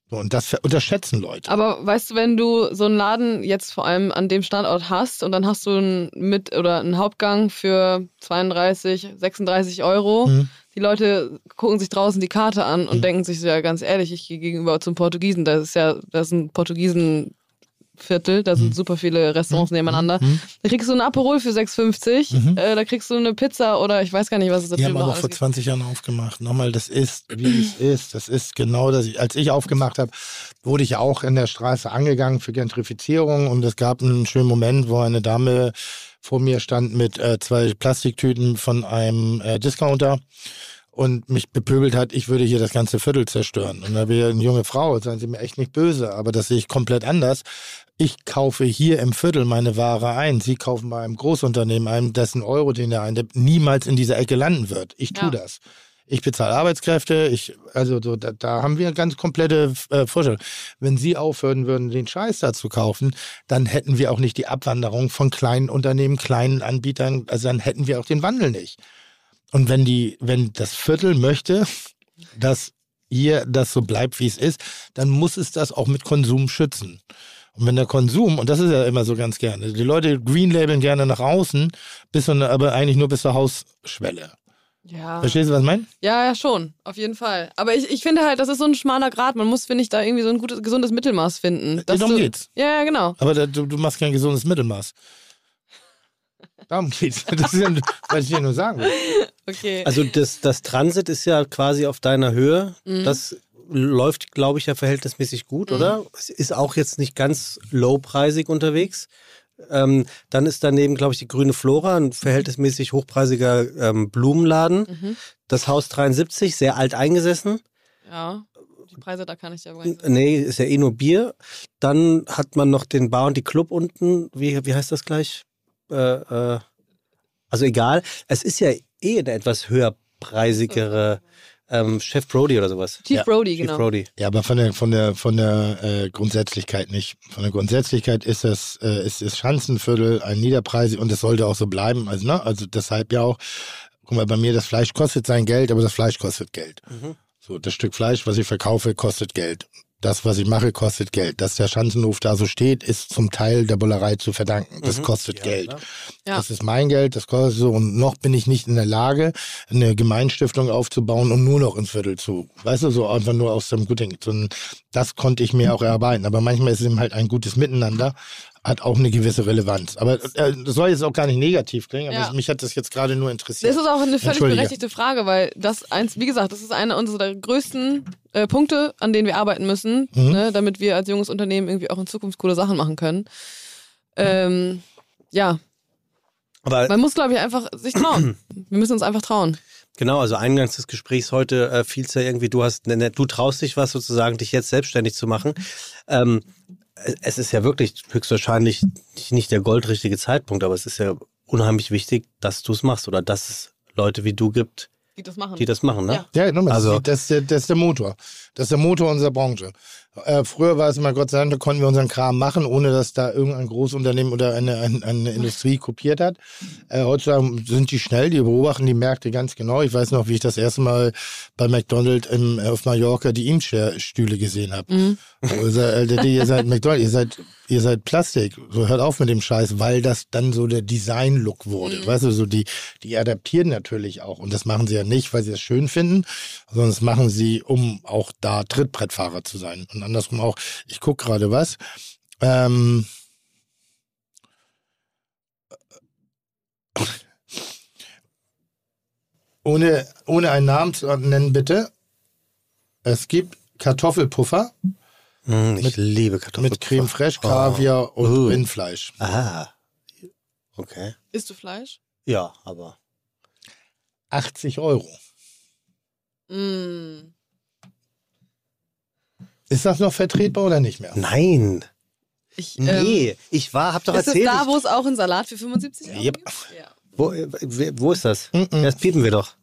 So, und das unterschätzen Leute. Aber weißt du, wenn du so einen Laden jetzt vor allem an dem Standort hast und dann hast du einen Mit- oder einen Hauptgang für 32, 36 Euro, Mhm. die Leute gucken sich draußen die Karte an und denken sich so, ja ganz ehrlich, ich gehe gegenüber zum Portugiesen, das ist ja, das ist ein Portugiesenviertel, da sind super viele Restaurants nebeneinander. Mhm. Da kriegst du einen Aperol für 6,50, Mhm. äh, da kriegst du eine Pizza oder ich weiß gar nicht, was es da Die haben aber vor gibt. 20 Jahren aufgemacht. Nochmal, das ist, wie es [clears throat] ist. Das ist genau das. Als ich aufgemacht habe, wurde ich auch in der Straße angegangen für Gentrifizierung und es gab einen schönen Moment, wo eine Dame vor mir stand mit äh, zwei Plastiktüten von einem äh, Discounter und mich bepöbelt hat, ich würde hier das ganze Viertel zerstören. Und da wäre eine junge Frau, seien Sie mir echt nicht böse, aber das sehe ich komplett anders. Ich kaufe hier im Viertel meine Ware ein. Sie kaufen bei einem Großunternehmen ein, dessen Euro, den er eintippt, niemals in dieser Ecke landen wird. Ich tue Ja. das. Ich bezahle Arbeitskräfte, ich, also so, da, da haben wir eine ganz komplette äh, Vorstellung. Wenn Sie aufhören würden, den Scheiß da zu kaufen, dann hätten wir auch nicht die Abwanderung von kleinen Unternehmen, kleinen Anbietern, also dann hätten wir auch den Wandel nicht. Und wenn die, wenn das Viertel möchte, dass hier das so bleibt, wie es ist, dann muss es das auch mit Konsum schützen. Und wenn der Konsum, und das ist ja immer so ganz gerne, die Leute green labeln gerne nach außen, bis und, aber eigentlich nur bis zur Hausschwelle. Ja. Verstehst du, was ich meine? Ja, ja, schon, auf jeden Fall. Aber ich, ich finde halt, das ist so ein schmaler Grad. Man muss, finde ich, da irgendwie so ein gutes, gesundes Mittelmaß finden. dass Darum du, geht's. Ja, ja, genau. Aber da, du, du machst kein gesundes Mittelmaß. Darum geht's. [laughs] Das ist ja, was ich dir nur sagen will. Okay. Also das, das Transit ist ja quasi auf deiner Höhe. Mhm. Das läuft, glaube ich, ja verhältnismäßig gut, oder? Es ist auch jetzt nicht ganz low-preisig unterwegs. Ähm, dann ist daneben, glaube ich, die Grüne Flora, ein verhältnismäßig hochpreisiger ähm, Blumenladen. Mhm. Das Haus 73, sehr alt eingesessen. ja. Die Preise, da kann ich ja übrigens. Nee, ist ja eh nur Bier. Dann hat man noch den Bar und die Club unten. Wie, wie heißt das gleich? Äh, äh, also egal. Es ist ja eh eine etwas höherpreisigere ähm, Chef Brody oder sowas. Chief Ja, Brody, Chief genau. Brody. Ja, aber von der, von der, von der äh, Grundsätzlichkeit nicht. Von der Grundsätzlichkeit ist das, äh, ist das Schanzenviertel ein Niederpreis und es sollte auch so bleiben. Also, ne, also deshalb ja auch, guck mal, bei mir, das Fleisch kostet sein Geld, aber das Fleisch kostet Geld. Mhm. So, das Stück Fleisch, was ich verkaufe, kostet Geld. Das, was ich mache, kostet Geld. Dass der Schanzenhof da so steht, ist zum Teil der Bullerei zu verdanken. Das Mhm. kostet Ja, Geld. klar. Ja. Das ist mein Geld, das kostet so. Und noch bin ich nicht in der Lage, eine Gemeinstiftung aufzubauen und nur noch ins Viertel zu. Weißt du, so einfach nur aus dem Gutding. Ein- Das konnte ich mir auch erarbeiten. Aber manchmal ist es eben halt ein gutes Miteinander, hat auch eine gewisse Relevanz. Aber äh, das soll jetzt auch gar nicht negativ klingen, aber Ja. mich hat das jetzt gerade nur interessiert. Das ist auch eine völlig berechtigte Frage, weil das eins, wie gesagt, das ist einer unserer größten äh, Punkte, an denen wir arbeiten müssen, Mhm. ne, damit wir als junges Unternehmen irgendwie auch in Zukunft coole Sachen machen können. Ähm, ja, Aber man muss, glaube ich, einfach sich trauen. [clears throat] Wir müssen uns einfach trauen. genau, also eingangs des Gesprächs heute äh, fiel es ja irgendwie, du hast, ne, ne, du traust dich was sozusagen, dich jetzt selbstständig zu machen. Ähm, es- ist ja wirklich höchstwahrscheinlich nicht- der goldrichtige Zeitpunkt, aber es ist ja unheimlich wichtig, dass du es machst oder dass es Leute wie du gibt, Die das machen. die das machen, ne? Ja. Ja, nochmal, Also- also, das, ist der, das ist der Motor. Das ist der Motor unserer Branche. Äh, früher war es immer, Gott sei Dank, da konnten wir unseren Kram machen, ohne dass da irgendein Großunternehmen oder eine, eine, eine Industrie kopiert hat. Äh, heutzutage sind die schnell, die beobachten die Märkte ganz genau. Ich weiß noch, wie ich das erste Mal bei McDonald's im, auf Mallorca die Imstühle gesehen habe. Mhm. Ihr seid, äh, ihr seid McDonald's, ihr seid, ihr seid Plastik. So hört auf mit dem Scheiß, weil das dann so der Design-Look wurde. Mhm. Weißt du, so die, die adaptieren natürlich auch. Und das machen sie ja nicht, weil sie es schön finden, sondern das machen sie, um auch da Trittbrettfahrer zu sein. Und andersrum auch, ich gucke gerade was. Ähm, ohne, ohne einen Namen zu nennen, bitte. Es gibt Kartoffelpuffer Mm, ich Mit- liebe Kartoffeln. mit Creme fraiche, Kaviar und Uh. Rindfleisch. Ah. Okay. Isst du Fleisch? Ja, aber. 80 Euro. Mm. Ist das noch vertretbar oder nicht mehr? Nein. Ich, ähm, Nee, ich war, hab doch ist das erzählt. da, ich- wo es auch einen Salat für 75 Euro Yep. gibt? Ja. wo, äh, wo ist das? Das piepen wir doch.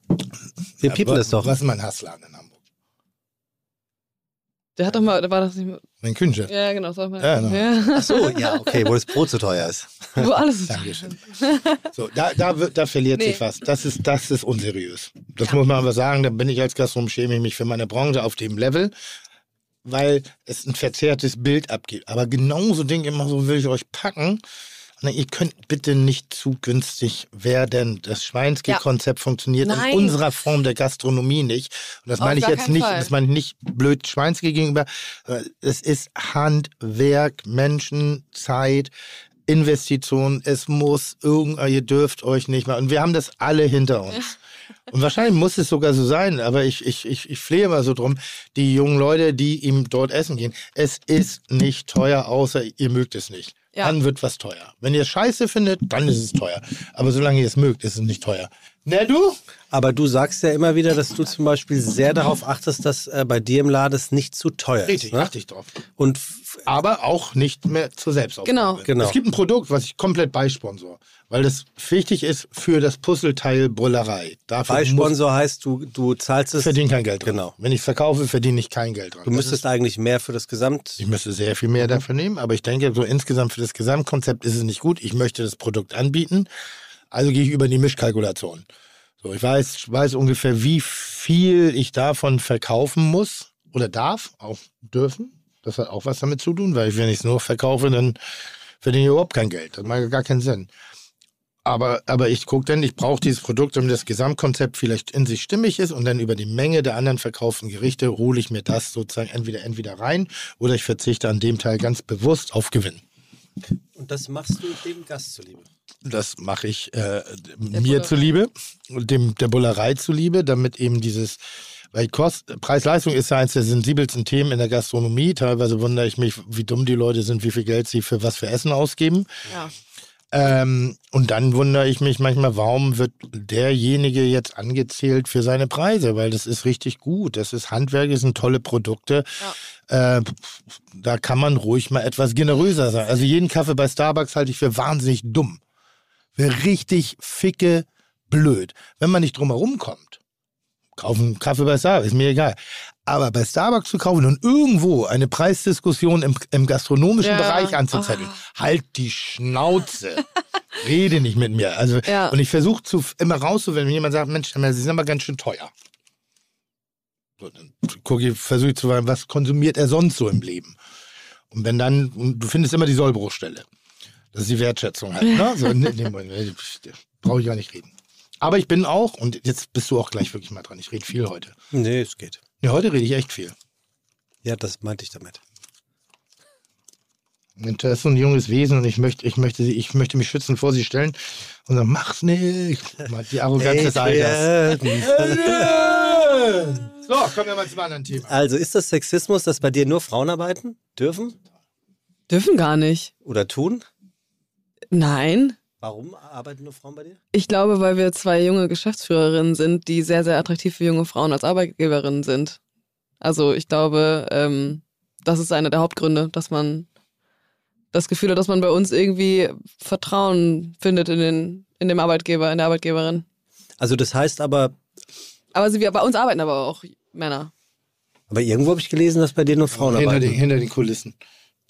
Wir piepen Aber das doch. Was ist mein Hassladen in Hamburg? Der hat doch mal, da war das nicht mehr. Mein Kühnchef. Ja, genau, war mal. Ja, genau. ja. Ach so, ja, okay, wo das Brot zu teuer ist. [laughs] Wo alles ist. Dankeschön. So, da, da, da verliert Nee. sich was. Das ist, das ist unseriös. Das muss man aber sagen. Da bin ich als Gastronom, schäme ich mich für meine Branche auf dem Level, weil es ein verzerrtes Bild abgibt. Aber genauso Ding immer so will ich euch packen. Na, ihr könnt bitte nicht zu günstig werden. Das Schweinski-Konzept funktioniert Nein. in unserer Form der Gastronomie nicht. Und das Auf meine ich jetzt nicht, Fall. das meine ich nicht blöd Schweinski gegenüber. Es ist Handwerk, Menschen, Zeit, Investition. Es muss irgend, ihr dürft euch nicht mal. Und wir haben das alle hinter uns. Und wahrscheinlich muss es sogar so sein, aber ich, ich, ich, ich flehe immer so drum, die jungen Leute, die ihm dort essen gehen, es ist nicht teuer, außer ihr mögt es nicht. Ja. Dann wird was teuer. Wenn ihr es scheiße findet, dann ist es teuer. Aber solange ihr es mögt, ist es nicht teuer. Ne, du? Aber du sagst ja immer wieder, dass du zum Beispiel sehr darauf achtest, dass äh, bei dir im Laden es nicht zu teuer Richtig, ist. Ne? achte ich drauf. Und aber auch nicht mehr zur Selbstaufgabe. Genau. Genau. Es gibt ein Produkt, was ich komplett beisponsor, weil das wichtig ist für das Puzzleteil Brüllerei. Dafür bei muss, Sponsor heißt, du, du zahlst es. ich verdiene kein Geld dran. Genau. Wenn ich es verkaufe, verdiene ich kein Geld dran. Du Das müsstest eigentlich mehr für das Gesamt. Ich müsste sehr viel mehr dafür nehmen, aber ich denke, so insgesamt für das Gesamtkonzept ist es nicht gut. Ich möchte das Produkt anbieten, also gehe ich über die Mischkalkulation. So, ich weiß, weiß ungefähr, wie viel ich davon verkaufen muss oder darf, auch dürfen. Das hat auch was damit zu tun, weil ich, wenn ich es nur verkaufe, dann verdiene ich überhaupt kein Geld. Das macht gar keinen Sinn. Aber, aber ich gucke dann, ich brauche dieses Produkt, damit das Gesamtkonzept vielleicht in sich stimmig ist und dann über die Menge der anderen verkauften Gerichte hole ich mir das sozusagen entweder entweder rein oder ich verzichte an dem Teil ganz bewusst auf Gewinn. Und das machst du dem Gast zuliebe. Das mache ich äh, mir Bullerei. zuliebe, dem, der Bullerei zuliebe, damit eben dieses, weil Kost, Preis-Leistung ist ja eines der sensibelsten Themen in der Gastronomie. Teilweise wundere ich mich, wie dumm die Leute sind, wie viel Geld sie für was für Essen ausgeben. Ja. Ähm, und dann wundere ich mich manchmal, warum wird derjenige jetzt angezählt für seine Preise? Weil das ist richtig gut. Das ist Handwerk, das sind tolle Produkte. Äh, da kann man ruhig mal etwas generöser sein. Also jeden Kaffee bei Starbucks halte ich für wahnsinnig dumm. Richtig ficke blöd. Wenn man nicht drum herum kommt, kaufen Kaffee bei Starbucks, ist mir egal. Aber bei Starbucks zu kaufen und irgendwo eine Preisdiskussion im, im gastronomischen Ja. Bereich anzuzetteln, halt die Schnauze. [laughs] Rede nicht mit mir. Also, Ja. Und ich versuche zu, immer rauszufinden, wenn jemand sagt, Mensch, Sie sind aber ganz schön teuer. So, dann gucke ich, versuche ich zu fragen, was konsumiert er sonst so im Leben? Und wenn dann, und du findest immer die Sollbruchstelle. Das ist die Wertschätzung halt. Ne? So, ne, ne, Brauche ich gar nicht reden. Aber ich bin auch, und jetzt bist du auch gleich wirklich mal dran, ich rede viel heute. Nee, es geht. Ja, heute rede ich echt viel. Ja, das meinte ich damit. Das ist so ein junges Wesen und ich möchte, ich möchte, sie, ich möchte mich schützen vor sie stellen und sagen, mach's nicht. Die Arroganz des Alters. [laughs] So, kommen wir mal zum anderen Thema. Also ist das Sexismus, dass bei dir nur Frauen arbeiten dürfen Dürfen gar nicht. oder tun? Nein. Warum arbeiten nur Frauen bei dir? Ich glaube, weil wir zwei junge Geschäftsführerinnen sind, die sehr, sehr attraktiv für junge Frauen als Arbeitgeberinnen sind. Also ich glaube, ähm, das ist einer der Hauptgründe, dass man das Gefühl hat, dass man bei uns irgendwie Vertrauen findet in, den, in dem Arbeitgeber, in der Arbeitgeberin. Also das heißt aber, Aber sie, wir, bei uns arbeiten aber auch Männer. aber irgendwo habe ich gelesen, dass bei dir nur Frauen Hinter arbeiten. den, hinter den Kulissen.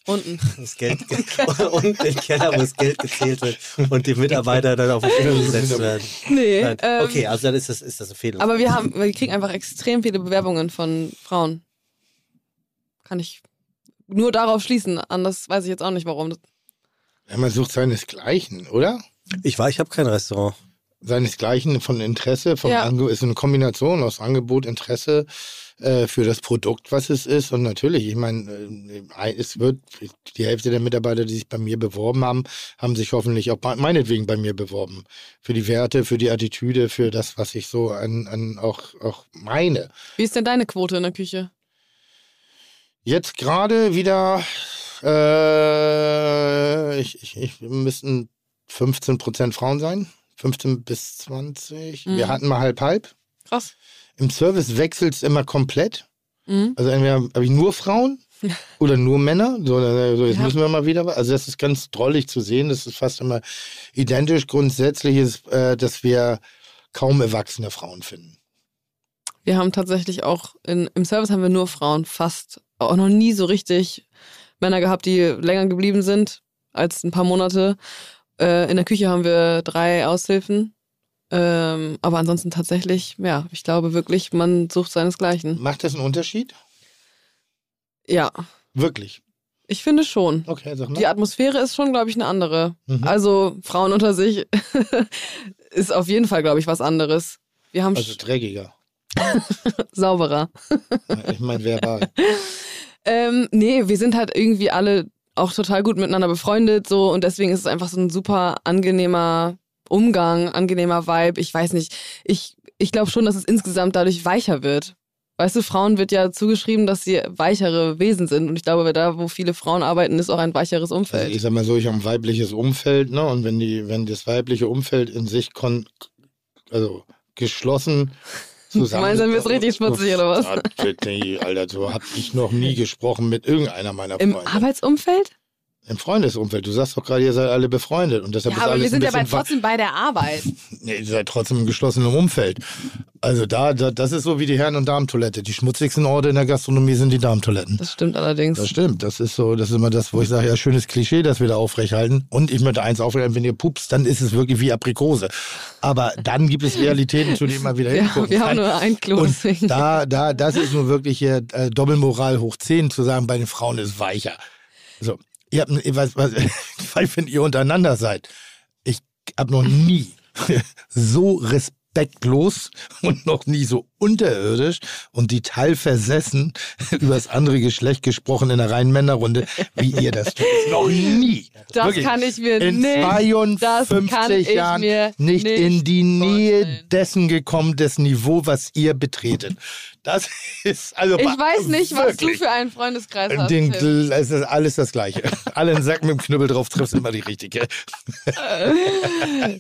Unten. [laughs] Das Geld [laughs] und den Keller, wo das Geld gezählt wird und die Mitarbeiter dann auf den Stuhl [laughs] gesetzt werden. Nee. Nein. Ähm, Okay, also dann ist das, ist das ein Fehler. Aber wir haben, wir kriegen einfach extrem viele Bewerbungen von Frauen. Kann ich nur darauf schließen. Anders weiß ich jetzt auch nicht, warum. Ja, man sucht seinesgleichen, oder? ich war, ich habe kein Restaurant. Seinesgleichen von Interesse, vom Ja. Ange ist eine Kombination aus Angebot, Interesse äh, für das Produkt, was es ist. Und natürlich, ich meine, äh, es wird, die Hälfte der Mitarbeiter, die sich bei mir beworben haben, haben sich hoffentlich auch meinetwegen bei mir beworben. Für die Werte, für die Attitüde, für das, was ich so an, an auch, auch meine. Wie ist denn deine Quote in der Küche? Jetzt gerade wieder, äh, ich, ich, ich wir müssten 15 Prozent Frauen sein. 15 bis 20. Wir Mhm. hatten mal halb halb. Krass. Im Service wechselt es immer komplett. Mhm. Also entweder habe ich nur Frauen [laughs] Oder nur Männer? So, so jetzt Ja. müssen wir mal wieder. Also das ist ganz drollig zu sehen. Das ist fast immer identisch. Grundsätzlich ist, äh, dass wir kaum erwachsene Frauen finden. Wir haben tatsächlich auch in, im Service haben wir nur Frauen, fast auch noch nie so richtig Männer gehabt, die länger geblieben sind als ein paar Monate. Äh, in der Küche haben wir drei Aushilfen. Ähm, aber ansonsten tatsächlich, ja, ich glaube wirklich, man sucht seinesgleichen. Macht das einen Unterschied? Ja, Wirklich? ich finde schon. Okay, sag Die mal. Atmosphäre ist schon, glaube ich, eine andere. Mhm. Also Frauen unter sich [laughs] ist auf jeden Fall, glaube ich, was anderes. Wir haben Also dreckiger. [laughs] sauberer. Ich meine verbal. [laughs] Ähm, nee, wir sind halt irgendwie alle auch total gut miteinander befreundet so und deswegen ist es einfach so ein super angenehmer Umgang, angenehmer Vibe. Ich weiß nicht, ich, ich glaube schon, dass es insgesamt dadurch weicher wird. Weißt du, Frauen wird ja zugeschrieben, dass sie weichere Wesen sind und ich glaube, da, wo viele Frauen arbeiten, ist auch ein weicheres Also Umfeld. ich sag mal so, ich habe ein weibliches Umfeld, ne? Und wenn die, wenn das weibliche Umfeld in sich kon also geschlossen [laughs] zusammen. meinst, dann wird's richtig schmutzig, oder was? Alter, so hab ich noch nie gesprochen mit irgendeiner meiner Im Freunde. Arbeitsumfeld? Im Freundesumfeld. Du sagst doch gerade, ihr seid alle befreundet. Und deshalb Ja, ist aber alles wir sind ja trotzdem bei der Arbeit. [laughs] Nee, ihr seid trotzdem im geschlossenen Umfeld. Also da, da, das ist so wie die Herren- und Damentoilette. Die schmutzigsten Orte in der Gastronomie sind die Damentoiletten. Das stimmt allerdings. Das stimmt, das ist so, das ist immer das, wo ich sage, ja, schönes Klischee, das wir da aufrechthalten. Und ich möchte eins aufrechterhalten, wenn ihr pupst, dann ist es wirklich wie Aprikose. Aber dann gibt es Realitäten, zu denen man wieder [laughs] Ja, hingucken wir kann. haben nur ein Klo, Und da, da, das ist nur wirklich hier äh, Doppelmoral hoch 10, zu sagen, bei den Frauen ist weicher. So, ihr habt, ich weiß, was, weil [laughs] wenn ihr untereinander seid, ich habe noch nie [laughs] so respektlos und noch nie so unterirdisch und detailversessen [laughs] über das andere Geschlecht gesprochen in einer reinen Männerrunde, wie ihr das tut. [laughs] Noch nie. Das Wirklich. kann ich mir in nicht. kann 52 ich Jahren nicht, nicht in die Nähe vorstellen. dessen gekommen, des Niveau, was ihr betretet. Das [laughs] ist also Ich weiß nicht, was du für einen Freundeskreis hast. Den, es ist alles das Gleiche. Alle einen Sack mit dem Knüppel drauf triffst immer die richtige.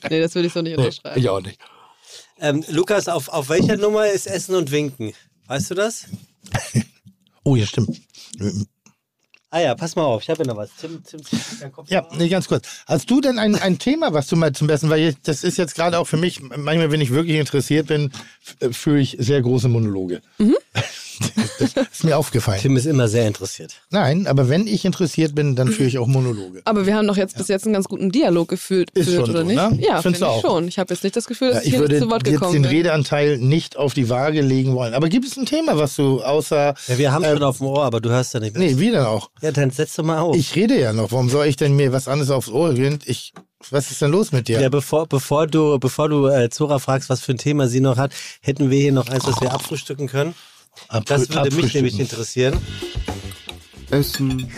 nee, das würde ich so nicht unterschreiben. Ich auch nicht. Ähm, Lukas, auf, auf welcher Nummer ist Essen und Winken? Weißt du das? [laughs] Oh, ja, stimmt. Ah ja, pass mal auf, ich habe ja noch was. Tim, Tim, Tim, dein Kopf Ja, nee, ganz kurz. Hast du denn ein, ein Thema, was du mal zum Besten, weil das ist jetzt gerade auch für mich, manchmal, wenn ich wirklich interessiert bin, führe ich sehr große Monologe. Mhm. [laughs] Das ist mir aufgefallen. Tim ist immer sehr interessiert. Nein, aber wenn ich interessiert bin, dann führe ich auch Monologe. Aber wir haben doch jetzt bis jetzt einen ganz guten Dialog gefühlt, Ist geführt, schon oder so, nicht? ne? Ja, finde ich auch? schon. Ich habe jetzt nicht das Gefühl, dass Ja, ich, ich hier würde nicht zu Wort jetzt gekommen den bin. Redeanteil nicht auf die Waage legen wollen. Aber gibt es ein Thema, was du außer. Ja, wir haben Ähm, schon auf dem Ohr, aber du hörst ja nicht mehr. Nee, wie denn auch? Ja, dann setz doch mal auf. Ich rede ja noch. Warum soll ich denn mir was anderes aufs Ohr gehen? Ich, was ist denn los mit dir? ja, bevor, bevor du, bevor du äh, Zora fragst, was für ein Thema sie noch hat, hätten wir hier noch eins, was wir abfrühstücken können. Abfrü- Das würde mich nämlich interessieren. Essen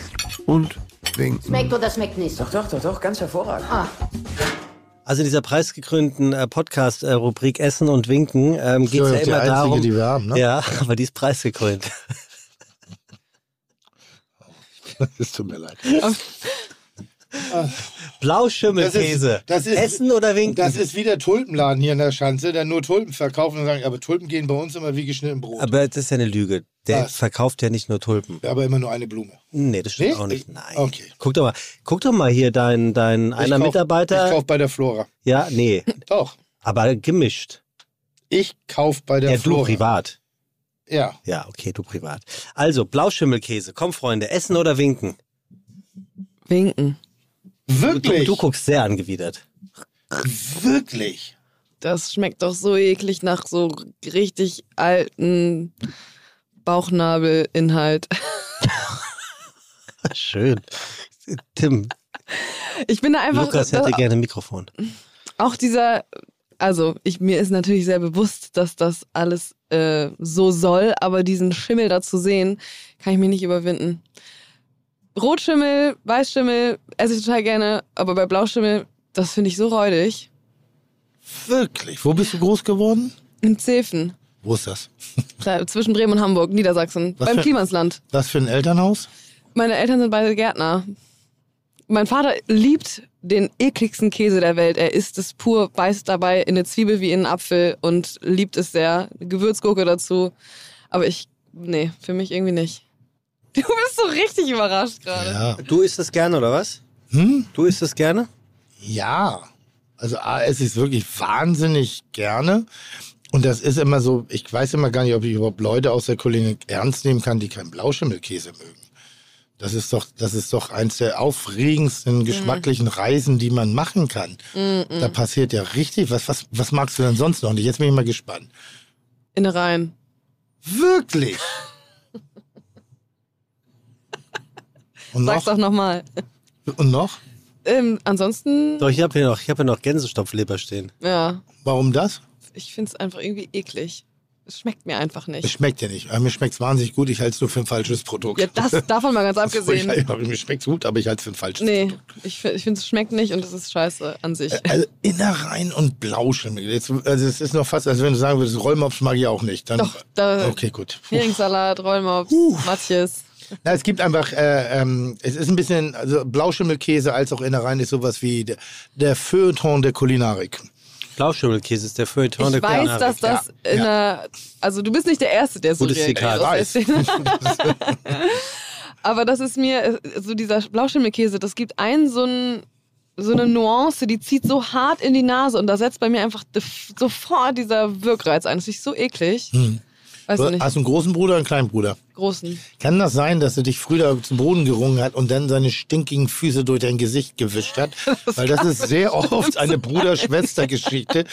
und Winken. Schmeckt oder schmeckt nicht? Doch, doch, doch, doch, ganz hervorragend. Ah, Also in dieser preisgekrönten äh, Podcast-Rubrik Essen und Winken ähm, geht es ja die immer einzige, darum. die wir haben, ne? Ja, [laughs] aber die ist preisgekrönt. [laughs] Es tut mir leid. [laughs] Blauschimmelkäse. Das ist- das ist- Essen oder Winken? Das ist wie der Tulpenladen hier in der Schanze, der nur Tulpen verkauft und sagen, aber Tulpen gehen bei uns immer wie geschnitten Brot. Aber, aber das ist ja eine Lüge. Der Was? verkauft ja nicht nur Tulpen. immer nur eine Blume. Nee, das stimmt Nee? auch nicht. Ich- Nein. okay. Guck doch mal, guck doch mal hier dein, dein einer kauf, Mitarbeiter. Ich kauf bei der Flora. ja, nee, Doch. aber gemischt. Ich kauf bei der Ja, du Flora. privat. Ja. Ja, okay, du privat. Also, Blauschimmelkäse. Komm, Freunde, essen oder winken? Winken. Du, Wirklich? du guckst sehr angewidert. Wirklich? Das schmeckt doch so eklig nach so richtig alten Bauchnabelinhalt. [laughs] Schön. Tim, Ich bin da einfach. Lukas hätte gerne ein Mikrofon. auch dieser, also ich, mir ist natürlich sehr bewusst, dass das alles äh, so soll, aber diesen Schimmel da zu sehen, kann ich mich nicht überwinden. Rotschimmel, Weißschimmel esse ich total gerne, aber bei Blauschimmel, das finde ich so räudig. Wirklich? Wo bist du groß geworden? In Zefen, Wo ist das? da, zwischen Bremen und Hamburg, Niedersachsen, Was beim für- Klimansland. Was für ein Elternhaus? Meine Eltern sind beide Gärtner. Mein Vater liebt den ekligsten Käse der Welt. Er isst es pur, beißt dabei in eine Zwiebel wie in einen Apfel und liebt es sehr. Gewürzgurke dazu. Aber ich, nee, für mich irgendwie nicht. [laughs] Du bist so richtig überrascht gerade. Ja. Du isst das gerne, oder was? Hm? Du isst das gerne? Ja. Also A, esse ich es wirklich wahnsinnig gerne. Und das ist immer so, ich weiß immer gar nicht, ob ich überhaupt Leute aus der Kulinik ernst nehmen kann, die keinen Blauschimmelkäse mögen. Das ist doch, das ist doch eins der aufregendsten geschmacklichen Reisen, die man machen kann. Da passiert ja richtig was. Was, was magst du denn sonst noch nicht? Jetzt bin ich mal gespannt. Innereien. Wirklich? Und Sag's noch? doch nochmal. Und noch? Ähm, ansonsten, Doch, ich habe hier noch, ich hab hier noch Gänsestopfleber stehen. ja, Warum das? ich find's einfach irgendwie eklig. Es schmeckt mir einfach Es nicht. schmeckt ja nicht. Aber Mir schmeckt es wahnsinnig gut. Ich halte es nur für ein falsches Produkt. Ja, das davon mal ganz [laughs] abgesehen. Ja, mir schmeckt gut, aber ich halte es für ein falsches Nee, Produkt. ich, fi- ich finde, es schmeckt nicht und es ist scheiße an sich. Also Innereien und Blauschimmel. Jetzt, also es ist noch fast, als wenn du sagen würdest, Rollmops mag ich auch nicht. Dann, Doch, da, okay, gut. Puh. Heringssalat, Rollmops, Matjes. Na, es gibt einfach, äh, ähm, es ist ein bisschen, also Blauschimmelkäse als auch Innereien ist sowas wie der, der Feuilleton der Kulinarik. Blauschimmelkäse ist der Feuilleton Ich der weiß, Kulinarik. dass das Ja, in ja. einer, also du bist nicht der Erste, der so Gutes reagiert. Ich Essen. [laughs] Aber das ist mir, so dieser Blauschimmelkäse, das gibt einen so ein so eine Nuance, die zieht so hart in die Nase und da setzt bei mir einfach sofort dieser Wirkreiz ein. Das ist so eklig. Hm. Weiß Du nicht. hast du einen großen Bruder oder einen kleinen Bruder? Großen. Kann das sein, dass er dich früher zum Boden gerungen hat und dann seine stinkigen Füße durch dein Gesicht gewischt hat? [laughs] Weil das ist sehr oft eine Bruder-Schwester-Geschichte.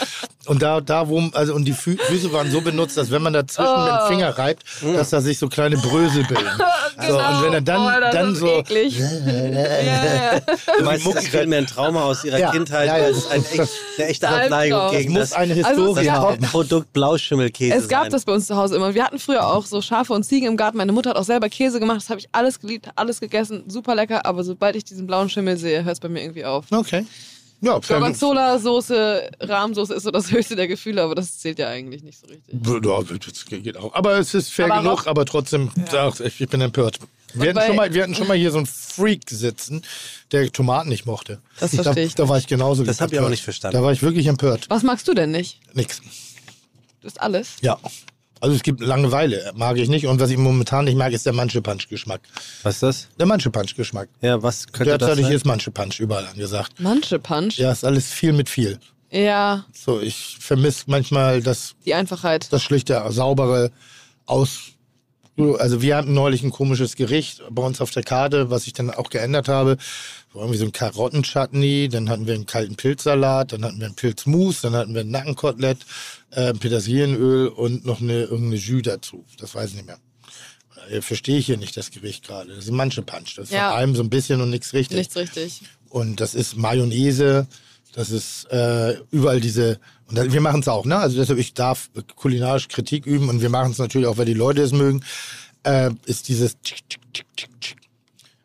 Und da, da wo, also, und die Fü Füße waren so benutzt, dass wenn man dazwischen mit dem Finger reibt, dass da sich so kleine Brösel bilden. [laughs] So, und wenn er dann, oh, das dann ist so, eklig. ja, ja. Du meinst, das fällt mir ein Trauma aus ihrer Ja, Kindheit. ja, ja, das ist ein echt, eine echte. Abneigung Es gegen muss das, eine Also, Historie ja. haben. Produkt Blauschimmelkäse Es gab sein. das bei uns zu Hause immer. Wir hatten früher auch so Schafe und Ziegen im Garten. Meine Mutter hat auch selber Käse gemacht. Das habe ich alles geliebt, alles gegessen. Super lecker. Aber sobald ich diesen blauen Schimmel sehe, hört es bei mir irgendwie auf. Okay. Ja, Gorgonzola-Soße, Rahmsoße ist so das höchste der Gefühle, aber das zählt ja eigentlich nicht so richtig. Ja, das geht auch. Aber es ist fair Aber genug, auch- aber trotzdem, ach, ich bin empört. Wir hatten, schon mal, wir hatten schon mal hier so einen Freak sitzen, der Tomaten nicht mochte. Das da, verstehe ich. Da war ich genauso. Das hab ich aber nicht verstanden. Da war ich wirklich empört. Was magst du denn nicht? Nix. Du isst alles? Ja. Also es gibt Langeweile, mag ich nicht. Und was ich momentan nicht mag, ist der Manche-Punch-Geschmack. Was ist das? Der Manche-Punch-Geschmack. Ja, was könnte das Derzeitig sein? ist Manche-Punch überall angesagt. Manche Punch? Ja, ist alles viel mit viel. Ja, So, ich vermisse manchmal das die Einfachheit. das schlichte, saubere aus. Also wir hatten neulich ein komisches Gericht bei uns auf der Karte, was ich dann auch geändert habe. So irgendwie so ein Karottenchutney, dann hatten wir einen kalten Pilzsalat, dann hatten wir einen Pilzmus, dann hatten wir ein Nackenkotelett, äh, Petersilienöl und noch eine irgendeine Jus dazu. Das weiß ich nicht mehr. Äh, Verstehe ich hier nicht das Gericht gerade. Das ist manche Punch. Das ist Ja. von allem so ein bisschen und nichts richtig. Nichts richtig. Und das ist Mayonnaise, das ist äh, überall diese. Und da, wir machen es auch, ne? Also deshalb, ich darf kulinarisch Kritik üben und wir machen es natürlich auch, weil die Leute es mögen. Äh, ist dieses tschik, tschik, tschik, tschik,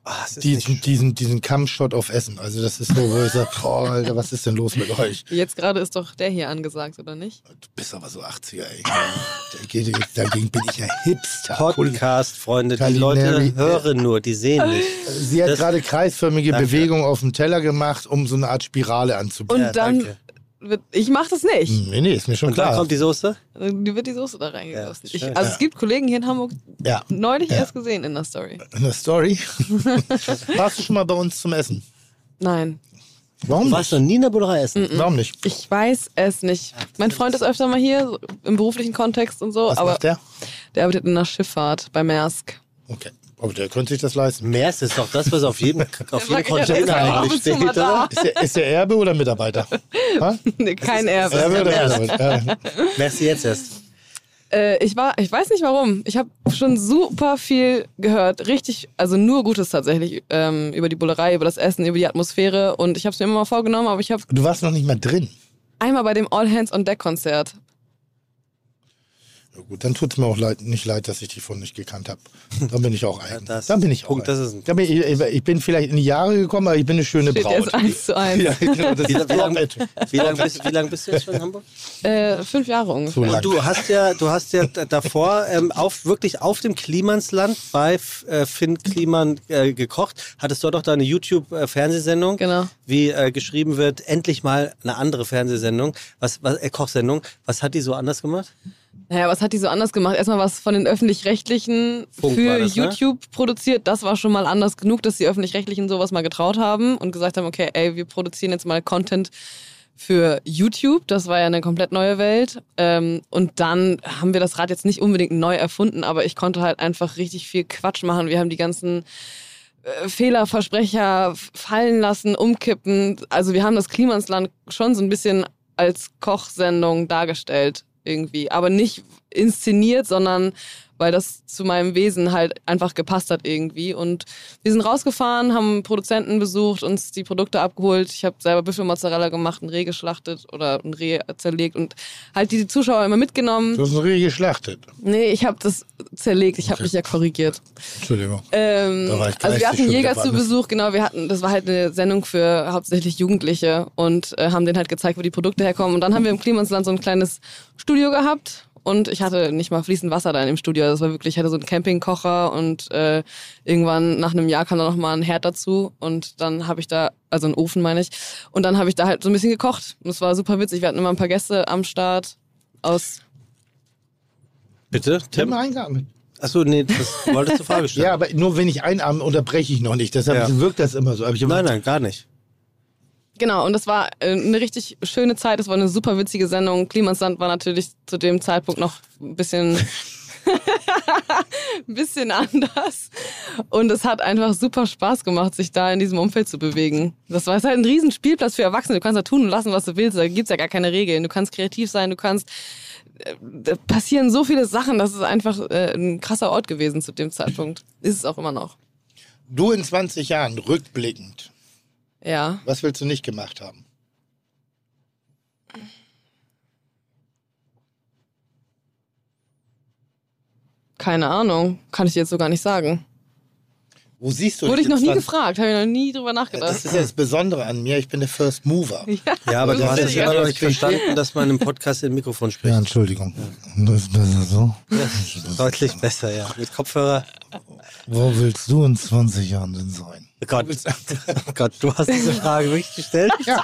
Ah, ist diesen, diesen, diesen Kampfshot auf Essen. Also das ist so, wo ich sage, boah, Alter, was ist denn los mit euch? [laughs] Jetzt gerade ist doch der hier angesagt, oder nicht? Du bist aber so 80er, ey. Da geht- Dagegen bin ich ja Hipster. Podcast, Freunde. Die Leute hören nur, die sehen nicht. Sie hat Das- gerade kreisförmige Danke. Bewegungen auf dem Teller gemacht, um so eine Art Spirale Und anzubieten. Ja, dann danke. Wird, ich mach das nicht. Nee, nee, ist mir schon Und da klar. kommt die Soße? Die wird die Soße da reingegossen. Ja, also Ja. es gibt Kollegen hier in Hamburg, Ja. neulich Ja. erst gesehen in der Story. Eine Story. [laughs] Warst du schon mal bei uns zum Essen? Nein, Warum Du warst nicht? noch nie in der Bullerei essen. Warum nicht? ich weiß es nicht. Mein Freund ist öfter mal hier, so im beruflichen Kontext und so, Was aber macht der? der arbeitet in der Schifffahrt bei Maersk. Okay. Aber der könnte sich das leisten. Meers ist doch das, was auf jedem, [laughs] auf jedem Container eigentlich steht, oder? Ist der, ist der Erbe oder Mitarbeiter? Nee, Kein Erbe. Erbe oder. Mitarbeiter? Jetzt erst? Äh, ich war, ich weiß nicht warum. Ich habe schon super viel gehört. Richtig, also nur Gutes tatsächlich ähm, über die Bullerei, über das Essen, über die Atmosphäre. Und ich habe es mir immer mal vorgenommen, aber ich habe Du warst noch nicht mal drin. einmal bei dem All Hands on Deck Konzert. Ja gut, dann tut es mir auch leid, nicht leid, dass ich die von nicht gekannt habe. [laughs] Da bin ich auch eigen. das- da bin ich auch Punkt, das ist ein- ich, ich bin vielleicht in die Jahre gekommen, aber ich bin eine schöne Steht Braut. jetzt eins zu eins. [laughs] Ja, genau, das Wie, wie lange lang bist, lang bist du jetzt schon in Hamburg? Äh, fünf Jahre ungefähr. Und du hast ja, du hast ja davor ähm, auf, wirklich auf dem Klimansland bei äh, Finn Kliman äh, gekocht. Hattest dort auch deine YouTube-Fernsehsendung, Genau. wie äh, geschrieben wird, endlich mal eine andere Fernsehsendung, was, was äh, Kochsendung. Was hat die so anders gemacht? Naja, was hat die so anders gemacht? Erstmal was von den Öffentlich-Rechtlichen für das, ne? YouTube produziert. Das war schon mal anders genug, dass die Öffentlich-Rechtlichen sowas mal getraut haben und gesagt haben, okay, ey, wir produzieren jetzt mal Content für YouTube. Das war ja eine komplett neue Welt. Ähm, und dann haben wir das Rad jetzt nicht unbedingt neu erfunden, aber ich konnte halt einfach richtig viel Quatsch machen. Wir haben die ganzen äh, Fehlerversprecher fallen lassen, umkippen. Also wir haben das Klima ins Land schon so ein bisschen als Kochsendung dargestellt irgendwie, aber nicht inszeniert, sondern weil das zu meinem Wesen halt einfach gepasst hat irgendwie. Und wir sind rausgefahren, haben Produzenten besucht, uns die Produkte abgeholt. Ich habe selber Büffelmozzarella gemacht, ein Reh geschlachtet oder ein Reh zerlegt und halt die Zuschauer immer mitgenommen. Du hast ein Reh geschlachtet. Nee, ich habe das zerlegt, ich habe mich ja korrigiert. Entschuldigung. Ähm, also wir hatten Jäger zu. Besuch, genau, wir hatten, das war halt eine Sendung für hauptsächlich Jugendliche und äh, haben denen halt gezeigt, wo die Produkte herkommen. Und dann haben wir im Klimansland so ein kleines Studio gehabt und ich hatte nicht mal fließend Wasser da in dem Studio. Das war wirklich, ich hatte so einen Campingkocher und äh, irgendwann nach einem Jahr kam da noch mal ein Herd dazu und dann habe ich da, also einen Ofen meine ich, und dann habe ich da halt so ein bisschen gekocht. Und das war super witzig. Wir hatten immer ein paar Gäste am Start aus Bitte, Tim Tim? eingeatmet. Achso, nee, das wolltest du Frage stellen. [laughs] Ja, aber nur wenn ich einatme, unterbreche ich noch nicht. Deshalb Ja. wirkt das immer so. Aber ich Nein, nein, gar nicht. Genau, und das war äh, eine richtig schöne Zeit. Das war eine super witzige Sendung. Klimansland war natürlich zu dem Zeitpunkt noch ein bisschen, [laughs] ein bisschen anders. Und es hat einfach super Spaß gemacht, sich da in diesem Umfeld zu bewegen. Das war es halt ein riesen Spielplatz für Erwachsene. Du kannst da tun und lassen, was du willst. Da gibt's ja gar keine Regeln. Du kannst kreativ sein, du kannst. äh, Da passieren so viele Sachen. Das ist einfach äh, ein krasser Ort gewesen zu dem Zeitpunkt. Ist es auch immer noch. Du in 20 Jahren, rückblickend, Ja. was willst du nicht gemacht haben? Keine Ahnung. Kann ich dir jetzt so gar nicht sagen. Wo siehst du Wurde ich noch nie 20 gefragt, habe ich noch nie drüber nachgedacht. Das ist ja das Besondere an mir. Ich bin der First Mover. [laughs] Ja, aber du hast ist es ja immer noch nicht verstanden, dass man im Podcast in Mikrofon spricht. Entschuldigung. Das ist besser so. Deutlich besser, ja. Mit Kopfhörer. Wo willst du in 20 Jahren denn sein? Oh Gott. Oh [laughs] Gott, du hast diese Frage wirklich gestellt? [laughs] Ja.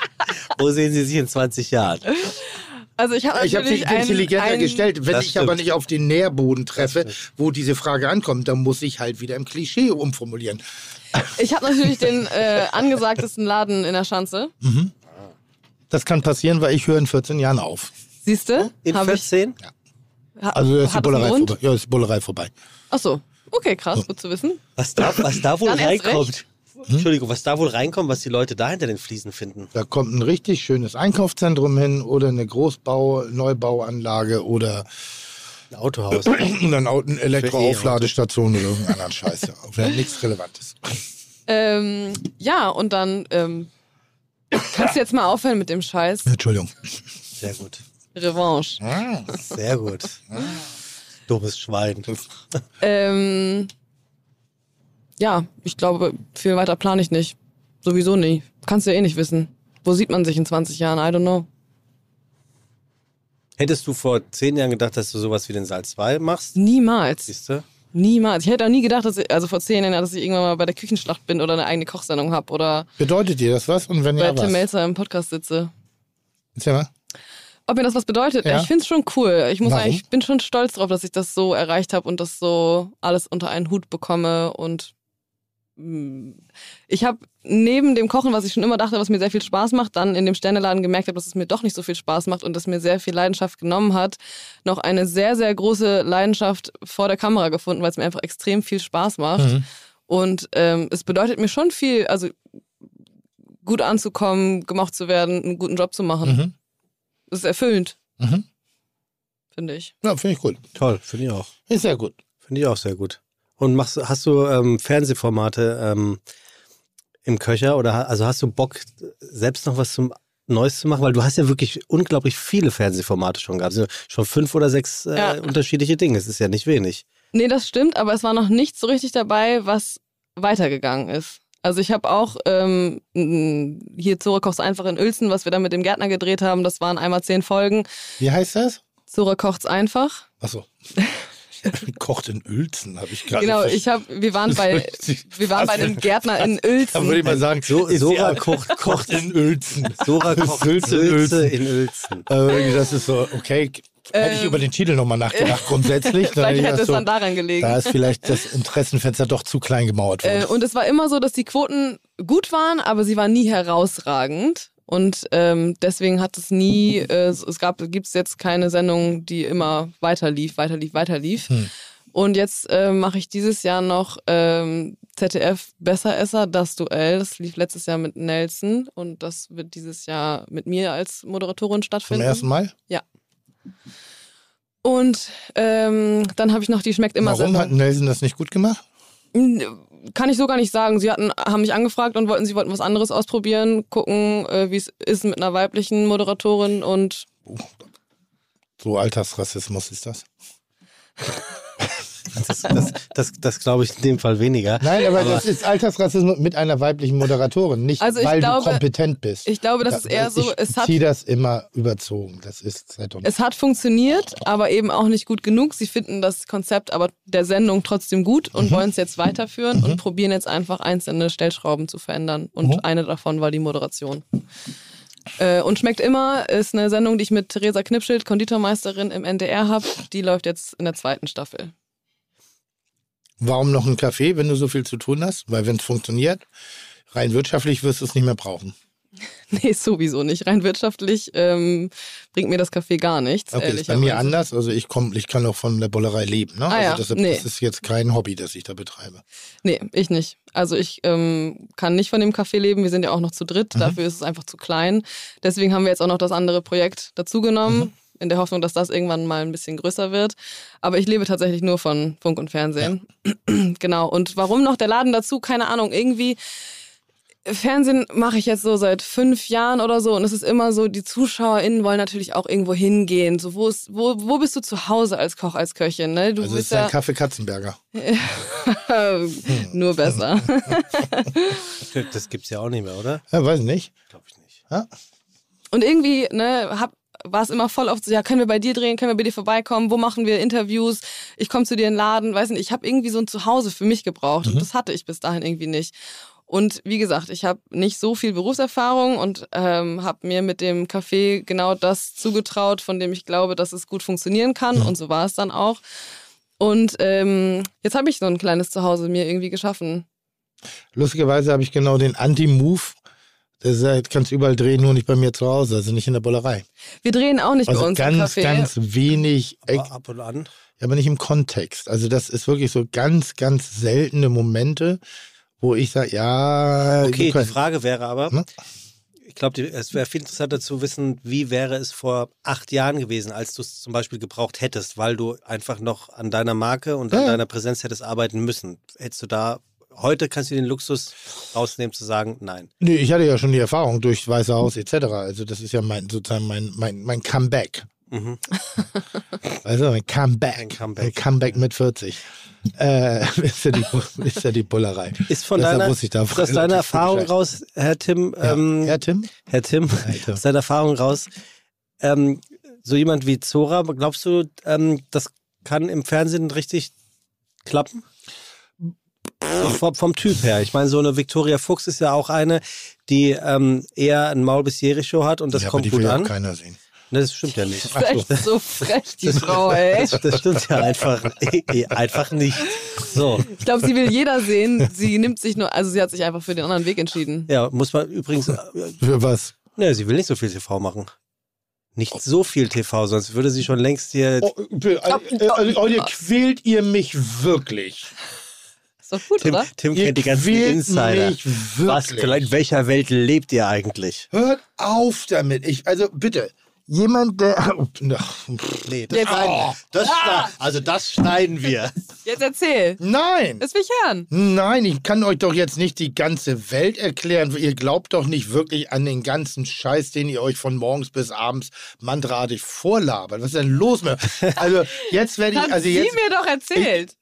Wo sehen Sie sich in 20 Jahren? Also ich habe Ich habe sie natürlich ein- intelligenter ein- gestellt. Wenn ich aber stimmt. nicht auf den Nährboden treffe, wo diese Frage ankommt, dann muss ich halt wieder im Klischee umformulieren. Ich habe natürlich den [laughs] äh, angesagtesten Laden in der Schanze. Das kann passieren, weil ich höre in 14 Jahren auf. Siehst du? In Hab ich, 14? ha, Also da ist die Bullerei vorbei. Ja, ist die Bullerei vorbei. Ach so. Okay, krass, gut zu wissen. Was da, was da wohl Dann reinkommt. Entschuldigung, was da wohl reinkommt, was die Leute da hinter den Fliesen finden. Da kommt ein richtig schönes Einkaufszentrum hin oder eine Großbau-, Neubauanlage oder Ein Autohaus. [clears throat] Au- eine Elektroaufladestation oder irgendeinen anderen Scheiße. [laughs] Nichts Relevantes. Ähm, ja, und dann ähm, kannst du jetzt mal aufhören mit dem Scheiß. Entschuldigung. Sehr gut. Revanche. Sehr gut. Dummes Schwein. Ähm, ja, ich glaube, viel weiter plane ich nicht. Sowieso nicht. Kannst du ja eh nicht wissen. Wo sieht man sich in 20 Jahren? I don't know. Hättest du vor zehn Jahren gedacht, dass du sowas wie den Salz 2 machst? Niemals. Siehst du? Niemals. Ich hätte auch nie gedacht, dass ich, also vor zehn Jahren, dass ich irgendwann mal bei der Küchenschlacht bin oder eine eigene Kochsendung habe oder Bedeutet dir das was? Und wenn bei ja, Tim was? Melzer im Podcast sitze. Erzähl mal. Ob mir das was bedeutet? Ja. Ich finde es schon cool. Ich muss Warum? sagen, ich bin schon stolz drauf, dass ich das so erreicht habe und das so alles unter einen Hut bekomme. Und ich habe neben dem Kochen, was ich schon immer dachte, was mir sehr viel Spaß macht, dann in dem Sterneladen gemerkt habe, dass es mir doch nicht so viel Spaß macht und dass mir sehr viel Leidenschaft genommen hat, noch eine sehr, sehr große Leidenschaft vor der Kamera gefunden, weil es mir einfach extrem viel Spaß macht. Mhm. Und ähm, es bedeutet mir schon viel, also gut anzukommen, gemocht zu werden, einen guten Job zu machen. Mhm. Das ist erfüllend, Mhm. finde ich. Ja, finde ich gut. Toll, finde ich auch. Ist sehr gut. Finde ich auch sehr gut. Und machst, hast du ähm, Fernsehformate ähm, im Köcher oder also hast du Bock, selbst noch was zum Neues zu machen? Weil du hast ja wirklich unglaublich viele Fernsehformate schon gehabt. Also schon fünf oder sechs äh, Ja. unterschiedliche Dinge. Das ist ja nicht wenig. Nee, das stimmt, aber es war noch nichts so richtig dabei, was weitergegangen ist. Also ich habe auch ähm, hier Zora kocht's einfach in Uelzen, was wir da mit dem Gärtner gedreht haben. Das waren einmal zehn Folgen. Wie heißt das? Zora kocht's einfach. Achso. [laughs] [laughs] Kocht in Uelzen, habe ich gerade Genau, ich habe, wir waren bei, wir waren bei einem Gärtner in [laughs] Da würde ich Uelzen. mal sagen, So- Sora kocht- [laughs] kocht in Uelzen. Sora kocht Uelzen. in Uelzen. Irgendwie, das ist so, okay, Hätte ich über den Titel nochmal nachgedacht, grundsätzlich. Vielleicht hätte es so, dann daran gelegen. Da ist vielleicht das Interessenfenster doch zu klein gemauert worden. Äh, und es war immer so, dass die Quoten gut waren, aber sie waren nie herausragend. Und ähm, deswegen hat es nie, äh, es gab, gibt es jetzt keine Sendung, die immer weiter lief, weiter lief, weiter lief. Hm. Und jetzt äh, mache ich dieses Jahr noch ähm, ZDF Besseresser, das Duell. Das lief letztes Jahr mit Nelson und das wird dieses Jahr mit mir als Moderatorin Zum stattfinden. ersten Mal? Und ähm, dann habe ich noch die Schmeckt immer Warum Sendung. hat Nelson das nicht gut gemacht? Kann ich so gar nicht sagen. Sie hatten, haben mich angefragt und wollten, sie wollten was anderes ausprobieren, gucken, äh, wie es ist mit einer weiblichen Moderatorin und So Alltagsrassismus ist das. [laughs] Das, das, das, das glaube ich in dem Fall weniger. Nein, aber, das ist Alltagsrassismus mit einer weiblichen Moderatorin, nicht Also weil glaube- du kompetent bist. ich glaube, das ist eher so, ich es hat, ziehe das immer überzogen. Das ist es hat funktioniert, aber eben auch nicht gut genug. Sie finden das Konzept aber der Sendung trotzdem gut und Mhm. wollen es jetzt weiterführen und probieren jetzt einfach einzelne Stellschrauben zu verändern. Und Mhm. eine davon war die Moderation. Äh, und schmeckt immer ist eine Sendung, die ich mit Theresa Knipschild, Konditormeisterin im NDR habe. Die läuft jetzt in der zweiten Staffel. Warum noch ein Café, wenn du so viel zu tun hast? Weil wenn es funktioniert, rein wirtschaftlich wirst du es nicht mehr brauchen. [laughs] Nee, sowieso nicht. Rein wirtschaftlich ähm, bringt mir das Café gar nichts. Okay, ist bei mir anders. Also ich komm, ich kann auch von der Bollerei leben. Ne? Ah also ja, deshalb, nee. das ist jetzt kein Hobby, das ich da betreibe. Nee, ich nicht. Also ich ähm, kann nicht von dem Café leben. Wir sind ja auch noch zu dritt. Mhm. Dafür ist es einfach zu klein. Deswegen haben wir jetzt auch noch das andere Projekt dazugenommen. Mhm. In der Hoffnung, dass das irgendwann mal ein bisschen größer wird. Aber ich lebe tatsächlich nur von Funk und Fernsehen. [clears throat] genau. Und warum noch der Laden dazu? Keine Ahnung. Irgendwie Fernsehen mache ich jetzt so seit fünf Jahren oder so und es ist immer so, die ZuschauerInnen wollen natürlich auch irgendwo hingehen. So, wo, ist, wo, wo bist du zu Hause als Koch, als Köchin? Ne? Du Also es bist ist ein ja Kaffee Katzenberger. [laughs] nur besser. [laughs] Das gibt's ja auch nicht mehr, oder? Ja, weiß nicht. Glaube ich nicht. Und irgendwie, ne, hab, war es immer voll oft so, ja, können wir bei dir drehen, können wir bei dir vorbeikommen, wo machen wir Interviews, ich komme zu dir in den Laden, weiß nicht, ich habe irgendwie so ein Zuhause für mich gebraucht und das hatte ich bis dahin irgendwie nicht. Und wie gesagt, ich habe nicht so viel Berufserfahrung und ähm, habe mir mit dem Café genau das zugetraut, von dem ich glaube, dass es gut funktionieren kann. Und so war es dann auch. Und ähm, jetzt habe ich so ein kleines Zuhause mir irgendwie geschaffen. Lustigerweise habe ich genau den Anti-Move. Das ist ja, kannst überall drehen, nur nicht bei mir zu Hause, also nicht in der Bollerei. Wir drehen auch nicht bei Also uns im ganz, Café. ganz wenig, Aber ab und an. Ja, aber nicht im Kontext. Also das ist wirklich so ganz, ganz seltene Momente, wo ich sage, ja, Okay, die Frage wäre aber, Hm? ich glaube, es wäre viel interessanter zu wissen, wie wäre es vor acht Jahren gewesen, als du es zum Beispiel gebraucht hättest, weil du einfach noch an deiner Marke und an Ja. deiner Präsenz hättest arbeiten müssen. Hättest du da, heute kannst du den Luxus rausnehmen zu sagen, nein. Nee, ich hatte ja schon die Erfahrung durch Weiße Haus etc. Also das ist ja mein sozusagen mein, mein, mein Comeback. Mhm. [laughs] Also mein Comeback. Ein Comeback. Ein Comeback mit 40. Äh, [laughs] ist, ja die, ist ja die Bullerei. Ist von Deshalb deiner, ich da ist aus [laughs] deiner Erfahrung raus, Herr Tim, ähm, ja, Tim? Herr Tim, Tim. aus deiner Erfahrung raus, ähm, so jemand wie Zora, glaubst du, ähm, das kann im Fernsehen richtig klappen? Vom, vom Typ her. Ich meine, so eine Victoria Fuchs ist ja auch eine, die ähm, eher ein Maul bis Show hat und das ja, aber kommt die gut will ja an. auch keiner sehen. Ne, das stimmt ja nicht. [laughs] Das ist so frech, die Frau, ey. Das, das stimmt ja einfach, einfach nicht. So. Ich glaube, sie will jeder sehen. Sie nimmt sich nur, also sie hat sich einfach für den anderen Weg entschieden. Ja, muss man übrigens, äh, Für was? ne, sie will nicht so viel TV machen. Nicht so viel TV, sonst würde sie schon längst hier. Oh, also, also, ihr quält ihr mich wirklich. Ist doch gut, Tim, oder? Tim Ihr kennt die ganzen Insider. Was, in welcher Welt lebt ihr eigentlich? Hört auf damit. Ich, also bitte, jemand, der. [laughs] Oh, Nee, das, Jetzt- schneiden, das, schneiden, also das schneiden wir. [laughs] Jetzt erzähl. Nein! Das will ich hören. Nein, ich kann euch doch jetzt nicht die ganze Welt erklären. Ihr glaubt doch nicht wirklich an den ganzen Scheiß, den ihr euch von morgens bis abends mantraartig vorlabert. Was ist denn los mit? Also jetzt werde ich, Hat also sie jetzt, mir doch erzählt.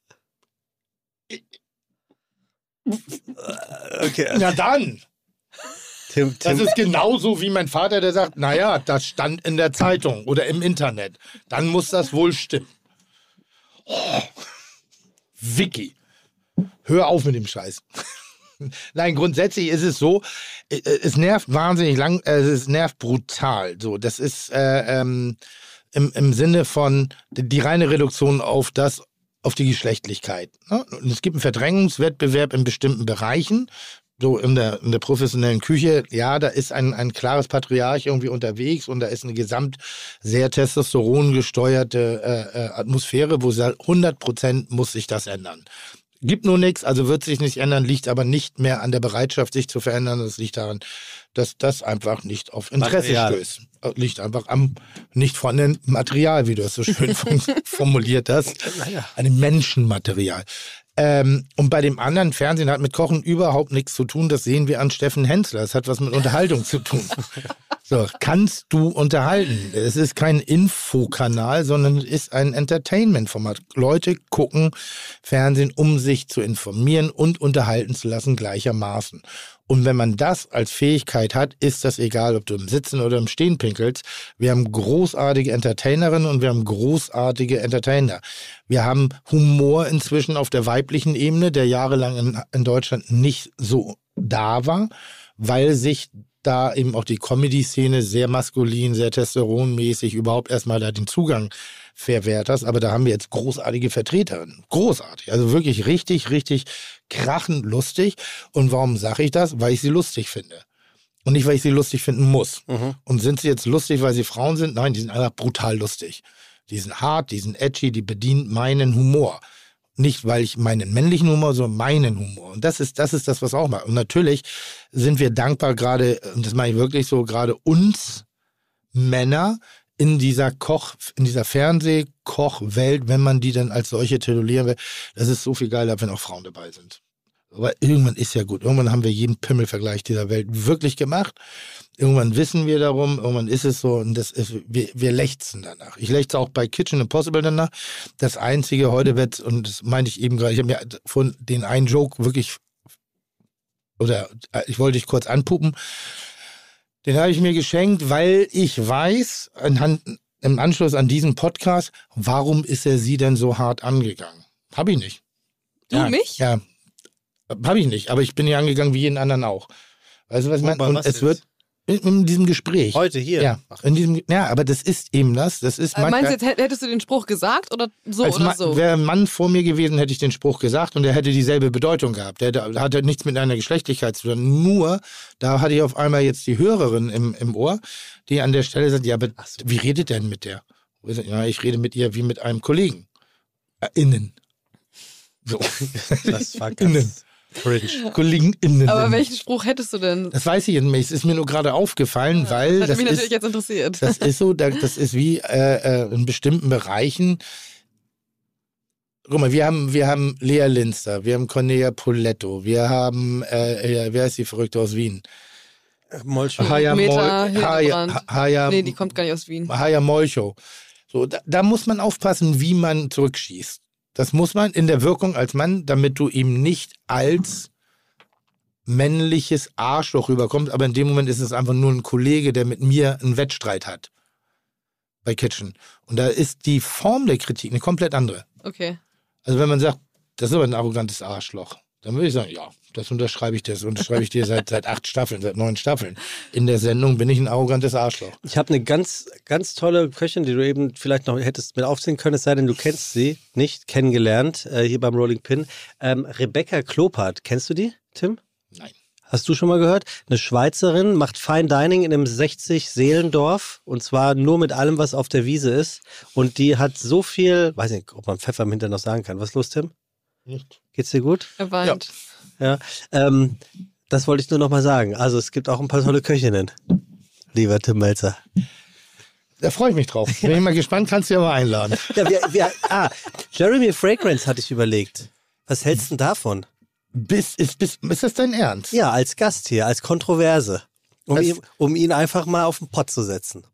Okay. na dann. Tim, Das Tim, ist genauso wie mein Vater, der sagt, naja, das stand in der Zeitung oder im Internet. Dann muss das wohl stimmen. Oh, Vicky, hör auf mit dem Scheiß. [laughs] Nein, grundsätzlich ist es so, äh, es nervt wahnsinnig lang, äh, es nervt brutal. So, das ist, äh, ähm, im, im Sinne von die reine Reduktion auf das, auf die Geschlechtlichkeit. Ne? Und es gibt einen Verdrängungswettbewerb in bestimmten Bereichen. So in der, in der professionellen Küche, ja, da ist ein, ein klares Patriarch irgendwie unterwegs und da ist eine gesamt sehr testosteron gesteuerte äh, äh, Atmosphäre, wo sie sagt, 100 Prozent muss sich das ändern. Gibt nur nichts, also wird sich nicht ändern, liegt aber nicht mehr an der Bereitschaft, sich zu verändern. Das liegt daran, dass das einfach nicht auf Interesse Material. stößt. Äh, Liegt einfach am nicht vorhandenen Material, wie du es so schön [laughs] formuliert hast. Einem Menschenmaterial. Ähm, und bei dem anderen Fernsehen hat mit Kochen überhaupt nichts zu tun. Das sehen wir an Steffen Hensler. Das hat was mit [laughs] Unterhaltung zu tun. So, kannst du unterhalten? Es ist kein Infokanal, sondern es ist ein Entertainment-Format. Leute gucken Fernsehen, um sich zu informieren und unterhalten zu lassen gleichermaßen. Und wenn man das als Fähigkeit hat, ist das egal, ob du im Sitzen oder im Stehen pinkelst. Wir haben großartige Entertainerinnen und wir haben großartige Entertainer. Wir haben Humor inzwischen auf der weiblichen Ebene, der jahrelang in, in Deutschland nicht so da war, weil sich da eben auch die Comedy-Szene sehr maskulin, sehr testosteronmäßig überhaupt erstmal da den Zugang verwehrt hast. Aber da haben wir jetzt großartige Vertreterinnen. Großartig. Also wirklich richtig, richtig krachend lustig. Und warum sage ich das? Weil ich sie lustig finde. Und nicht, weil ich sie lustig finden muss. Und sind sie jetzt lustig, weil sie Frauen sind? Nein, die sind einfach brutal lustig. Die sind hart, die sind edgy, die bedienen meinen Humor. Nicht, weil ich meinen männlichen Humor, sondern meinen Humor. Und das ist, das ist das, was auch mal. Und natürlich sind wir dankbar gerade, und das meine ich wirklich so, gerade uns Männer in dieser Koch, in dieser Fernsehkochwelt, wenn man die dann als solche titulieren will, das ist so viel geiler, wenn auch Frauen dabei sind. Aber irgendwann ist ja gut. Irgendwann haben wir jeden Pimmelvergleich dieser Welt wirklich gemacht. Irgendwann wissen wir darum, irgendwann ist es so und das ist, wir, wir lechzen danach. Ich lechze auch bei Kitchen Impossible danach. Das Einzige heute wird, und das meinte ich eben gerade, ich habe mir von den einen Joke wirklich, oder äh, ich wollte dich kurz anpuppen, den habe ich mir geschenkt, weil ich weiß, anhand, im Anschluss an diesen Podcast, warum ist er sie denn so hart angegangen? Habe ich nicht. Du ja, mich? Ja, habe ich nicht, aber ich bin ja angegangen wie jeden anderen auch. Weißt du, was ich meine? Und es jetzt? wird in, in diesem Gespräch. Heute hier. Ja, in diesem, ja, aber das ist eben das. Das ist Äh, Meinst manchmal- du jetzt, hättest du den Spruch gesagt oder so als oder Ma- so? Wäre ein Mann vor mir gewesen, hätte ich den Spruch gesagt und der hätte dieselbe Bedeutung gehabt. Der, der hatte nichts mit einer Geschlechtlichkeit zu tun. Nur, da hatte ich auf einmal jetzt die Hörerin im, im Ohr, die an der Stelle sagt, ja, aber wie redet denn mit der? Ja, ich rede mit ihr wie mit einem Kollegen. Äh, innen. So. [laughs] Das war Innen. ganz cringe. Kollegen innen. Aber welchen Spruch hättest du denn? Das weiß ich jetzt nicht. Es ist mir nur gerade aufgefallen, weil Hat das mich ist, natürlich jetzt interessiert. das ist so, da- das ist wie äh, äh, in bestimmten Bereichen. Guck mal, wir haben, wir haben Lea Linster, wir haben Cornelia Poletto, wir haben, äh, äh, wer ist die Verrückte aus Wien? Molcho. Haya Meta Mol- Haya, Hildebrand. Haya, nee, die kommt gar nicht aus Wien. Haya Molcho. So, da, da muss man aufpassen, wie man zurückschießt. Das muss man in der Wirkung als Mann, damit du ihm nicht als männliches Arschloch rüberkommst, aber in dem Moment ist es einfach nur ein Kollege, der mit mir einen Wettstreit hat. Bei Kitchen. Und da ist die Form der Kritik eine komplett andere. Okay. Also wenn man sagt, das ist aber ein arrogantes Arschloch, dann würde ich sagen, ja, das unterschreibe ich dir. Das unterschreibe ich dir seit, seit acht Staffeln, seit neun Staffeln. In der Sendung bin ich ein arrogantes Arschloch. Ich habe eine ganz, ganz tolle Köchin, die du eben vielleicht noch hättest mit aufziehen können, es sei denn, du kennst sie nicht, kennengelernt, äh, hier beim Rolling Pin. Ähm, Rebecca Klopert, kennst du die, Tim? Nein. Hast du schon mal gehört? Eine Schweizerin macht Fine Dining in einem 60-Seelendorf und zwar nur mit allem, was auf der Wiese ist. Und die hat so viel, weiß nicht, ob man Pfeffer im Hintern noch sagen kann. Was ist los, Tim? Nicht. Geht's dir gut? Er weint. Ja. Ähm, das wollte ich nur noch mal sagen. Also es gibt auch ein paar tolle Köchinnen, lieber Tim Melzer. Da freue ich mich drauf. Bin ich mal gespannt, kannst du ja mal einladen. Ja, wir, wir, ah, Jeremy Fragrance hatte ich überlegt. Was hältst du denn davon? Bis, ist, bis, ist das dein Ernst? Ja, als Gast hier, als Kontroverse. Um, Das- ihn, um ihn einfach mal auf den Pott zu setzen.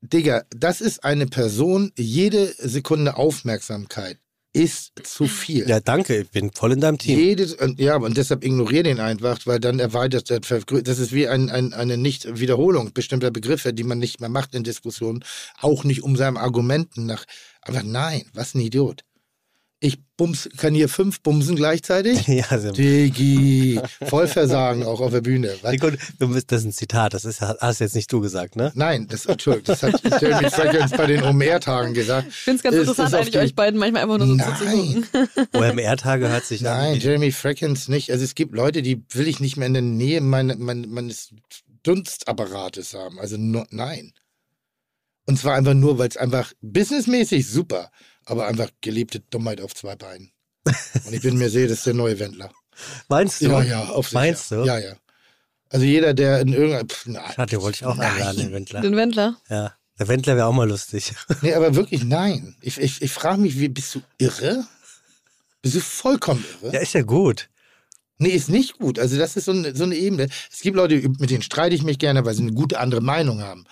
Digga, das ist eine Person, jede Sekunde Aufmerksamkeit ist zu viel. Ja, danke, ich bin voll in deinem Team. Jedes, und- ja, und deshalb ignoriere den einfach, weil dann erweitert Das ist wie ein, ein, eine Nicht-Wiederholung bestimmter Begriffe, die man nicht mehr macht in Diskussionen, auch nicht um seinen Argumenten nach. Aber nein, was ein Idiot. Ich bums, kann hier fünf bumsen gleichzeitig. [laughs] Ja, also, Digi, [laughs] Vollversagen auch auf der Bühne. Bist, das ist ein Zitat, das ist, hast jetzt nicht du gesagt, ne? Nein, das, Entschuldigung, das hat Jeremy Fragrance bei den OMR-Tagen gesagt. Ich finde es ganz Ist interessant, auf eigentlich die- euch beiden manchmal einfach nur so zuzugucken. [laughs] OMR-Tage hört sich Nein, an. wie- Jeremy Fragrance nicht. Also es gibt Leute, die will ich nicht mehr in der Nähe meine, meine, meines Dunstapparates haben. Also nur, nein. Und zwar einfach nur, weil es einfach businessmäßig super, aber einfach gelebte Dummheit auf zwei Beinen. Und ich bin mir sicher, das ist der neue Wendler. Meinst du? Ja, ja, auf sicher. Meinst du? Ja, ja. Also jeder, der in irgendeiner... Pff, nein. Schade, den wollte ich auch Nein. einladen, den Wendler. Den Wendler. Ja. Der Wendler wäre auch mal lustig. Nee, aber wirklich nein. Ich, ich, ich frage mich, wie, bist du irre? Bist du vollkommen irre? Ja, ist ja gut. Nee, ist nicht gut. Also das ist so eine, so eine Ebene. Es gibt Leute, mit denen streite ich mich gerne, weil sie eine gute andere Meinung haben.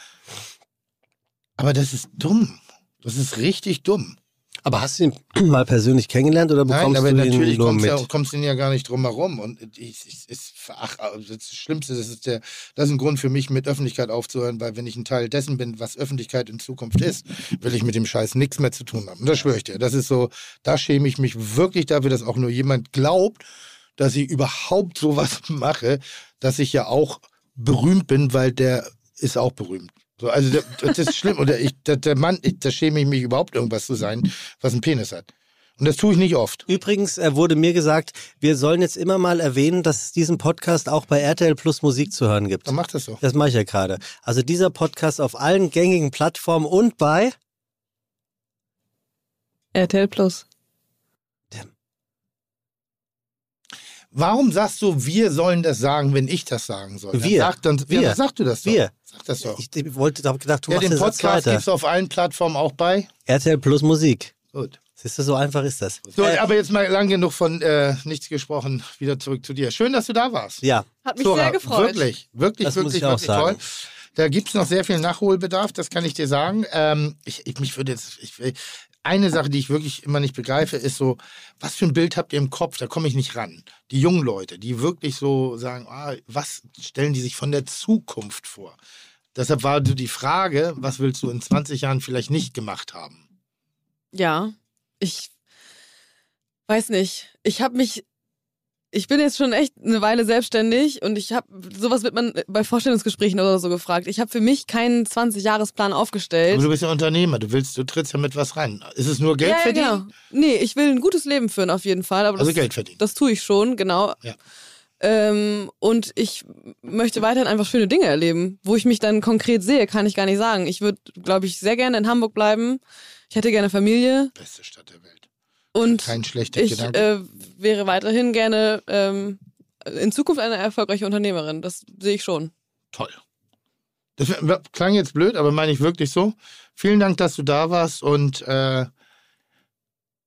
Aber das ist dumm. Das ist richtig dumm. Aber hast du ihn [clears throat] mal persönlich kennengelernt oder bekommst Nein, aber du ihn nur kommst mit? ja, kommst du ja gar nicht drum herum. Und ich, ich, ich, ach, das Schlimmste, das ist, der, das ist ein Grund für mich, mit Öffentlichkeit aufzuhören, weil wenn ich ein Teil dessen bin, was Öffentlichkeit in Zukunft ist, will ich mit dem Scheiß nichts mehr zu tun haben. Und das schwöre ich dir. Das ist so, da schäme ich mich wirklich dafür, dass auch nur jemand glaubt, dass ich überhaupt sowas [laughs] mache, dass ich ja auch berühmt bin, weil der ist auch berühmt. So, also das ist schlimm. Oder ich, der, der Mann, ich, da schäme ich mich überhaupt irgendwas zu sein, was einen Penis hat. Und das tue ich nicht oft. Übrigens äh, wurde mir gesagt, wir sollen jetzt immer mal erwähnen, dass es diesen Podcast auch bei RTL Plus Musik zu hören gibt. Dann mach das so. Das mache ich ja gerade. Also dieser Podcast auf allen gängigen Plattformen und bei RTL Plus. Warum sagst du, wir sollen das sagen, wenn ich das sagen soll? Dann Wir. Sag, dann, Wir. Ja, dann sag du das doch. Wir. Sag das doch. Ich wollte, habe gedacht, du ja, machst den Podcast gibt es auf allen Plattformen auch bei. RTL Plus Musik. Gut. Siehst du, so einfach ist das. So, Äh, aber jetzt mal lang genug von äh, nichts gesprochen. Wieder zurück zu dir. Schön, dass du da warst. ja, Hat mich Zora, sehr gefreut. Wirklich, wirklich, Das muss wirklich, ich auch wirklich sagen. toll. Da gibt es noch sehr viel Nachholbedarf, das kann ich dir sagen. Ähm, ich, ich, mich würde jetzt, ich, will- eine Sache, die ich wirklich immer nicht begreife, ist so, was für ein Bild habt ihr im Kopf? Da komme ich nicht ran. Die jungen Leute, die wirklich so sagen, ah, was stellen die sich von der Zukunft vor? Deshalb war die Frage, was willst du in 20 Jahren vielleicht nicht gemacht haben? Ja, ich weiß nicht. Ich habe mich, ich bin jetzt schon echt eine Weile selbstständig und ich habe, sowas wird man bei Vorstellungsgesprächen oder so gefragt. Ich habe für mich keinen 20-Jahres-Plan aufgestellt. Aber du bist ja Unternehmer, du willst, du trittst ja mit was rein. Ist es nur Geld ja, ja, verdienen? genau. Nee, ich will ein gutes Leben führen auf jeden Fall. Aber Also das, Geld verdienen. Das tue ich schon, genau. Ja. Ähm, und ich möchte weiterhin einfach schöne Dinge erleben. Wo ich mich dann konkret sehe, kann ich gar nicht sagen. Ich würde, glaube ich, sehr gerne in Hamburg bleiben. Ich hätte gerne Familie Beste Stadt der Welt. Und Kein schlechter ich Gedanke. äh, wäre weiterhin gerne ähm, in Zukunft eine erfolgreiche Unternehmerin. Das sehe ich schon. Toll. Das klang jetzt blöd, aber meine ich wirklich so. Vielen Dank, dass du da warst und äh,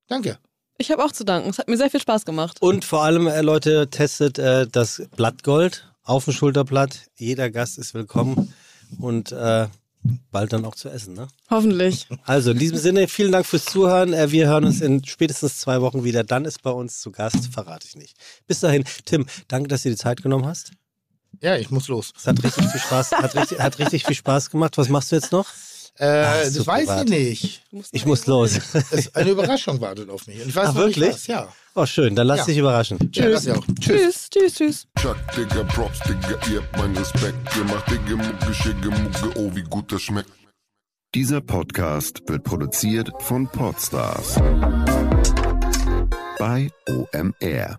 danke. Ich habe auch zu danken. Es hat mir sehr viel Spaß gemacht. und vor allem, äh, Leute, testet äh, das Blattgold auf dem Schulterblatt. Jeder Gast ist willkommen und äh, bald dann auch zu essen. Ne? Hoffentlich. Also in diesem Sinne, vielen Dank fürs Zuhören. Äh, Wir hören uns in spätestens zwei Wochen wieder. Dann ist bei uns zu Gast, verrate ich nicht. Bis dahin, Tim, danke, dass du dir die Zeit genommen hast. Ja, ich muss los. Es hat richtig viel Spaß, hat richtig, hat richtig viel Spaß gemacht. Was machst du jetzt noch? Äh, Ach, das weiß privat. ich nicht. Ich muss los. [laughs] Es, eine Überraschung wartet auf mich. Und ich weiß Ach, nicht wirklich? was. Ja. Oh, schön. Dann lass Ja. dich überraschen. Das ja. Tschüss. Tschüss, tschüss, tschüss. Chuck, Digga, Props, Digga, ihr habt meinen Respekt. Ihr macht Digga, Mucke, Schicke, Mucke, oh, wie gut das schmeckt. Dieser Podcast wird produziert von Podstars bei OMR.